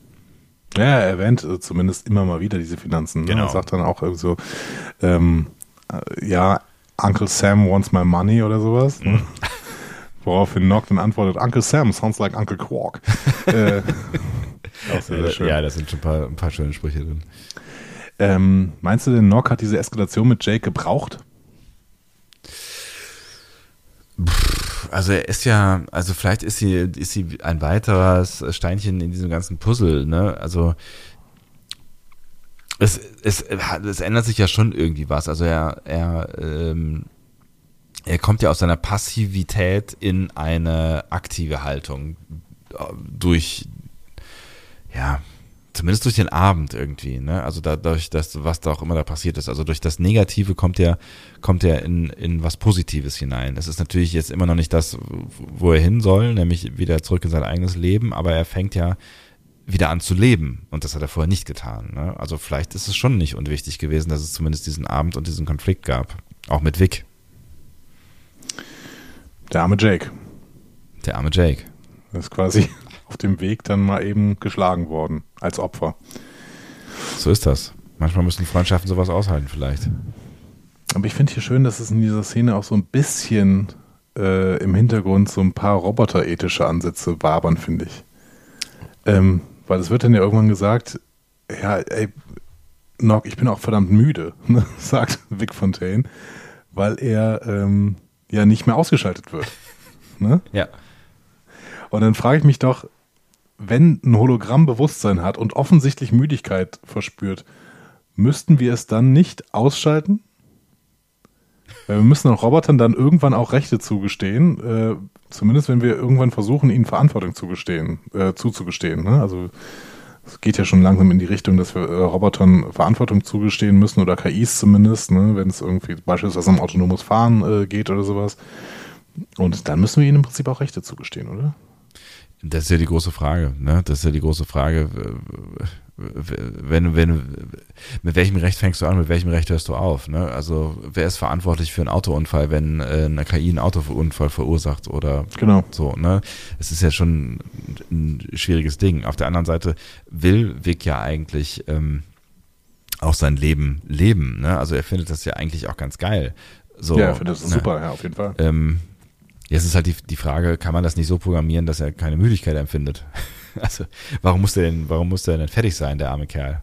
Ja, er erwähnt äh, zumindest immer mal wieder diese Finanzen. Ne? Genau. Er sagt dann auch so, ähm, äh, ja, Uncle Sam wants my money oder sowas. Ne? Mhm. Woraufhin Nock dann antwortet, Uncle Sam sounds like Uncle Quark. äh, auch sehr, sehr schön. Ja, da sind schon ein paar, ein paar schöne Sprüche drin. Ähm, meinst du denn, Nock hat diese Eskalation mit Jake gebraucht? Also er ist ja, also vielleicht ist sie, ist sie ein weiteres Steinchen in diesem ganzen Puzzle, ne? Also es, es, es ändert sich ja schon irgendwie was. Also er, er, ähm, er kommt ja aus seiner Passivität in eine aktive Haltung durch, ja, zumindest durch den Abend irgendwie, ne? Also dadurch, dass was da auch immer da passiert ist. Also durch das Negative kommt er, kommt er in, in was Positives hinein. Das ist natürlich jetzt immer noch nicht das, wo er hin soll, nämlich wieder zurück in sein eigenes Leben, aber er fängt ja wieder an zu leben. Und das hat er vorher nicht getan. Ne? Also vielleicht ist es schon nicht unwichtig gewesen, dass es zumindest diesen Abend und diesen Konflikt gab. Auch mit Vic. Der arme Jake. Der arme Jake. Das ist quasi auf dem Weg dann mal eben geschlagen worden als Opfer. So ist das. Manchmal müssen Freundschaften sowas aushalten, vielleicht. Aber ich finde hier schön, dass es in dieser Szene auch so ein bisschen äh, im Hintergrund so ein paar roboterethische Ansätze wabern, finde ich. Ähm, weil es wird dann ja irgendwann gesagt, ja, ey, Nock, ich bin auch verdammt müde, ne, sagt Vic Fontaine, weil er ähm, ja nicht mehr ausgeschaltet wird. Ne? Ja. Und dann frage ich mich doch, wenn ein Hologramm Bewusstsein hat und offensichtlich Müdigkeit verspürt, müssten wir es dann nicht ausschalten? Weil wir müssen den Robotern dann irgendwann auch Rechte zugestehen, äh, zumindest wenn wir irgendwann versuchen, ihnen Verantwortung zugestehen, äh, zuzugestehen. Ne? Also es geht ja schon langsam in die Richtung, dass wir äh, Robotern Verantwortung zugestehen müssen oder KIs zumindest, ne? wenn es irgendwie beispielsweise um autonomes Fahren äh, geht oder sowas. Und dann müssen wir ihnen im Prinzip auch Rechte zugestehen, oder? Das ist ja die große Frage, ne? Das ist ja die große Frage. wenn, wenn, mit welchem Recht fängst du an, mit welchem Recht hörst du auf? Ne? Also wer ist verantwortlich für einen Autounfall, wenn äh, eine KI einen Autounfall verursacht oder genau. so? Ne? Es ist ja schon ein schwieriges Ding. Auf der anderen Seite will Vic ja eigentlich ähm, auch sein Leben leben. Ne? Also er findet das ja eigentlich auch ganz geil. So, ja, ich finde das ne? super, ja, auf jeden Fall. Ähm, jetzt ist halt die, die Frage, kann man das nicht so programmieren, dass er keine Müdigkeit empfindet? Also, warum muss der denn, warum muss der denn fertig sein, der arme Kerl?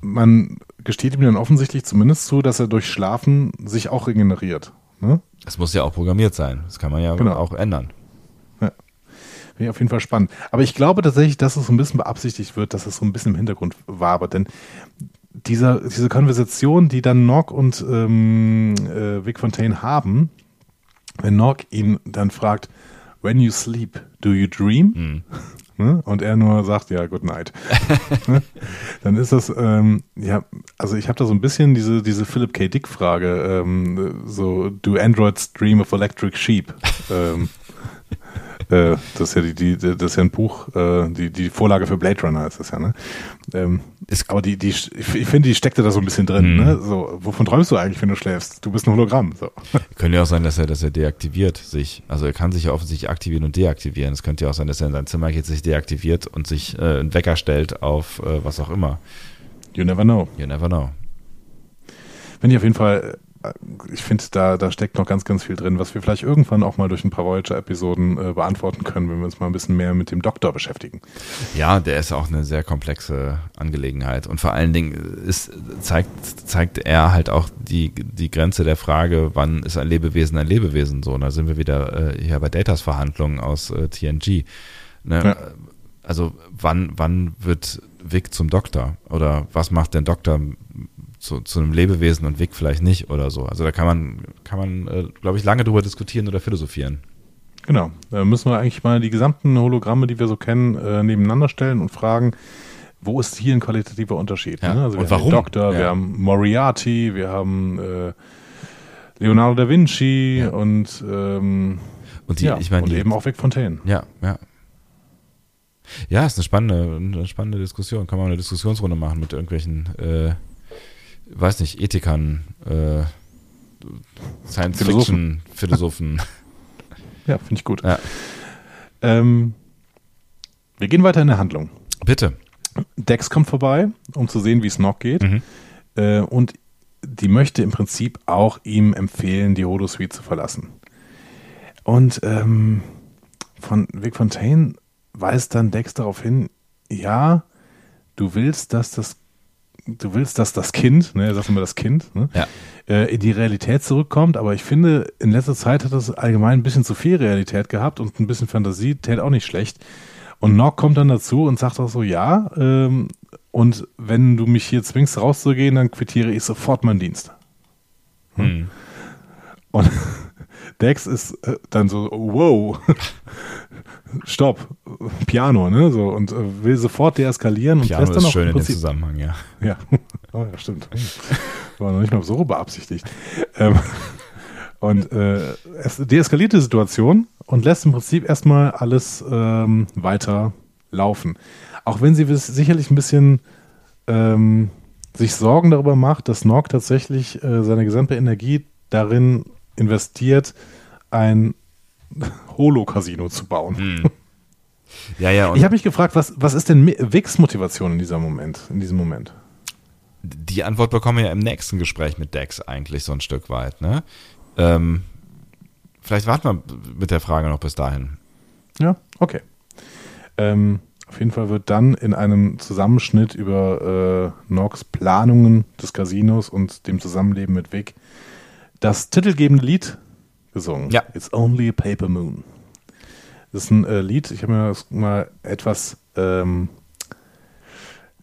Man gesteht ihm dann offensichtlich zumindest zu, dass er durch Schlafen sich auch regeneriert. Ne? Das muss ja auch programmiert sein. Das kann man ja genau. auch ändern. Ja. Finde ich auf jeden Fall spannend. Aber ich glaube tatsächlich, dass es so ein bisschen beabsichtigt wird, dass es so ein bisschen im Hintergrund wabert. Denn dieser, diese Konversation, die dann Nock und ähm, äh, Vic Fontaine haben, wenn Nock ihn dann fragt, When you sleep, do you dream? Mhm. Und er nur sagt, ja, good night. Ne? Dann ist das, ähm, ja, also ich habe da so ein bisschen diese, diese Philip K. Dick-Frage, ähm, so, do androids dream of electric sheep? ähm, äh, das ist ja die, die, das ist ja ein Buch, äh, die, die Vorlage für Blade Runner ist das ja, ne? Ähm, ist, aber die, die, ich finde, die steckte da so ein bisschen drin, mhm. ne? So, wovon träumst du eigentlich, wenn du schläfst? Du bist ein Hologramm. So. Könnte ja auch sein, dass er, dass er deaktiviert sich. Also er kann sich ja offensichtlich aktivieren und deaktivieren. Es könnte ja auch sein, dass er in sein Zimmer geht, sich deaktiviert und sich äh, einen Wecker stellt auf äh, was auch immer. You never know. You never know. Wenn ich auf jeden Fall ich finde, da, da steckt noch ganz, ganz viel drin, was wir vielleicht irgendwann auch mal durch ein paar Voyager-Episoden äh, beantworten können, wenn wir uns mal ein bisschen mehr mit dem Doktor beschäftigen. Ja, der ist auch eine sehr komplexe Angelegenheit. Und vor allen Dingen ist, zeigt, zeigt er halt auch die, die Grenze der Frage, wann ist ein Lebewesen ein Lebewesen so. Und da sind wir wieder äh, hier bei Datas Verhandlungen aus äh, TNG. Ne? Ja. Also wann, wann wird Vic zum Doktor? Oder was macht der Doktor zu, zu einem Lebewesen und Weg vielleicht nicht oder so. Also da kann man, kann man, äh, glaube ich, lange drüber diskutieren oder philosophieren. Genau. Da müssen wir eigentlich mal die gesamten Hologramme, die wir so kennen, äh, nebeneinander stellen und fragen, wo ist hier ein qualitativer Unterschied? Ja. Ne? Also wir und haben warum? Doktor, ja. wir haben Moriarty, wir haben äh, Leonardo da Vinci ja. und, ähm, und, die, ja, ich mein, und die, eben auch Vic Fontaine. Ja, ja. Ja, ist eine spannende, eine spannende Diskussion. Kann man eine Diskussionsrunde machen mit irgendwelchen äh, weiß nicht, Ethikern, äh, Science-Fiction-Philosophen. ja, finde ich gut. Ja. Ähm, wir gehen weiter in der Handlung. Bitte. Dex kommt vorbei, um zu sehen, wie es noch geht. Mhm. Äh, und die möchte im Prinzip auch ihm empfehlen, die Holosuite zu verlassen. Und ähm, von Vic Fontaine weist dann Dex darauf hin, ja, du willst, dass das du willst, dass das Kind, ne, sagst immer das Kind, ne, ja. äh, in die Realität zurückkommt, aber ich finde, in letzter Zeit hat das allgemein ein bisschen zu viel Realität gehabt und ein bisschen Fantasie täte auch nicht schlecht. Und Nock kommt dann dazu und sagt auch so, ja, ähm, und wenn du mich hier zwingst rauszugehen, dann quittiere ich sofort meinen Dienst. Hm. Hm. Und Dex ist äh, dann so, wow, stopp, Piano, ne? So, und äh, will sofort deeskalieren Piano und lässt dann ist schön in dem Zusammenhang, ja. Ja, oh, ja stimmt. War noch nicht mal so beabsichtigt. Ähm, und äh, es deeskaliert die Situation und lässt im Prinzip erstmal alles ähm, weiter laufen. Auch wenn sie sicherlich ein bisschen ähm, sich Sorgen darüber macht, dass Norg tatsächlich äh, seine gesamte Energie darin investiert, ein Holo-Casino zu bauen. Hm. Ja, ja. ich habe mich gefragt, was, was ist denn Wicks Motivation in dieser Moment, in diesem Moment? Die Antwort bekommen wir ja im nächsten Gespräch mit Dex eigentlich so ein Stück weit, ne? Ähm, vielleicht warten wir mit der Frage noch bis dahin. Ja, okay. Ähm, auf jeden Fall wird dann in einem Zusammenschnitt über äh, Nox Planungen des Casinos und dem Zusammenleben mit Vic das titelgebende Lied gesungen. Ja. It's Only a Paper Moon. Das ist ein äh, Lied, ich habe mir das mal etwas ähm,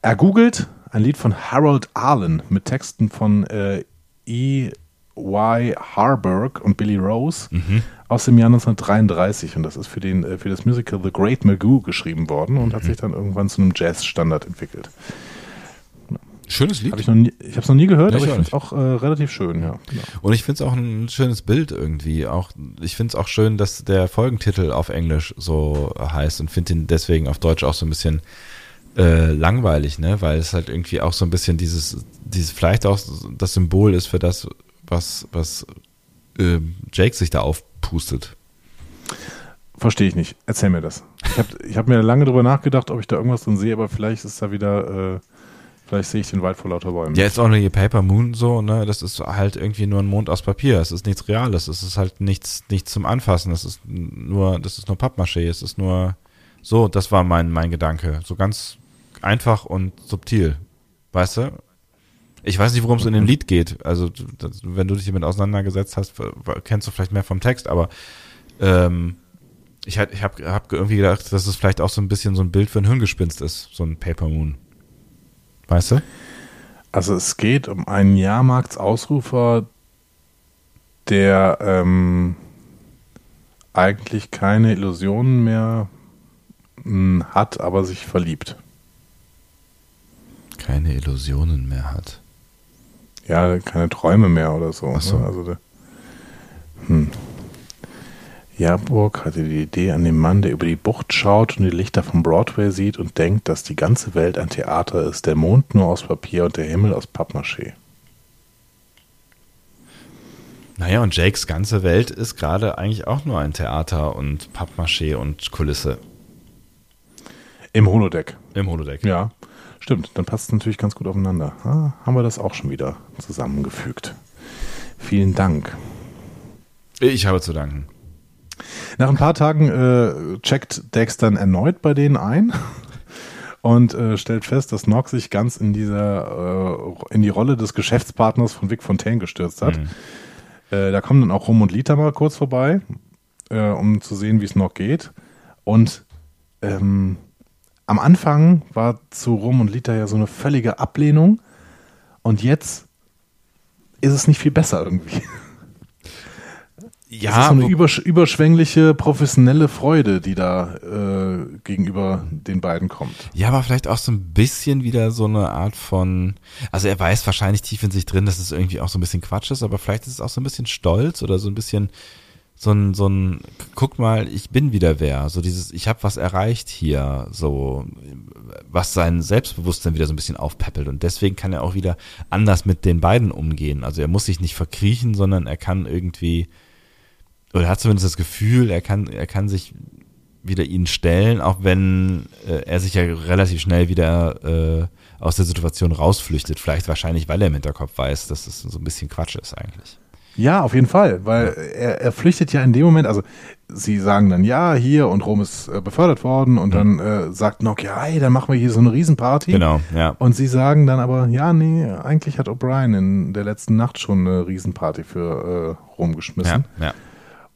ergoogelt. Ein Lied von Harold Arlen mit Texten von äh, E. Y. Harburg und Billy Rose mhm. aus dem Jahr 1933 und das ist für, den, äh, für das Musical The Great Magoo geschrieben worden und mhm. hat sich dann irgendwann zu einem Jazz-Standard entwickelt. Schönes Lied. Hab ich ich habe es noch nie gehört, ja, aber ich finde es auch äh, relativ schön, ja. Genau. Und ich finde es auch ein schönes Bild irgendwie. Auch, ich finde es auch schön, dass der Folgentitel auf Englisch so heißt und finde ihn deswegen auf Deutsch auch so ein bisschen äh, langweilig, ne? Weil es halt irgendwie auch so ein bisschen dieses, dieses vielleicht auch das Symbol ist für das, was, was äh, Jake sich da aufpustet. Verstehe ich nicht. Erzähl mir das. Ich habe ich hab mir lange drüber nachgedacht, ob ich da irgendwas drin sehe, aber vielleicht ist da wieder, äh, vielleicht sehe ich den Wald vor lauter Bäumen. Ja, ist auch nur die Paper Moon so, ne? Das ist halt irgendwie nur ein Mond aus Papier. Es ist nichts Reales. Es ist halt nichts, nichts zum Anfassen. Das ist nur, das ist nur Pappmaché. Es ist nur so, das war mein, mein Gedanke. So ganz einfach und subtil. Weißt du? Ich weiß nicht, worum es in dem Lied geht. Also, das, wenn du dich damit auseinandergesetzt hast, kennst du vielleicht mehr vom Text, aber ähm, ich, ich habe hab irgendwie gedacht, dass es vielleicht auch so ein bisschen so ein Bild für ein Hirngespinst ist, so ein Paper Moon. Weißt du? Also es geht um einen Jahrmarktsausrufer, der ähm, eigentlich keine Illusionen mehr mh, hm, hat, aber sich verliebt. Keine Illusionen mehr hat. Ja, keine Träume mehr oder so. Ach so. Ne? Also hm. Jaburg hatte die Idee an den Mann, der über die Bucht schaut und die Lichter vom Broadway sieht und denkt, dass die ganze Welt ein Theater ist, der Mond nur aus Papier und der Himmel aus Pappmaché. Naja, und Jakes ganze Welt ist gerade eigentlich auch nur ein Theater und Pappmaché und Kulisse. Im Holodeck. Im Holodeck. Ja, stimmt. Dann passt es natürlich ganz gut aufeinander. Ah, haben wir das auch schon wieder zusammengefügt. Vielen Dank. Ich habe zu danken. Nach ein paar Tagen äh, checkt Dex dann erneut bei denen ein und äh, stellt fest, dass Nock sich ganz in dieser äh, in die Rolle des Geschäftspartners von Vic Fontaine gestürzt hat. Mhm. Äh, da kommen dann auch Rum und Lita mal kurz vorbei, äh, um zu sehen, wie es Nock geht. Und ähm, am Anfang war zu Rum und Lita ja so eine völlige Ablehnung und jetzt ist es nicht viel besser irgendwie. Ja, das ist so eine übersch überschwängliche professionelle Freude, die da äh, gegenüber den beiden kommt. Ja, aber vielleicht auch so ein bisschen wieder so eine Art von, also er weiß wahrscheinlich tief in sich drin, dass es irgendwie auch so ein bisschen Quatsch ist, aber vielleicht ist es auch so ein bisschen Stolz oder so ein bisschen so ein, so ein, guck mal, ich bin wieder wer, so dieses, ich habe was erreicht hier, so, was sein Selbstbewusstsein wieder so ein bisschen aufpeppelt und deswegen kann er auch wieder anders mit den beiden umgehen. Also er muss sich nicht verkriechen, sondern er kann irgendwie oder hat zumindest das Gefühl, er kann, er kann sich wieder ihnen stellen, auch wenn äh, er sich ja relativ schnell wieder äh, aus der Situation rausflüchtet. Vielleicht wahrscheinlich, weil er im Hinterkopf weiß, dass es so ein bisschen Quatsch ist eigentlich. Ja, auf jeden Fall, weil er, er flüchtet ja in dem Moment, also sie sagen dann ja hier und Rom ist äh, befördert worden und mhm. dann äh, sagt Nock, ja, hey, dann machen wir hier so eine Riesenparty. Genau, ja. Und sie sagen dann aber, ja, nee, eigentlich hat O'Brien in der letzten Nacht schon eine Riesenparty für äh, Rom geschmissen. Ja, ja.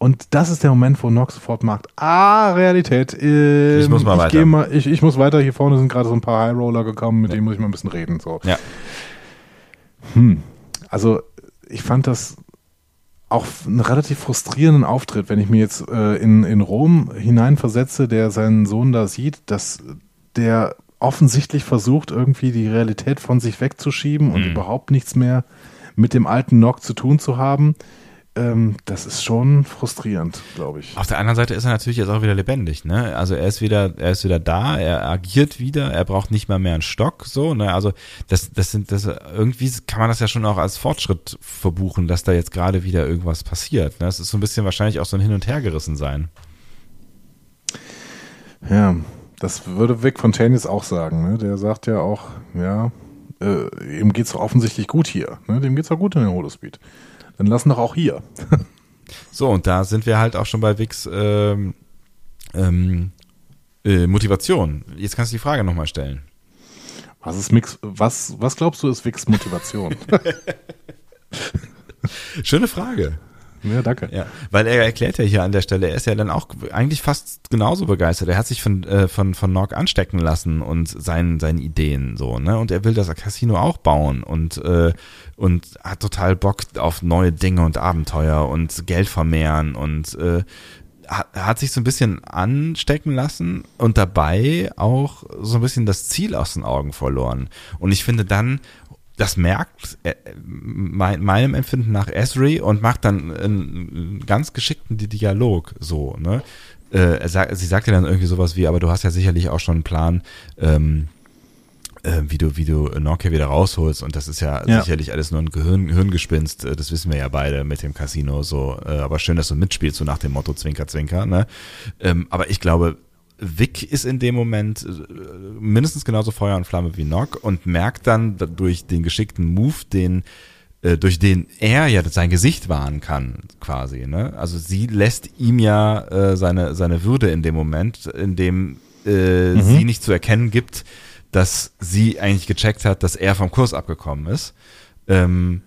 Und das ist der Moment, wo Nox sofort merkt, ah, Realität. Ähm, ich muss mal ich weiter. Mal, ich, ich muss weiter. Hier vorne sind gerade so ein paar High Roller gekommen, mit ja. denen muss ich mal ein bisschen reden. So. Ja. Hm. Also ich fand das auch einen relativ frustrierenden Auftritt, wenn ich mir jetzt äh, in, in Rom hineinversetze, der seinen Sohn da sieht, dass der offensichtlich versucht, irgendwie die Realität von sich wegzuschieben und mhm. überhaupt nichts mehr mit dem alten Nock zu tun zu haben ähm, das ist schon frustrierend, glaube ich. Auf der anderen Seite ist er natürlich jetzt auch wieder lebendig, ne? Also er ist wieder, er ist wieder da, er agiert wieder, er braucht nicht mal mehr einen Stock, so, ne? Also das, das sind, das irgendwie kann man das ja schon auch als Fortschritt verbuchen, dass da jetzt gerade wieder irgendwas passiert. Ne? Das ist so ein bisschen wahrscheinlich auch so ein Hin und Her gerissen sein. Ja, das würde Vic Fontaine jetzt auch sagen, ne? Der sagt ja auch, ja, äh, ihm geht's offensichtlich gut hier, ne? Dem geht's auch gut in der Holospeed. Dann lassen doch auch hier. so, und da sind wir halt auch schon bei Wix ähm, ähm, äh, Motivation. Jetzt kannst du die Frage nochmal stellen. Was ist Mix, was, was glaubst du ist Wix Motivation? Schöne Frage. Ja, danke. Ja, weil er erklärt ja hier an der Stelle, er ist ja dann auch eigentlich fast genauso begeistert. Er hat sich von äh, von von Nock anstecken lassen und seinen seinen Ideen so, ne? Und er will das Casino auch bauen und äh, und hat total Bock auf neue Dinge und Abenteuer und Geld vermehren und äh, hat, hat sich so ein bisschen anstecken lassen und dabei auch so ein bisschen das Ziel aus den Augen verloren. Und ich finde dann das merkt äh, mein, meinem Empfinden nach Esri und macht dann einen ganz geschickten Dialog so, ne? Äh, sagt, sie sagt ja dann irgendwie sowas wie, aber du hast ja sicherlich auch schon einen Plan, ähm, äh, wie du, wie du Nokia wieder rausholst. Und das ist ja, ja. sicherlich alles nur ein Gehirn, Gehirngespinst. Äh, das wissen wir ja beide mit dem Casino so. Äh, aber schön, dass du mitspielst, so nach dem Motto Zwinker, Zwinker. Ne? Ähm, aber ich glaube, Vic ist in dem Moment äh, mindestens genauso Feuer und Flamme wie Nock und merkt dann durch den geschickten Move, den äh, durch den er ja sein Gesicht wahren kann, quasi. Ne? Also sie lässt ihm ja äh, seine seine Würde in dem Moment, in dem äh, mhm. sie nicht zu erkennen gibt, dass sie eigentlich gecheckt hat, dass er vom Kurs abgekommen ist. Ähm,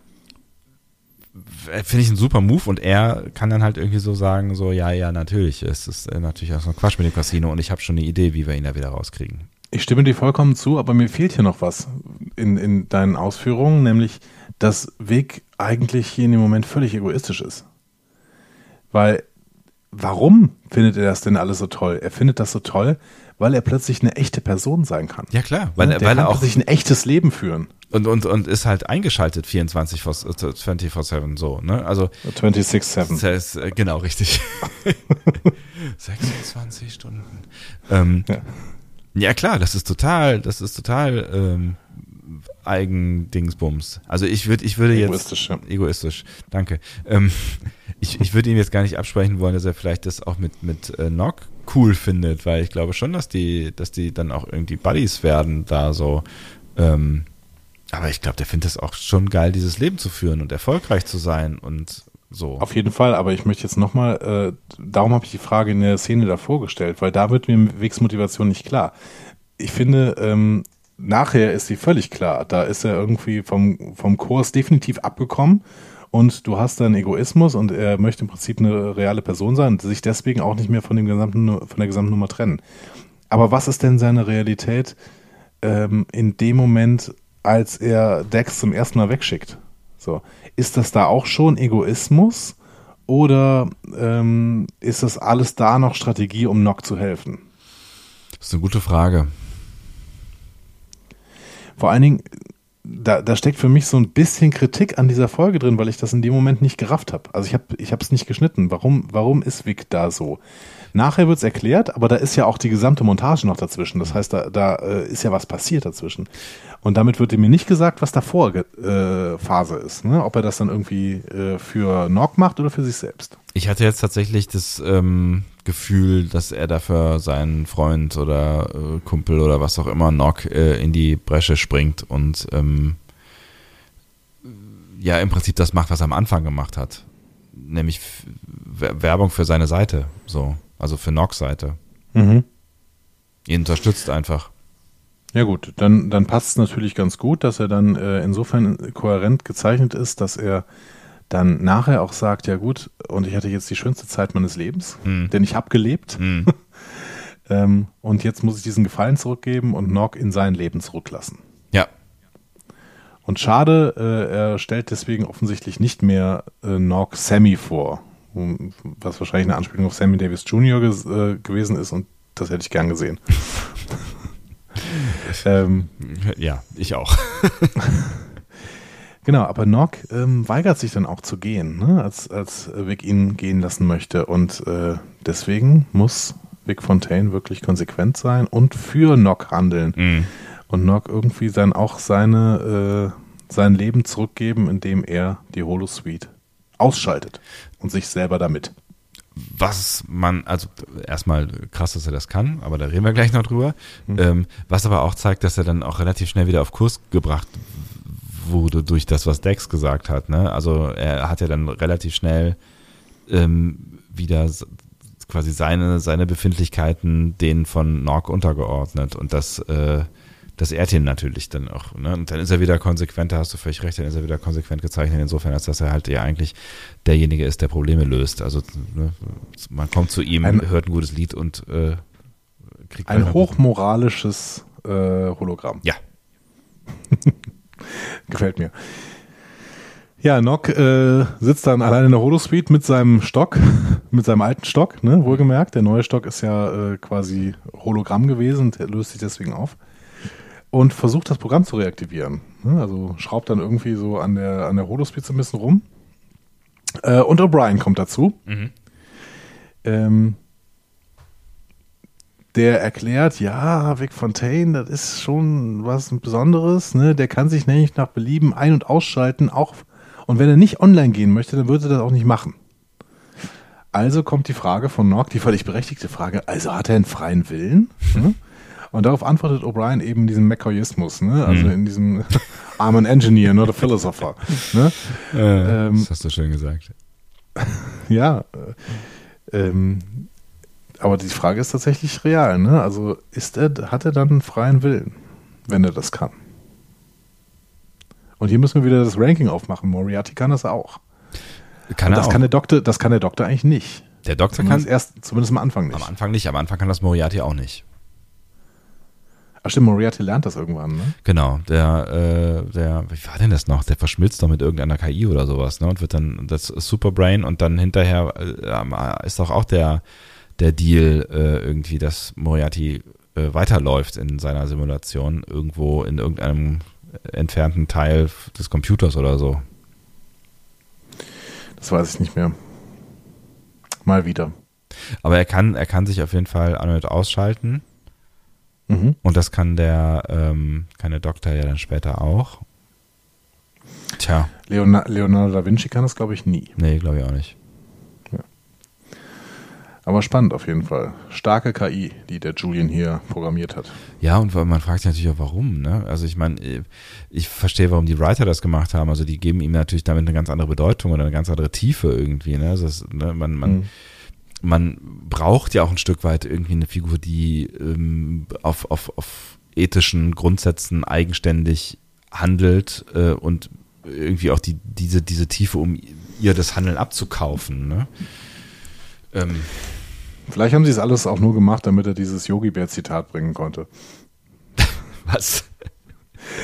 Finde ich ein super Move und er kann dann halt irgendwie so sagen, so, ja, ja, natürlich, es ist äh, natürlich auch so ein Quatsch mit dem Casino und ich habe schon eine Idee, wie wir ihn da wieder rauskriegen. Ich stimme dir vollkommen zu, aber mir fehlt hier noch was in, in deinen Ausführungen, nämlich, dass Weg eigentlich hier in dem Moment völlig egoistisch ist. Weil, warum findet er das denn alles so toll? Er findet das so toll, weil er plötzlich eine echte Person sein kann. Ja klar, weil, er, weil er auch sich ein echtes Leben führen. Und, und, und ist halt eingeschaltet 24 24-7 so, ne? Also 26-7. Äh, genau, richtig. 26 Stunden. Ähm, ja. ja. klar, das ist total, das ist total ähm, Eigendingsbums. Also ich würde, ich würde egoistisch, jetzt ja. egoistisch, danke. Ähm, ich, ich würde ihm jetzt gar nicht absprechen wollen, dass er vielleicht das auch mit mit äh, Nock cool findet, weil ich glaube schon, dass die, dass die dann auch irgendwie Buddies werden da so. Ähm, aber ich glaube, der findet es auch schon geil, dieses Leben zu führen und erfolgreich zu sein und so. Auf jeden Fall, aber ich möchte jetzt nochmal, äh, darum habe ich die Frage in der Szene davor gestellt, weil da wird mir Wegsmotivation nicht klar. Ich finde, ähm, nachher ist sie völlig klar. Da ist er irgendwie vom, vom Kurs definitiv abgekommen und du hast dann Egoismus und er möchte im Prinzip eine reale Person sein und sich deswegen auch nicht mehr von dem gesamten, von der gesamten Nummer trennen. Aber was ist denn seine Realität ähm, in dem Moment, als er Dex zum ersten Mal wegschickt? So, ist das da auch schon Egoismus oder ähm, ist das alles da noch Strategie, um Nock zu helfen? Das ist eine gute Frage. Vor allen Dingen, da, da steckt für mich so ein bisschen Kritik an dieser Folge drin, weil ich das in dem Moment nicht gerafft habe. Also ich habe ich es nicht geschnitten. Warum, warum ist Vic da so? Nachher wird es erklärt, aber da ist ja auch die gesamte Montage noch dazwischen. Das heißt, da, da äh, ist ja was passiert dazwischen. Und damit wird mir nicht gesagt, was davor äh, Phase ist. Ne? Ob er das dann irgendwie äh, für Nock macht oder für sich selbst. Ich hatte jetzt tatsächlich das ähm, Gefühl, dass er dafür seinen Freund oder äh, Kumpel oder was auch immer Nock äh, in die Bresche springt und ähm, ja im Prinzip das macht, was er am Anfang gemacht hat. Nämlich Werbung für seine Seite. So. Also für Nox Seite. Mhm. Ihn unterstützt einfach. Ja gut, dann, dann passt es natürlich ganz gut, dass er dann äh, insofern kohärent gezeichnet ist, dass er dann nachher auch sagt, ja gut, und ich hatte jetzt die schönste Zeit meines Lebens, mhm. denn ich habe gelebt. Mhm. ähm, und jetzt muss ich diesen Gefallen zurückgeben und Nock in sein Leben zurücklassen. Ja. Und schade, äh, er stellt deswegen offensichtlich nicht mehr äh, Nock Sammy vor, was wahrscheinlich eine Anspielung auf Sammy Davis Jr. Ge äh, gewesen ist und das hätte ich gern gesehen. ähm, ja, ich auch. genau, aber Nock ähm, weigert sich dann auch zu gehen, ne? als, als Vic ihn gehen lassen möchte und äh, deswegen muss Vic Fontaine wirklich konsequent sein und für Nock handeln. Mhm. Und Nock irgendwie dann auch seine, äh, sein Leben zurückgeben, indem er die Holosuite ausschaltet und sich selber damit. Was man, also erstmal krass, dass er das kann, aber da reden wir gleich noch drüber. Mhm. Ähm, was aber auch zeigt, dass er dann auch relativ schnell wieder auf Kurs gebracht wurde durch das, was Dex gesagt hat. Ne? Also er hat ja dann relativ schnell ähm, wieder quasi seine, seine Befindlichkeiten denen von Nork untergeordnet und das äh, das ehrt ihn natürlich dann auch. Ne? Und dann ist er wieder konsequent, da hast du völlig recht, dann ist er wieder konsequent gezeichnet, insofern, als dass er halt ja eigentlich derjenige ist, der Probleme löst. Also ne, man kommt zu ihm, ein, hört ein gutes Lied und äh, kriegt ein hochmoralisches äh, Hologramm. Ja. Gefällt mir. Ja, Nock äh, sitzt dann allein in der Holosuite mit seinem Stock, mit seinem alten Stock, ne, wohlgemerkt. Der neue Stock ist ja äh, quasi Hologramm gewesen und löst sich deswegen auf und versucht das Programm zu reaktivieren. Ne? Also schraubt dann irgendwie so an der, an der Holospitze ein bisschen rum. Äh, und O'Brien kommt dazu. Mhm. Ähm, der erklärt, ja, Vic Fontaine, das ist schon was Besonderes, ne? Der kann sich nämlich nach Belieben ein- und ausschalten, auch und wenn er nicht online gehen möchte, dann würde er das auch nicht machen. Also kommt die Frage von Nock, die völlig berechtigte Frage, also hat er einen freien Willen? Hm? Und darauf antwortet O'Brien eben in diesem McCoyismus, ne? also in diesem I'm an engineer, not a philosopher. Ne? Äh, das hast du schön gesagt. Ja, äh, ähm, aber die Frage ist tatsächlich real. Ne? Also ist er, hat er dann einen freien Willen, wenn er das kann? Und hier müssen wir wieder das Ranking aufmachen. Moriarty kann das auch. Kann das er kann auch. der Doktor, das kann der Doktor eigentlich nicht. Der Doktor Zumindest kann erst, zumindest am Anfang nicht. am Anfang nicht, am Anfang kann das Moriarty auch nicht. Ach stimmt, Moriarty lernt das irgendwann, ne? Genau, der, äh, der, wie war denn das noch? Der verschmilzt doch mit irgendeiner KI oder sowas, ne? Und wird dann das Superbrain und dann hinterher äh, ist doch auch der, der Deal äh, irgendwie, dass Moriarty äh, weiterläuft in seiner Simulation irgendwo in irgendeinem entfernten Teil des Computers oder so. Das weiß ich nicht mehr. Mal wieder. Aber er kann, er kann sich auf jeden Fall an und ausschalten. Mhm. Und das kann der, ähm, kann der Doktor ja dann später auch. Tja, Leona Leonardo da Vinci kann das, glaube ich, nie. nee, glaube ich auch nicht. Aber spannend auf jeden Fall. Starke KI, die der Julian hier programmiert hat. Ja, und man fragt sich natürlich auch, warum, ne? Also ich meine, ich verstehe, warum die Writer das gemacht haben. Also die geben ihm natürlich damit eine ganz andere Bedeutung oder eine ganz andere Tiefe irgendwie, ne? Das ist, ne? Man, man, Mhm. Man braucht ja auch ein Stück weit irgendwie eine Figur, die ähm, auf, auf, auf ethischen Grundsätzen eigenständig handelt äh, und irgendwie auch die, diese, diese Tiefe, um ihr das Handeln abzukaufen, ne? Ähm, Vielleicht haben sie es alles auch nur gemacht, damit er dieses Yogi-Bär-Zitat bringen konnte. was?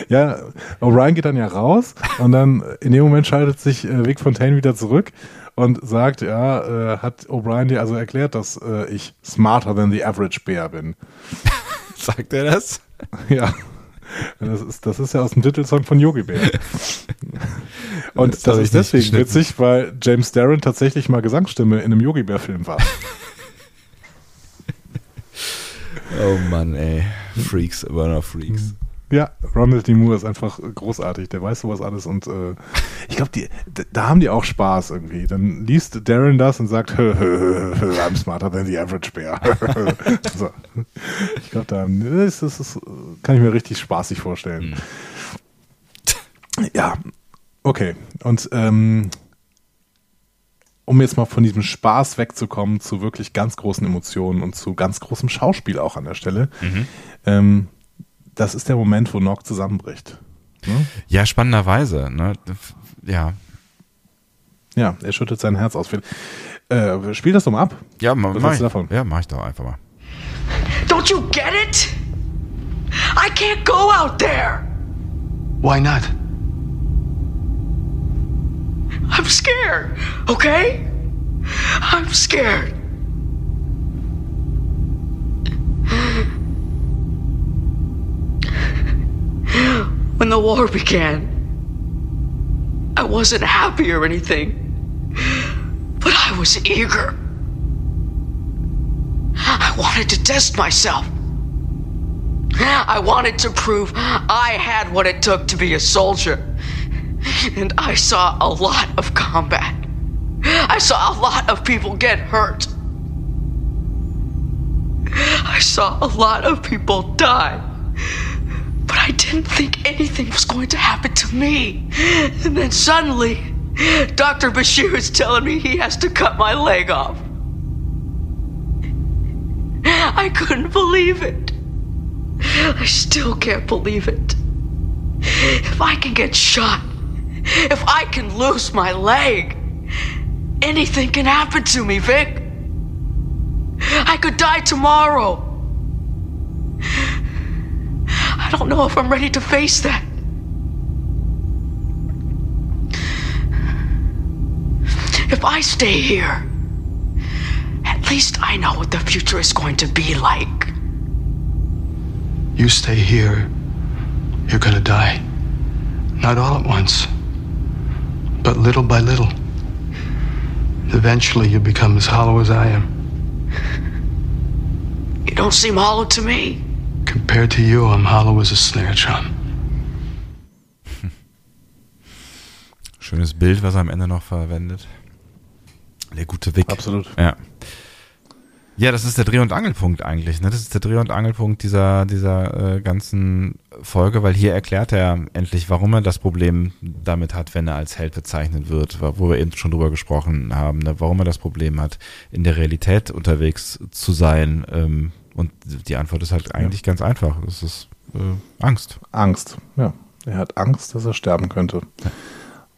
Ja, O'Brien geht dann ja raus und dann in dem Moment schaltet sich äh, Vic Fontaine wieder zurück und sagt, ja, äh, hat O'Brien dir also erklärt, dass äh, ich smarter than the average bear bin. Sagt er das? Ja. Das ist, das ist ja aus dem Titelsong von Yogi Bär. Und Das das, ist deswegen witzig, weil James Darren tatsächlich mal Gesangsstimme in einem Yogi Bär Film war. Oh Mann, ey. Freaks, immer noch Freaks. Ja, Ronald D. Moore ist einfach großartig. Der weiß sowas alles und äh, ich glaube, da haben die auch Spaß irgendwie. Dann liest Darren das und sagt, I'm smarter than the average bear. so. Ich glaube, da das ist, das kann ich mir richtig spaßig vorstellen. Ja, okay. Und ähm, um jetzt mal von diesem Spaß wegzukommen zu wirklich ganz großen Emotionen und zu ganz großem Schauspiel auch an der Stelle, ähm, das ist der Moment, wo Nock zusammenbricht. Ne? Ja, spannenderweise, ne? Ja. Ja, er schüttet sein Herz aus. Äh, spiel das doch mal ab. Ja, ma, Was mach ich, du davon? ja, mach ich doch einfach mal. Don't you get it? I can't go out there. Why not? I'm scared, okay? I'm scared. When the war began, I wasn't happy or anything, but I was eager. I wanted to test myself. I wanted to prove I had what it took to be a soldier. And I saw a lot of combat. I saw a lot of people get hurt. I saw a lot of people die. But I didn't think anything was going to happen to me. And then suddenly, Dr. Bashir is telling me he has to cut my leg off. I couldn't believe it. I still can't believe it. If I can get shot, if I can lose my leg, anything can happen to me, Vic. I could die tomorrow. I don't know if I'm ready to face that. If I stay here, at least I know what the future is going to be like. You stay here, you're gonna die. Not all at once, but little by little. Eventually, you become as hollow as I am. You don't seem hollow to me. Compared to you, I'm hollow as a snare drum. Schönes Bild, was er am Ende noch verwendet. Der gute Wick. Absolut. Ja. Ja, das ist der Dreh- und Angelpunkt eigentlich. Ne? Das ist der Dreh- und Angelpunkt dieser, dieser äh, ganzen Folge, weil hier erklärt er endlich, warum er das Problem damit hat, wenn er als Held bezeichnet wird, wo wir eben schon drüber gesprochen haben, ne? warum er das Problem hat, in der Realität unterwegs zu sein. Ähm, und die Antwort ist halt eigentlich ja. ganz einfach. Es ist äh, Angst. Angst, ja. Er hat Angst, dass er sterben könnte. Ja.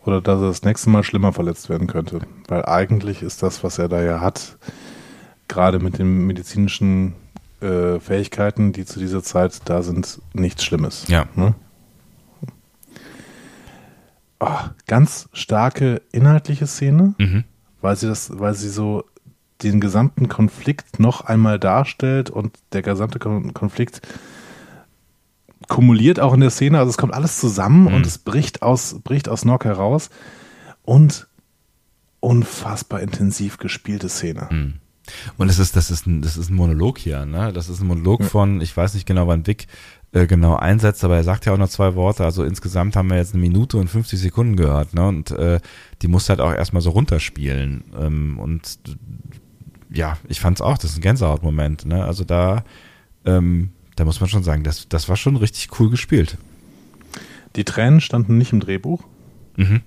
Oder dass er das nächste Mal schlimmer verletzt werden könnte. Weil eigentlich ist das, was er da ja hat, gerade mit den medizinischen äh, Fähigkeiten, die zu dieser Zeit da sind, nichts Schlimmes. Ja. Ne? Oh, ganz starke inhaltliche Szene, mhm. weil sie das, weil sie so den gesamten Konflikt noch einmal darstellt und der gesamte Konflikt kumuliert auch in der Szene, also es kommt alles zusammen mhm. und es bricht aus, bricht aus Nock heraus und unfassbar intensiv gespielte Szene. Mhm. Und es ist, das ist ein, das ist ein Monolog hier, ne? Das ist ein Monolog ja. von, ich weiß nicht genau, wann Vic äh, genau einsetzt, aber er sagt ja auch noch zwei Worte. Also insgesamt haben wir jetzt eine Minute und 50 Sekunden gehört, ne? Und äh, die muss halt auch erstmal so runterspielen. Ähm, und ja, ich fand's auch, das ist ein Gänsehautmoment, ne? Also da, ähm, da muss man schon sagen, das, das war schon richtig cool gespielt. Die Tränen standen nicht im Drehbuch. Mhm.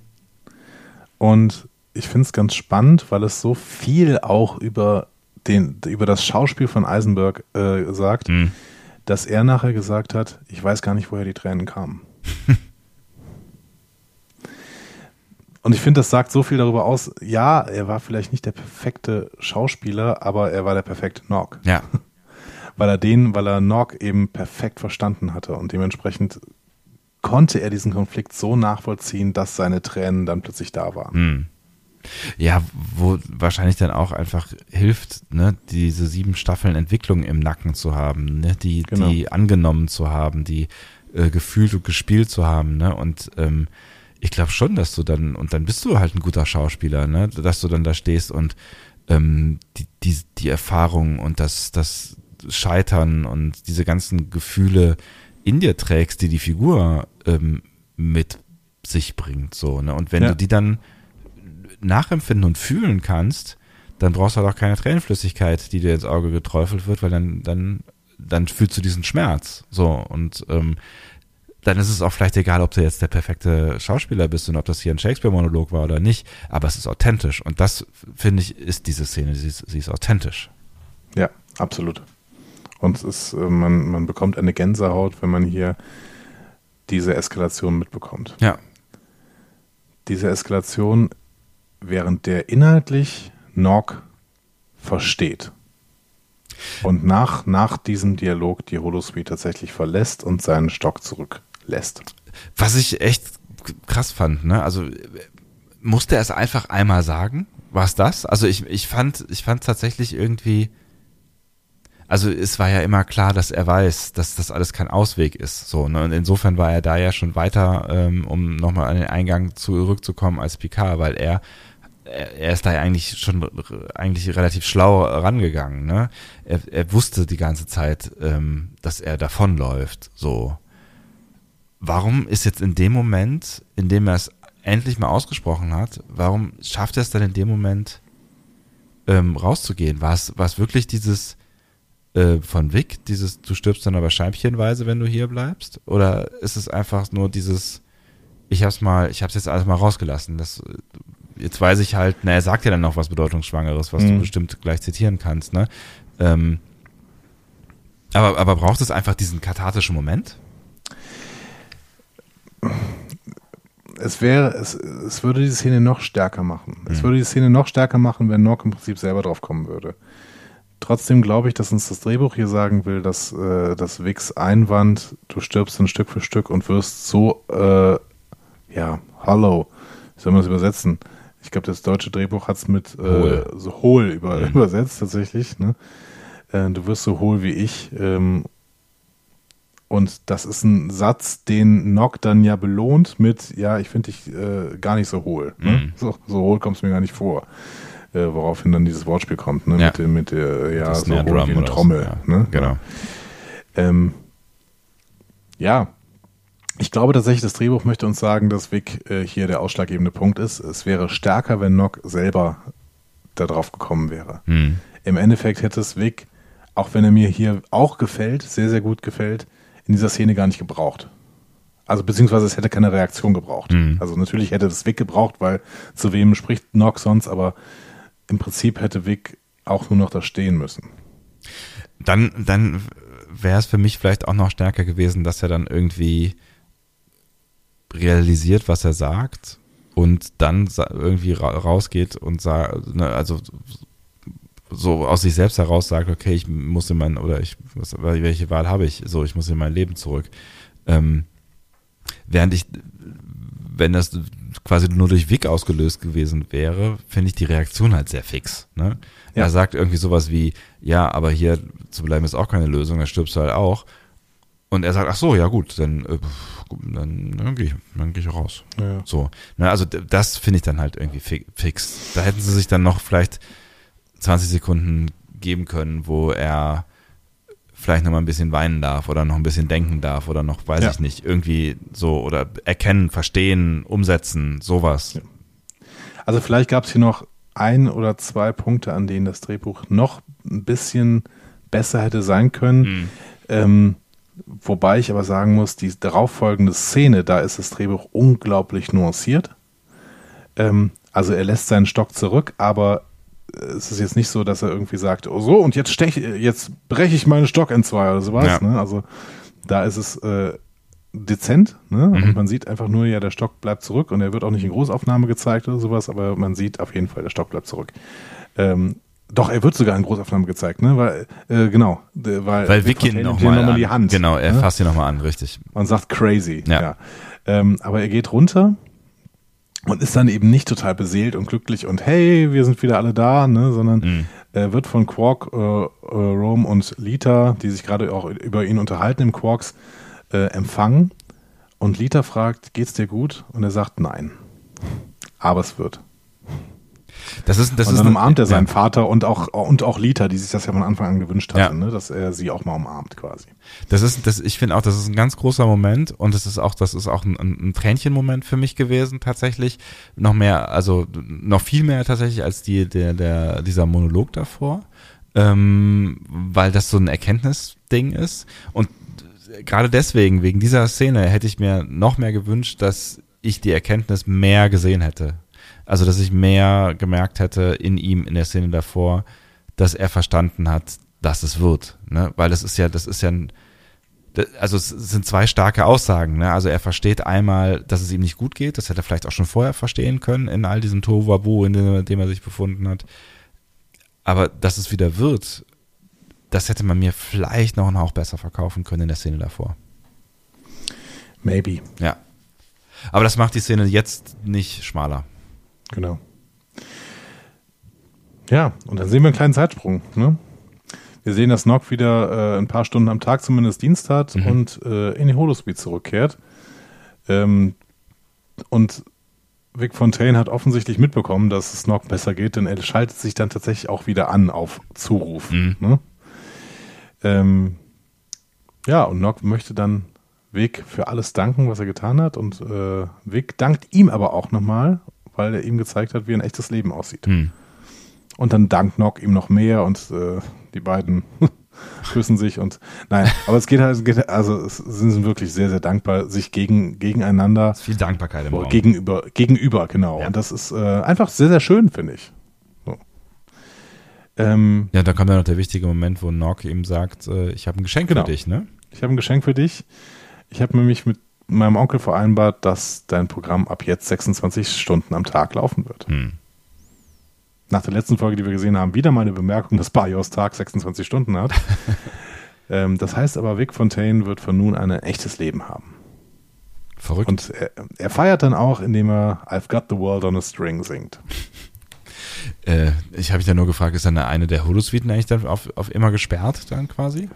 Und ich finde es ganz spannend, weil es so viel auch über, den, über das Schauspiel von Eisenberg äh, sagt, mhm. dass er nachher gesagt hat, ich weiß gar nicht, woher die Tränen kamen. Und ich finde, das sagt so viel darüber aus. Ja, er war vielleicht nicht der perfekte Schauspieler, aber er war der perfekte Nog. Ja. weil er den, weil er Nog eben perfekt verstanden hatte und dementsprechend konnte er diesen Konflikt so nachvollziehen, dass seine Tränen dann plötzlich da waren. Mhm. Ja, wo wahrscheinlich dann auch einfach hilft, ne, diese sieben Staffeln Entwicklung im Nacken zu haben, ne, die, genau. die angenommen zu haben, die äh, gefühlt und gespielt zu haben, ne, und ähm, ich glaube schon, dass du dann, und dann bist du halt ein guter Schauspieler, ne, dass du dann da stehst und ähm, die, die, die Erfahrung und das, das Scheitern und diese ganzen Gefühle in dir trägst, die die Figur ähm, mit sich bringt, so, ne, und wenn ja. du die dann nachempfinden und fühlen kannst, dann brauchst du halt auch keine Tränenflüssigkeit, die dir ins Auge geträufelt wird, weil dann, dann, dann fühlst du diesen Schmerz. So, und ähm, dann ist es auch vielleicht egal, ob du jetzt der perfekte Schauspieler bist und ob das hier ein Shakespeare-Monolog war oder nicht, aber es ist authentisch. Und das, finde ich, ist diese Szene, sie ist, sie ist authentisch. Ja, absolut. Und es ist, äh, man, man bekommt eine Gänsehaut, wenn man hier diese Eskalation mitbekommt. Ja. Diese Eskalation während der inhaltlich Nog versteht. Und nach, nach diesem Dialog die Holosuite tatsächlich verlässt und seinen Stock zurücklässt. Was ich echt krass fand, ne? Also musste er es einfach einmal sagen? War es das? Also ich, ich fand, ich fand tatsächlich irgendwie, also es war ja immer klar, dass er weiß, dass das alles kein Ausweg ist. So, ne? Und insofern war er da ja schon weiter, ähm, um nochmal an den Eingang zurückzukommen als Picard, weil er er ist da ja eigentlich schon eigentlich relativ schlau rangegangen. Ne? Er, er wusste die ganze Zeit, ähm, dass er davonläuft. So, warum ist jetzt in dem Moment, in dem er es endlich mal ausgesprochen hat, warum schafft er es dann in dem Moment ähm, rauszugehen? War es, war es wirklich dieses äh, von Vic, dieses du stirbst dann aber scheibchenweise, wenn du hier bleibst? Oder ist es einfach nur dieses ich hab's mal, ich hab's jetzt alles mal rausgelassen. Das jetzt weiß ich halt, na, er sagt ja dann noch was Bedeutungsschwangeres, was mhm. du bestimmt gleich zitieren kannst, ne? Ähm, aber, aber braucht es einfach diesen kathartischen Moment? Es wäre, es, es würde die Szene noch stärker machen. Mhm. Es würde die Szene noch stärker machen, wenn Nock im Prinzip selber drauf kommen würde. Trotzdem glaube ich, dass uns das Drehbuch hier sagen will, dass äh, das Wix Einwand, du stirbst dann Stück für Stück und wirst so, äh, ja, hollow, wie soll man das übersetzen? Ich glaube, das deutsche Drehbuch hat es mit äh, so hohl über, mhm. übersetzt tatsächlich. Ne? Äh, du wirst so hohl wie ich. Ähm, und das ist ein Satz, den Nock dann ja belohnt mit, ja, ich finde dich äh, gar nicht so hohl. Ne? Mhm. So, so hohl kommst du mir gar nicht vor. äh, woraufhin dann dieses Wortspiel kommt, ne? Ja. Mit, dem- mit der, ja, Das so Drum wie eine so, Trommel. ja. Ne? Genau. Ähm, ja, ich glaube tatsächlich, das Drehbuch möchte uns sagen, dass Vic äh, hier der ausschlaggebende Punkt ist. Es wäre stärker, wenn Nock selber da drauf gekommen wäre. Hm. Im Endeffekt hätte es Vic, auch wenn er mir hier auch gefällt, sehr, sehr gut gefällt, in dieser Szene gar nicht gebraucht. Also beziehungsweise es hätte keine Reaktion gebraucht. Mhm. Also natürlich hätte es Vic gebraucht, weil zu wem spricht Nock sonst, aber im Prinzip hätte Vic auch nur noch da stehen müssen. Dann, dann wäre es für mich vielleicht auch noch stärker gewesen, dass er dann irgendwie realisiert, was er sagt und dann irgendwie ra rausgeht und sagt, ne, also so aus sich selbst heraus sagt, okay, ich muss in mein, oder ich, was, welche Wahl habe ich? So, ich muss in mein Leben zurück. Ähm, während ich, wenn das quasi nur durch Wick ausgelöst gewesen wäre, finde ich die Reaktion halt sehr fix. Ne? Ja. Er sagt irgendwie sowas wie, ja, aber hier zu bleiben ist auch keine Lösung, da stirbst du halt auch. Und er sagt, ach so, ja gut, dann, äh, dann, dann gehe ich, dann geh ich raus. Ja. So, ne, also das finde ich dann halt irgendwie fi- fix. Da hätten sie sich dann noch vielleicht 20 Sekunden geben können, wo er vielleicht noch mal ein bisschen weinen darf oder noch ein bisschen denken darf oder noch, weiß Ja. ich nicht, irgendwie so oder erkennen, verstehen, umsetzen, sowas. Also vielleicht gab es hier noch ein oder zwei Punkte, an denen das Drehbuch noch ein bisschen besser hätte sein können. Mhm. Ähm, wobei ich aber sagen muss, die darauffolgende Szene, da ist das Drehbuch unglaublich nuanciert. Ähm, also er lässt seinen Stock zurück, aber es ist jetzt nicht so, dass er irgendwie sagt, oh so, und jetzt stech, jetzt breche ich meinen Stock in zwei oder sowas. Ja. Ne? Also da ist es äh, dezent, ne? Mhm. Und man sieht einfach nur, ja, der Stock bleibt zurück und er wird auch nicht in Großaufnahme gezeigt oder sowas, aber man sieht auf jeden Fall, der Stock bleibt zurück. Ähm, doch, er wird sogar in Großaufnahme gezeigt, ne? Weil, äh, genau, weil, Weil Vic nochmal noch die Hand. Genau, er ne? fasst ihn nochmal an, richtig. Man sagt crazy. Ja. Ja. Ähm, aber er geht runter und ist dann eben nicht total beseelt und glücklich und hey, wir sind wieder alle da, ne? sondern Mhm. er wird von Quark, äh, äh, Rome und Lita, die sich gerade auch über ihn unterhalten im Quarks, äh, empfangen. Und Lita fragt, geht's dir gut? Und er sagt nein. Aber es wird. Das ist, das und ist dann umarmt er seinen ja. Vater und auch, und auch Lita, die sich das ja von Anfang an gewünscht hatte, Ja. ne? dass er sie auch mal umarmt quasi. Das ist, das, ich finde auch, das ist ein ganz großer Moment und das ist auch, das ist auch ein, ein, ein Tränchen-Moment für mich gewesen, tatsächlich. Noch mehr, also noch viel mehr tatsächlich als die, der, der, dieser Monolog davor. Ähm, weil das so ein Erkenntnisding ist. Und gerade deswegen, wegen dieser Szene, hätte ich mir noch mehr gewünscht, dass ich die Erkenntnis mehr gesehen hätte. Also, dass ich mehr gemerkt hätte in ihm, in der Szene davor, dass er verstanden hat, dass es wird. Ne? Weil das ist ja, das ist ja ein, also es sind zwei starke Aussagen. Ne? Also er versteht einmal, dass es ihm nicht gut geht. Das hätte er vielleicht auch schon vorher verstehen können in all diesem Tohuwabu, in dem, in dem er sich befunden hat. Aber dass es wieder wird, das hätte man mir vielleicht noch einen Hauch besser verkaufen können in der Szene davor. Maybe. Ja. Aber das macht die Szene jetzt nicht schmaler. Genau. Ja, und dann sehen wir einen kleinen Zeitsprung. Ne? Wir sehen, dass Nock wieder äh, ein paar Stunden am Tag zumindest Dienst hat und äh, in die Holosuite zurückkehrt. Ähm, und Vic Fontaine hat offensichtlich mitbekommen, dass es Nock besser geht, denn er schaltet sich dann tatsächlich auch wieder an auf Zuruf. Mhm. Ne? Ähm, ja, und Nock möchte dann Vic für alles danken, was er getan hat. Und äh, Vic dankt ihm aber auch nochmal, weil er ihm gezeigt hat, wie ein echtes Leben aussieht. Hm. Und dann dankt Nock ihm noch mehr und äh, die beiden küssen sich und nein, aber es geht halt, geht, also es sind wirklich sehr, sehr dankbar, sich gegen, gegeneinander, Viel Dankbarkeit im oder Raum. gegenüber, gegenüber, genau. Ja. Und das ist äh, einfach sehr, sehr schön, finde ich. So. Ähm, Ja, da kommt dann noch der wichtige Moment, wo Nock ihm sagt, äh, ich habe ein Geschenk Genau. für dich, ne? ich habe ein Geschenk für dich. Ich habe nämlich mit meinem Onkel vereinbart, dass dein Programm ab jetzt 26 Stunden am Tag laufen wird. Hm. Nach der letzten Folge, die wir gesehen haben, wieder mal eine Bemerkung, dass Barrios Tag 26 Stunden hat. ähm, das heißt aber, Vic Fontaine wird von nun an ein echtes Leben haben. Verrückt. Und er, er feiert dann auch, indem er I've got the world on a string singt. äh, ich habe mich ja nur gefragt, ist dann eine der Holosuiten eigentlich dann auf, auf immer gesperrt dann quasi?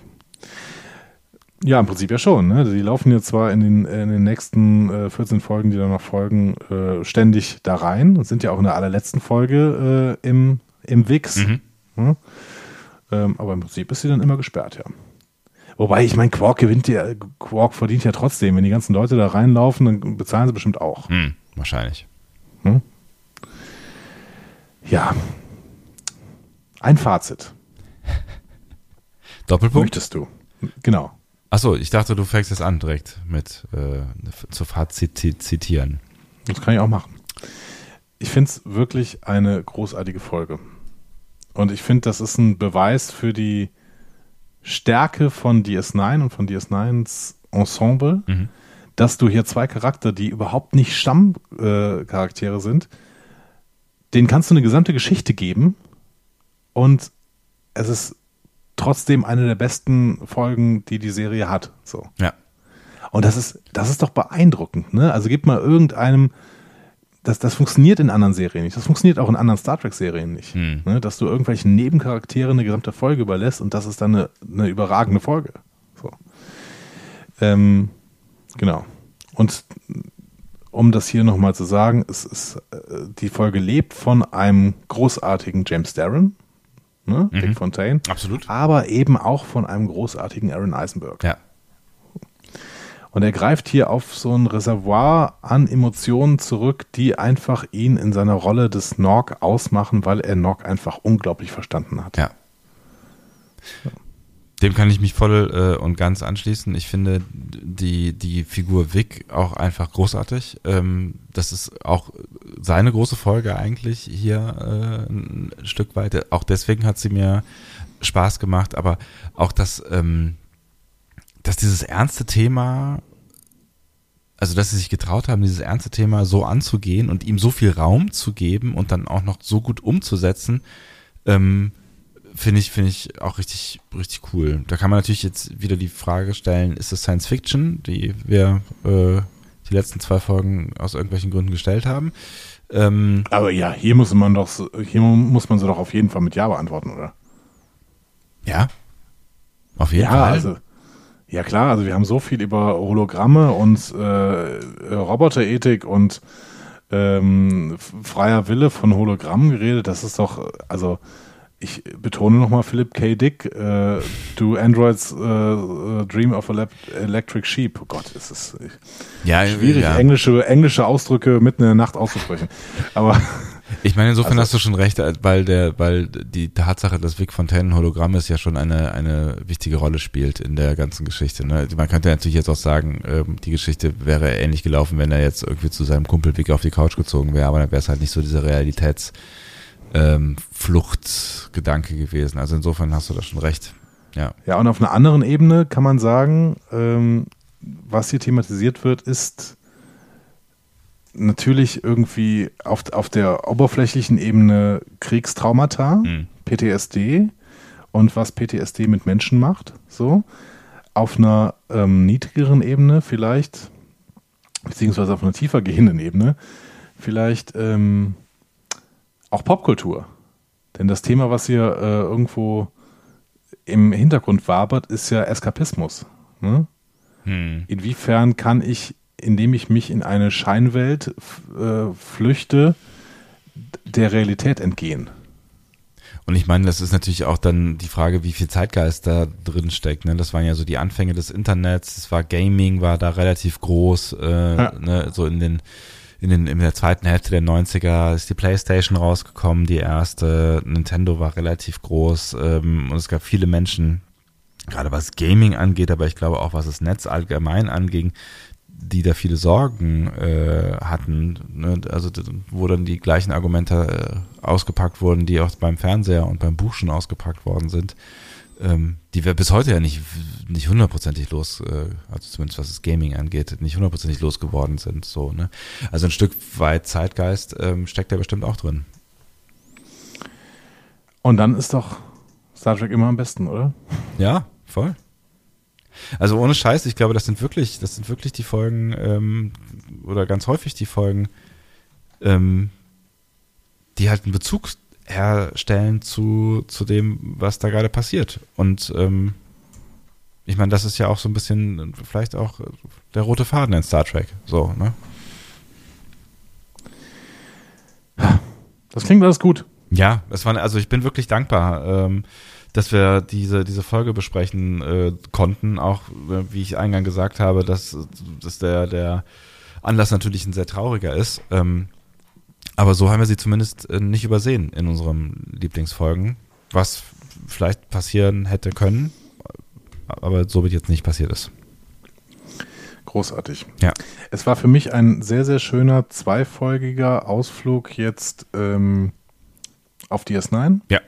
Ja, im Prinzip ja schon. Ne? Die laufen jetzt zwar in den, in den nächsten äh, 14 Folgen, die da noch folgen, äh, ständig da rein und sind ja auch in der allerletzten Folge äh, im im Wix. Mhm. Hm? Ähm, aber im Prinzip ist sie dann immer gesperrt, ja. Wobei, ich meine, Quark gewinnt ja, Quark verdient ja trotzdem. Wenn die ganzen Leute da reinlaufen, dann bezahlen sie bestimmt auch. Hm, wahrscheinlich. Hm? Ja. Ein Fazit. Doppelpunkt? Möchtest du? Genau. Achso, ich dachte, du fängst jetzt an direkt mit äh, zu zitieren. Das kann ich auch machen. Ich finde es wirklich eine großartige Folge. Und ich finde, das ist ein Beweis für die Stärke von DS9 und von DS9s Ensemble, mhm. dass du hier zwei Charakter, die überhaupt nicht Stammcharaktere äh, sind, denen kannst du eine gesamte Geschichte geben und es ist trotzdem eine der besten Folgen, die die Serie hat. So. Ja. Und das ist, das ist doch beeindruckend, ne? Also gib mal irgendeinem, das, das funktioniert in anderen Serien nicht. Das funktioniert auch in anderen Star Trek-Serien nicht. Hm. Ne? Dass du irgendwelchen Nebencharakteren eine gesamte Folge überlässt und das ist dann eine, eine überragende Folge. So. Ähm, genau. Und um das hier nochmal zu sagen, es ist, äh, die Folge lebt von einem großartigen James Darren, ne? Mhm. Dick Fontaine. Absolut. Aber eben auch von einem großartigen Aaron Eisenberg. Ja. Und er greift hier auf so ein Reservoir an Emotionen zurück, die einfach ihn in seiner Rolle des Nog ausmachen, weil er Nog einfach unglaublich verstanden hat. Ja. Dem kann ich mich voll äh, und ganz anschließen. Ich finde die, die Figur Vic auch einfach großartig. Ähm, das ist auch seine große Folge eigentlich hier äh, ein Stück weit. Auch deswegen hat sie mir Spaß gemacht, aber auch das, ähm, dass dieses ernste Thema, also dass sie sich getraut haben, dieses ernste Thema so anzugehen und ihm so viel Raum zu geben und dann auch noch so gut umzusetzen, ähm, finde ich, finde ich auch richtig, richtig cool. Da kann man natürlich jetzt wieder die Frage stellen, ist es Science Fiction, die wir äh, die letzten zwei Folgen aus irgendwelchen Gründen gestellt haben. Ähm, Aber ja, hier muss man doch, hier muss man sie doch auf jeden Fall mit Ja beantworten, oder? Ja. Auf jeden ja, Fall. Also, ja klar, also wir haben so viel über Hologramme und äh, Roboterethik und ähm, freier Wille von Hologrammen geredet. Das ist doch, also ich betone nochmal Philip K. Dick, äh, Do Androids äh, Dream of a Electric Sheep. Oh Gott, ist es ja, schwierig, ja. Englische, englische Ausdrücke mitten in der Nacht auszusprechen. Aber ich meine, insofern also, hast du schon recht, weil der, weil die Tatsache, dass Vic Fontaine Hologramm ist, ja schon eine, eine wichtige Rolle spielt in der ganzen Geschichte. Ne? Man könnte natürlich jetzt auch sagen, ähm, die Geschichte wäre ähnlich gelaufen, wenn er jetzt irgendwie zu seinem Kumpel Vic auf die Couch gezogen wäre, aber dann wäre es halt nicht so diese Realitäts- ähm, Fluchtgedanke gewesen. Also insofern hast du da schon recht. Ja. Ja, und auf einer anderen Ebene kann man sagen, ähm, was hier thematisiert wird, ist natürlich irgendwie auf, auf der oberflächlichen Ebene Kriegstraumata, mhm. PTSD und was PTSD mit Menschen macht. So. Auf einer ähm, niedrigeren Ebene vielleicht, beziehungsweise auf einer tiefer gehenden Ebene, vielleicht ähm, auch Popkultur. Denn das Thema, was hier äh, irgendwo im Hintergrund wabert, ist ja Eskapismus. Ne? Hm. Inwiefern kann ich, indem ich mich in eine Scheinwelt äh, flüchte, der Realität entgehen? Und ich meine, das ist natürlich auch dann die Frage, wie viel Zeitgeist da drin steckt. Ne? Das waren ja so die Anfänge des Internets, es war Gaming, war da relativ groß, äh, ja. ne? so in den in, den, in der zweiten Hälfte der 90er ist die PlayStation rausgekommen, die erste. Nintendo war relativ groß ähm, und es gab viele Menschen, gerade was Gaming angeht, aber ich glaube auch was das Netz allgemein anging, die da viele Sorgen äh, hatten. Ne? Also wo dann die gleichen Argumente äh, ausgepackt wurden, die auch beim Fernseher und beim Buch schon ausgepackt worden sind ähm, die wir bis heute ja nicht, nicht hundertprozentig los, äh, also zumindest was das Gaming angeht, nicht hundertprozentig losgeworden sind. So, ne? Also ein Stück weit Zeitgeist ähm, steckt da bestimmt auch drin. Und dann ist doch Star Trek immer am besten, oder? Ja, voll. Also ohne Scheiß, ich glaube, das sind wirklich, das sind wirklich die Folgen, ähm, oder ganz häufig die Folgen, ähm, die halt einen Bezug herstellen zu, zu dem, was da gerade passiert. Und ähm, ich meine, das ist ja auch so ein bisschen vielleicht auch der rote Faden in Star Trek. So, ne? Das klingt alles gut. Ja, das war, also ich bin wirklich dankbar, ähm, dass wir diese, diese Folge besprechen äh, konnten. Auch, äh, wie ich eingangs gesagt habe, dass, dass der, der Anlass natürlich ein sehr trauriger ist. Ähm, aber so haben wir sie zumindest äh, nicht übersehen in unseren Lieblingsfolgen, was vielleicht passieren hätte können, aber so wird jetzt nicht passiert ist. Großartig. Ja. Es war für mich ein sehr, sehr schöner zweifolgiger Ausflug jetzt ähm, auf DS9. Ja.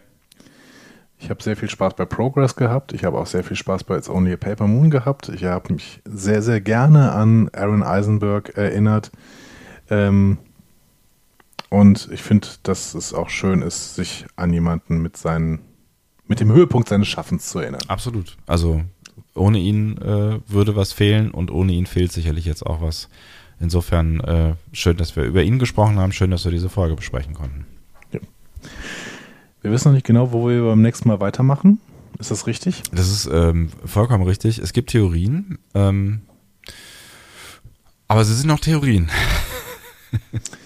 Ich habe sehr viel Spaß bei Progress gehabt. Ich habe auch sehr viel Spaß bei It's Only a Paper Moon gehabt. Ich habe mich sehr, sehr gerne an Aaron Eisenberg erinnert. Ähm, und ich finde, dass es auch schön ist, sich an jemanden mit seinen, mit dem Höhepunkt seines Schaffens zu erinnern. Absolut. Also ohne ihn äh, würde was fehlen und ohne ihn fehlt sicherlich jetzt auch was. Insofern äh, schön, dass wir über ihn gesprochen haben. Schön, dass wir diese Folge besprechen konnten. Ja. Wir wissen noch nicht genau, wo wir beim nächsten Mal weitermachen. Ist das richtig? Das ist ähm, vollkommen richtig. Es gibt Theorien, ähm, aber sie sind noch Theorien.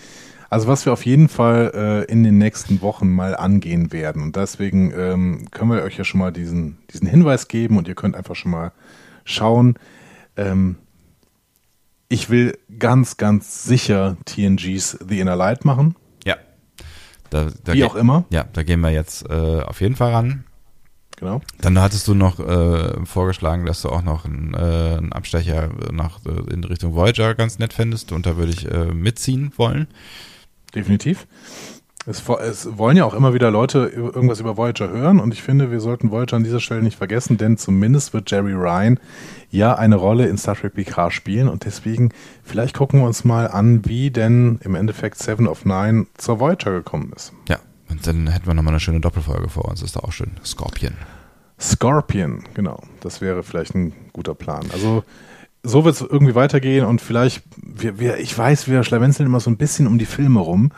Also was wir auf jeden Fall äh, in den nächsten Wochen mal angehen werden. Und deswegen ähm, können wir euch ja schon mal diesen, diesen Hinweis geben und ihr könnt einfach schon mal schauen. Ähm, ich will ganz, ganz sicher TNGs The Inner Light machen. Ja. Da, da Wie auch immer. Ja, da gehen wir jetzt äh, auf jeden Fall ran. Genau. Dann hattest du noch äh, vorgeschlagen, dass du auch noch einen, äh, einen Abstecher nach, äh, in Richtung Voyager ganz nett fändest und da würde ich äh, mitziehen wollen definitiv. Es, es, wollen ja auch immer wieder Leute irgendwas über Voyager hören und ich finde, wir sollten Voyager an dieser Stelle nicht vergessen, denn zumindest wird Jerry Ryan ja eine Rolle in Star Trek Picard spielen und deswegen vielleicht gucken wir uns mal an, wie denn im Endeffekt Seven of Nine zur Voyager gekommen ist. Ja, und dann hätten wir nochmal eine schöne Doppelfolge vor uns, ist da auch schön. Scorpion. Scorpion, genau. Das wäre vielleicht ein guter Plan. Also so wird es irgendwie weitergehen und vielleicht, wir, wir, ich weiß, wir schlawenzeln immer so ein bisschen um die Filme rum.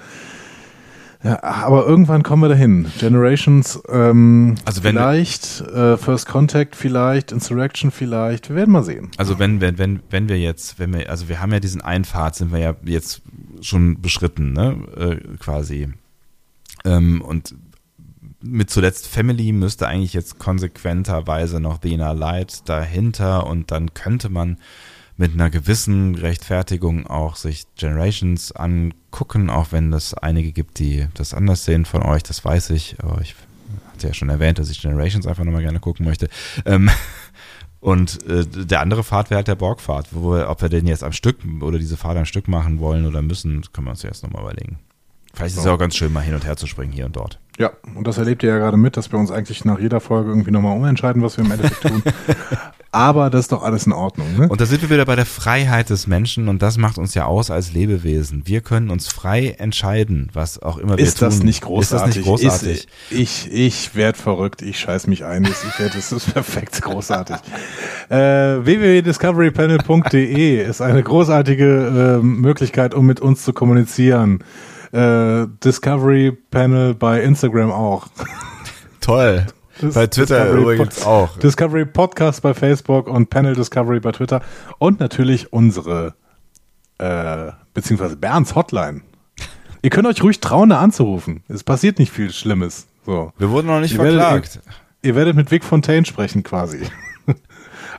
Ja, aber irgendwann kommen wir dahin. Generations, ähm, also wenn vielleicht, äh, First Contact vielleicht, Insurrection vielleicht, wir werden mal sehen. Also wenn, wenn, wenn, wenn wir jetzt, wenn wir, also wir haben ja diesen Einfahrt, sind wir ja jetzt schon beschritten, ne, äh, quasi. Ähm, und mit zuletzt Family müsste eigentlich jetzt konsequenterweise noch The Inner Light dahinter und dann könnte man mit einer gewissen Rechtfertigung auch sich Generations angucken, auch wenn es einige gibt, die das anders sehen von euch, das weiß ich, aber ich hatte ja schon erwähnt, dass ich Generations einfach nochmal gerne gucken möchte. Ähm, und äh, der andere Pfad wäre halt der Borgpfad, wo ob wir den jetzt am Stück oder diese Fahrt am Stück machen wollen oder müssen, können wir uns jetzt nochmal überlegen. Vielleicht ist es ja auch ganz schön, mal hin und her zu springen hier und dort. Ja, und das erlebt ihr ja gerade mit, dass wir uns eigentlich nach jeder Folge irgendwie nochmal umentscheiden, was wir im Endeffekt tun. Aber das ist doch alles in Ordnung. Ne? Und da sind wir wieder bei der Freiheit des Menschen und das macht uns ja aus als Lebewesen. Wir können uns frei entscheiden, was auch immer wir ist tun. Das nicht großartig? Ist das nicht großartig? Ist, ich ich werde verrückt, ich scheiß mich ein. Ich werd, das ist perfekt großartig. äh, www.discoverypanel.de ist eine großartige äh, Möglichkeit, um mit uns zu kommunizieren. Äh, Discovery Panel bei Instagram auch. Toll. Das bei Twitter Discovery übrigens Pod auch. Discovery Podcast bei Facebook und Panel Discovery bei Twitter. Und natürlich unsere, äh, beziehungsweise Bernds Hotline. Ihr könnt euch ruhig trauen, da anzurufen. Es passiert nicht viel Schlimmes. So. Wir wurden noch nicht ihr verklagt. Werdet, ihr, ihr, werdet mit Vic Fontaine sprechen quasi.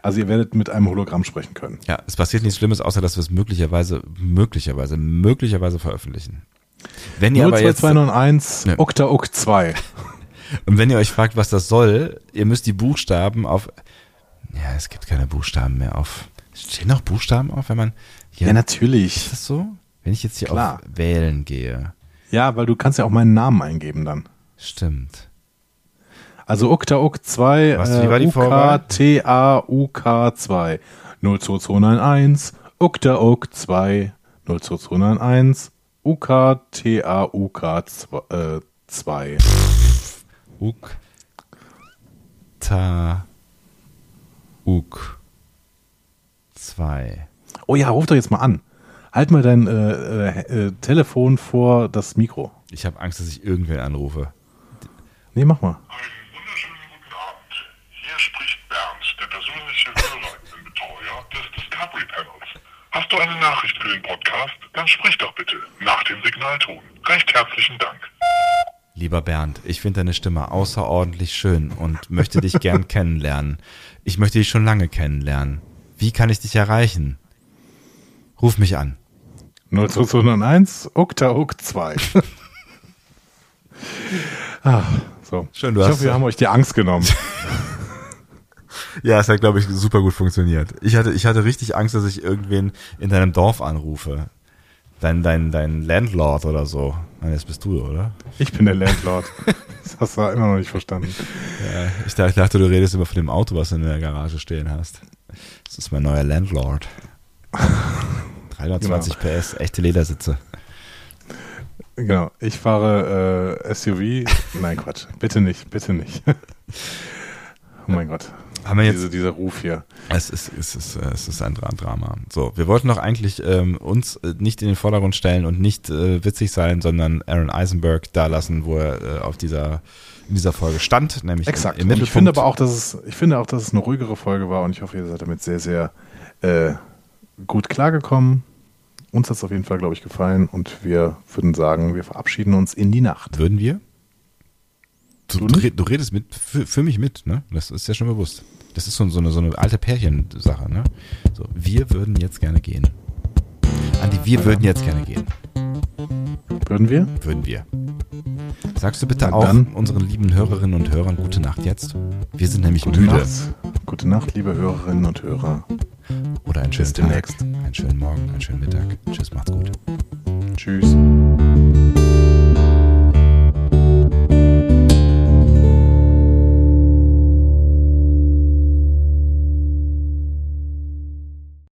Also ihr werdet mit einem Hologramm sprechen können. Ja, es passiert nichts Schlimmes, außer dass wir es möglicherweise, möglicherweise, möglicherweise veröffentlichen. Wenn ihr 0, aber 201 ne. Okta Ok 2. Und wenn ihr euch fragt, was das soll, ihr müsst die Buchstaben auf. Ja, es gibt keine Buchstaben mehr auf. Stehen noch Buchstaben auf, wenn man. Ja, natürlich. Ist das so? Wenn ich jetzt hier Klar. auf Wählen gehe. Ja, weil du kannst ja auch meinen Namen eingeben dann. Stimmt. Also Ukta Uk 2, Was, wie war die UK T A U K 2 02291 Ukta Uk 2 02291 UK T A U K 2 Uk. Ta. Uk. 2. Oh ja, ruf doch jetzt mal an. Halt mal dein äh, äh, äh Telefon vor das Mikro. Ich habe Angst, dass ich irgendwen anrufe. Nee, mach mal. Einen wunderschönen guten Abend. Hier spricht Bernd, der persönliche Hörerinnenbetreuer des Discovery Panels. Hast du eine Nachricht für den Podcast? Dann sprich doch bitte nach dem Signalton. Recht herzlichen Dank. Lieber Bernd, ich finde deine Stimme außerordentlich schön und möchte dich gern kennenlernen. Ich möchte dich schon lange kennenlernen. Wie kann ich dich erreichen? Ruf mich an. 0201 Ukta Uk 2. ah, so. Schön, du ich hast- hoffe, wir haben euch die Angst genommen. Ja, es hat, glaube ich, super gut funktioniert. Ich hatte, ich hatte richtig Angst, dass ich irgendwen in deinem Dorf anrufe. Dein, dein, dein Landlord oder so. Nein, das bist du, oder? Ich bin der Landlord. Das hast du immer noch nicht verstanden. Ja, ich dachte, du redest immer von dem Auto, was du in der Garage stehen hast. Das ist mein neuer Landlord. 320 PS, echte Ledersitze. Genau. Ich fahre äh, SUV. Nein, Quatsch. Bitte nicht, bitte nicht. oh mein Gott. Haben wir jetzt- Diese, dieser Ruf hier. Es ist, es ist, äh, es ist ein Dra- Drama. So, wir wollten doch eigentlich ähm, uns äh, nicht in den Vordergrund stellen und nicht äh, witzig sein, sondern Aaron Eisenberg da lassen, wo er äh, auf dieser, in dieser Folge stand, nämlich Exakt. im Und Mittelpunkt. ich finde aber auch, dass es, ich finde auch, dass es eine ruhigere Folge war und ich hoffe, ihr seid damit sehr, sehr äh, gut klargekommen. Uns hat es auf jeden Fall, glaube ich, gefallen und wir würden sagen, wir verabschieden uns in die Nacht. Würden wir? Du, du redest mit, für, für mich mit, ne? Das ist ja schon bewusst. Das ist so, so, eine, so eine alte Pärchensache, ne? So, wir würden jetzt gerne gehen. Andi, wir würden jetzt gerne gehen. Würden wir? Würden wir. Sagst du bitte auch dann. unseren lieben Hörerinnen und Hörern gute Nacht jetzt? Wir sind nämlich Gute müde. Nacht. Gute Nacht, liebe Hörerinnen und Hörer. Oder einen schönen Bis Tag, demnächst. einen schönen Morgen, einen schönen Mittag. Tschüss, macht's gut. Tschüss.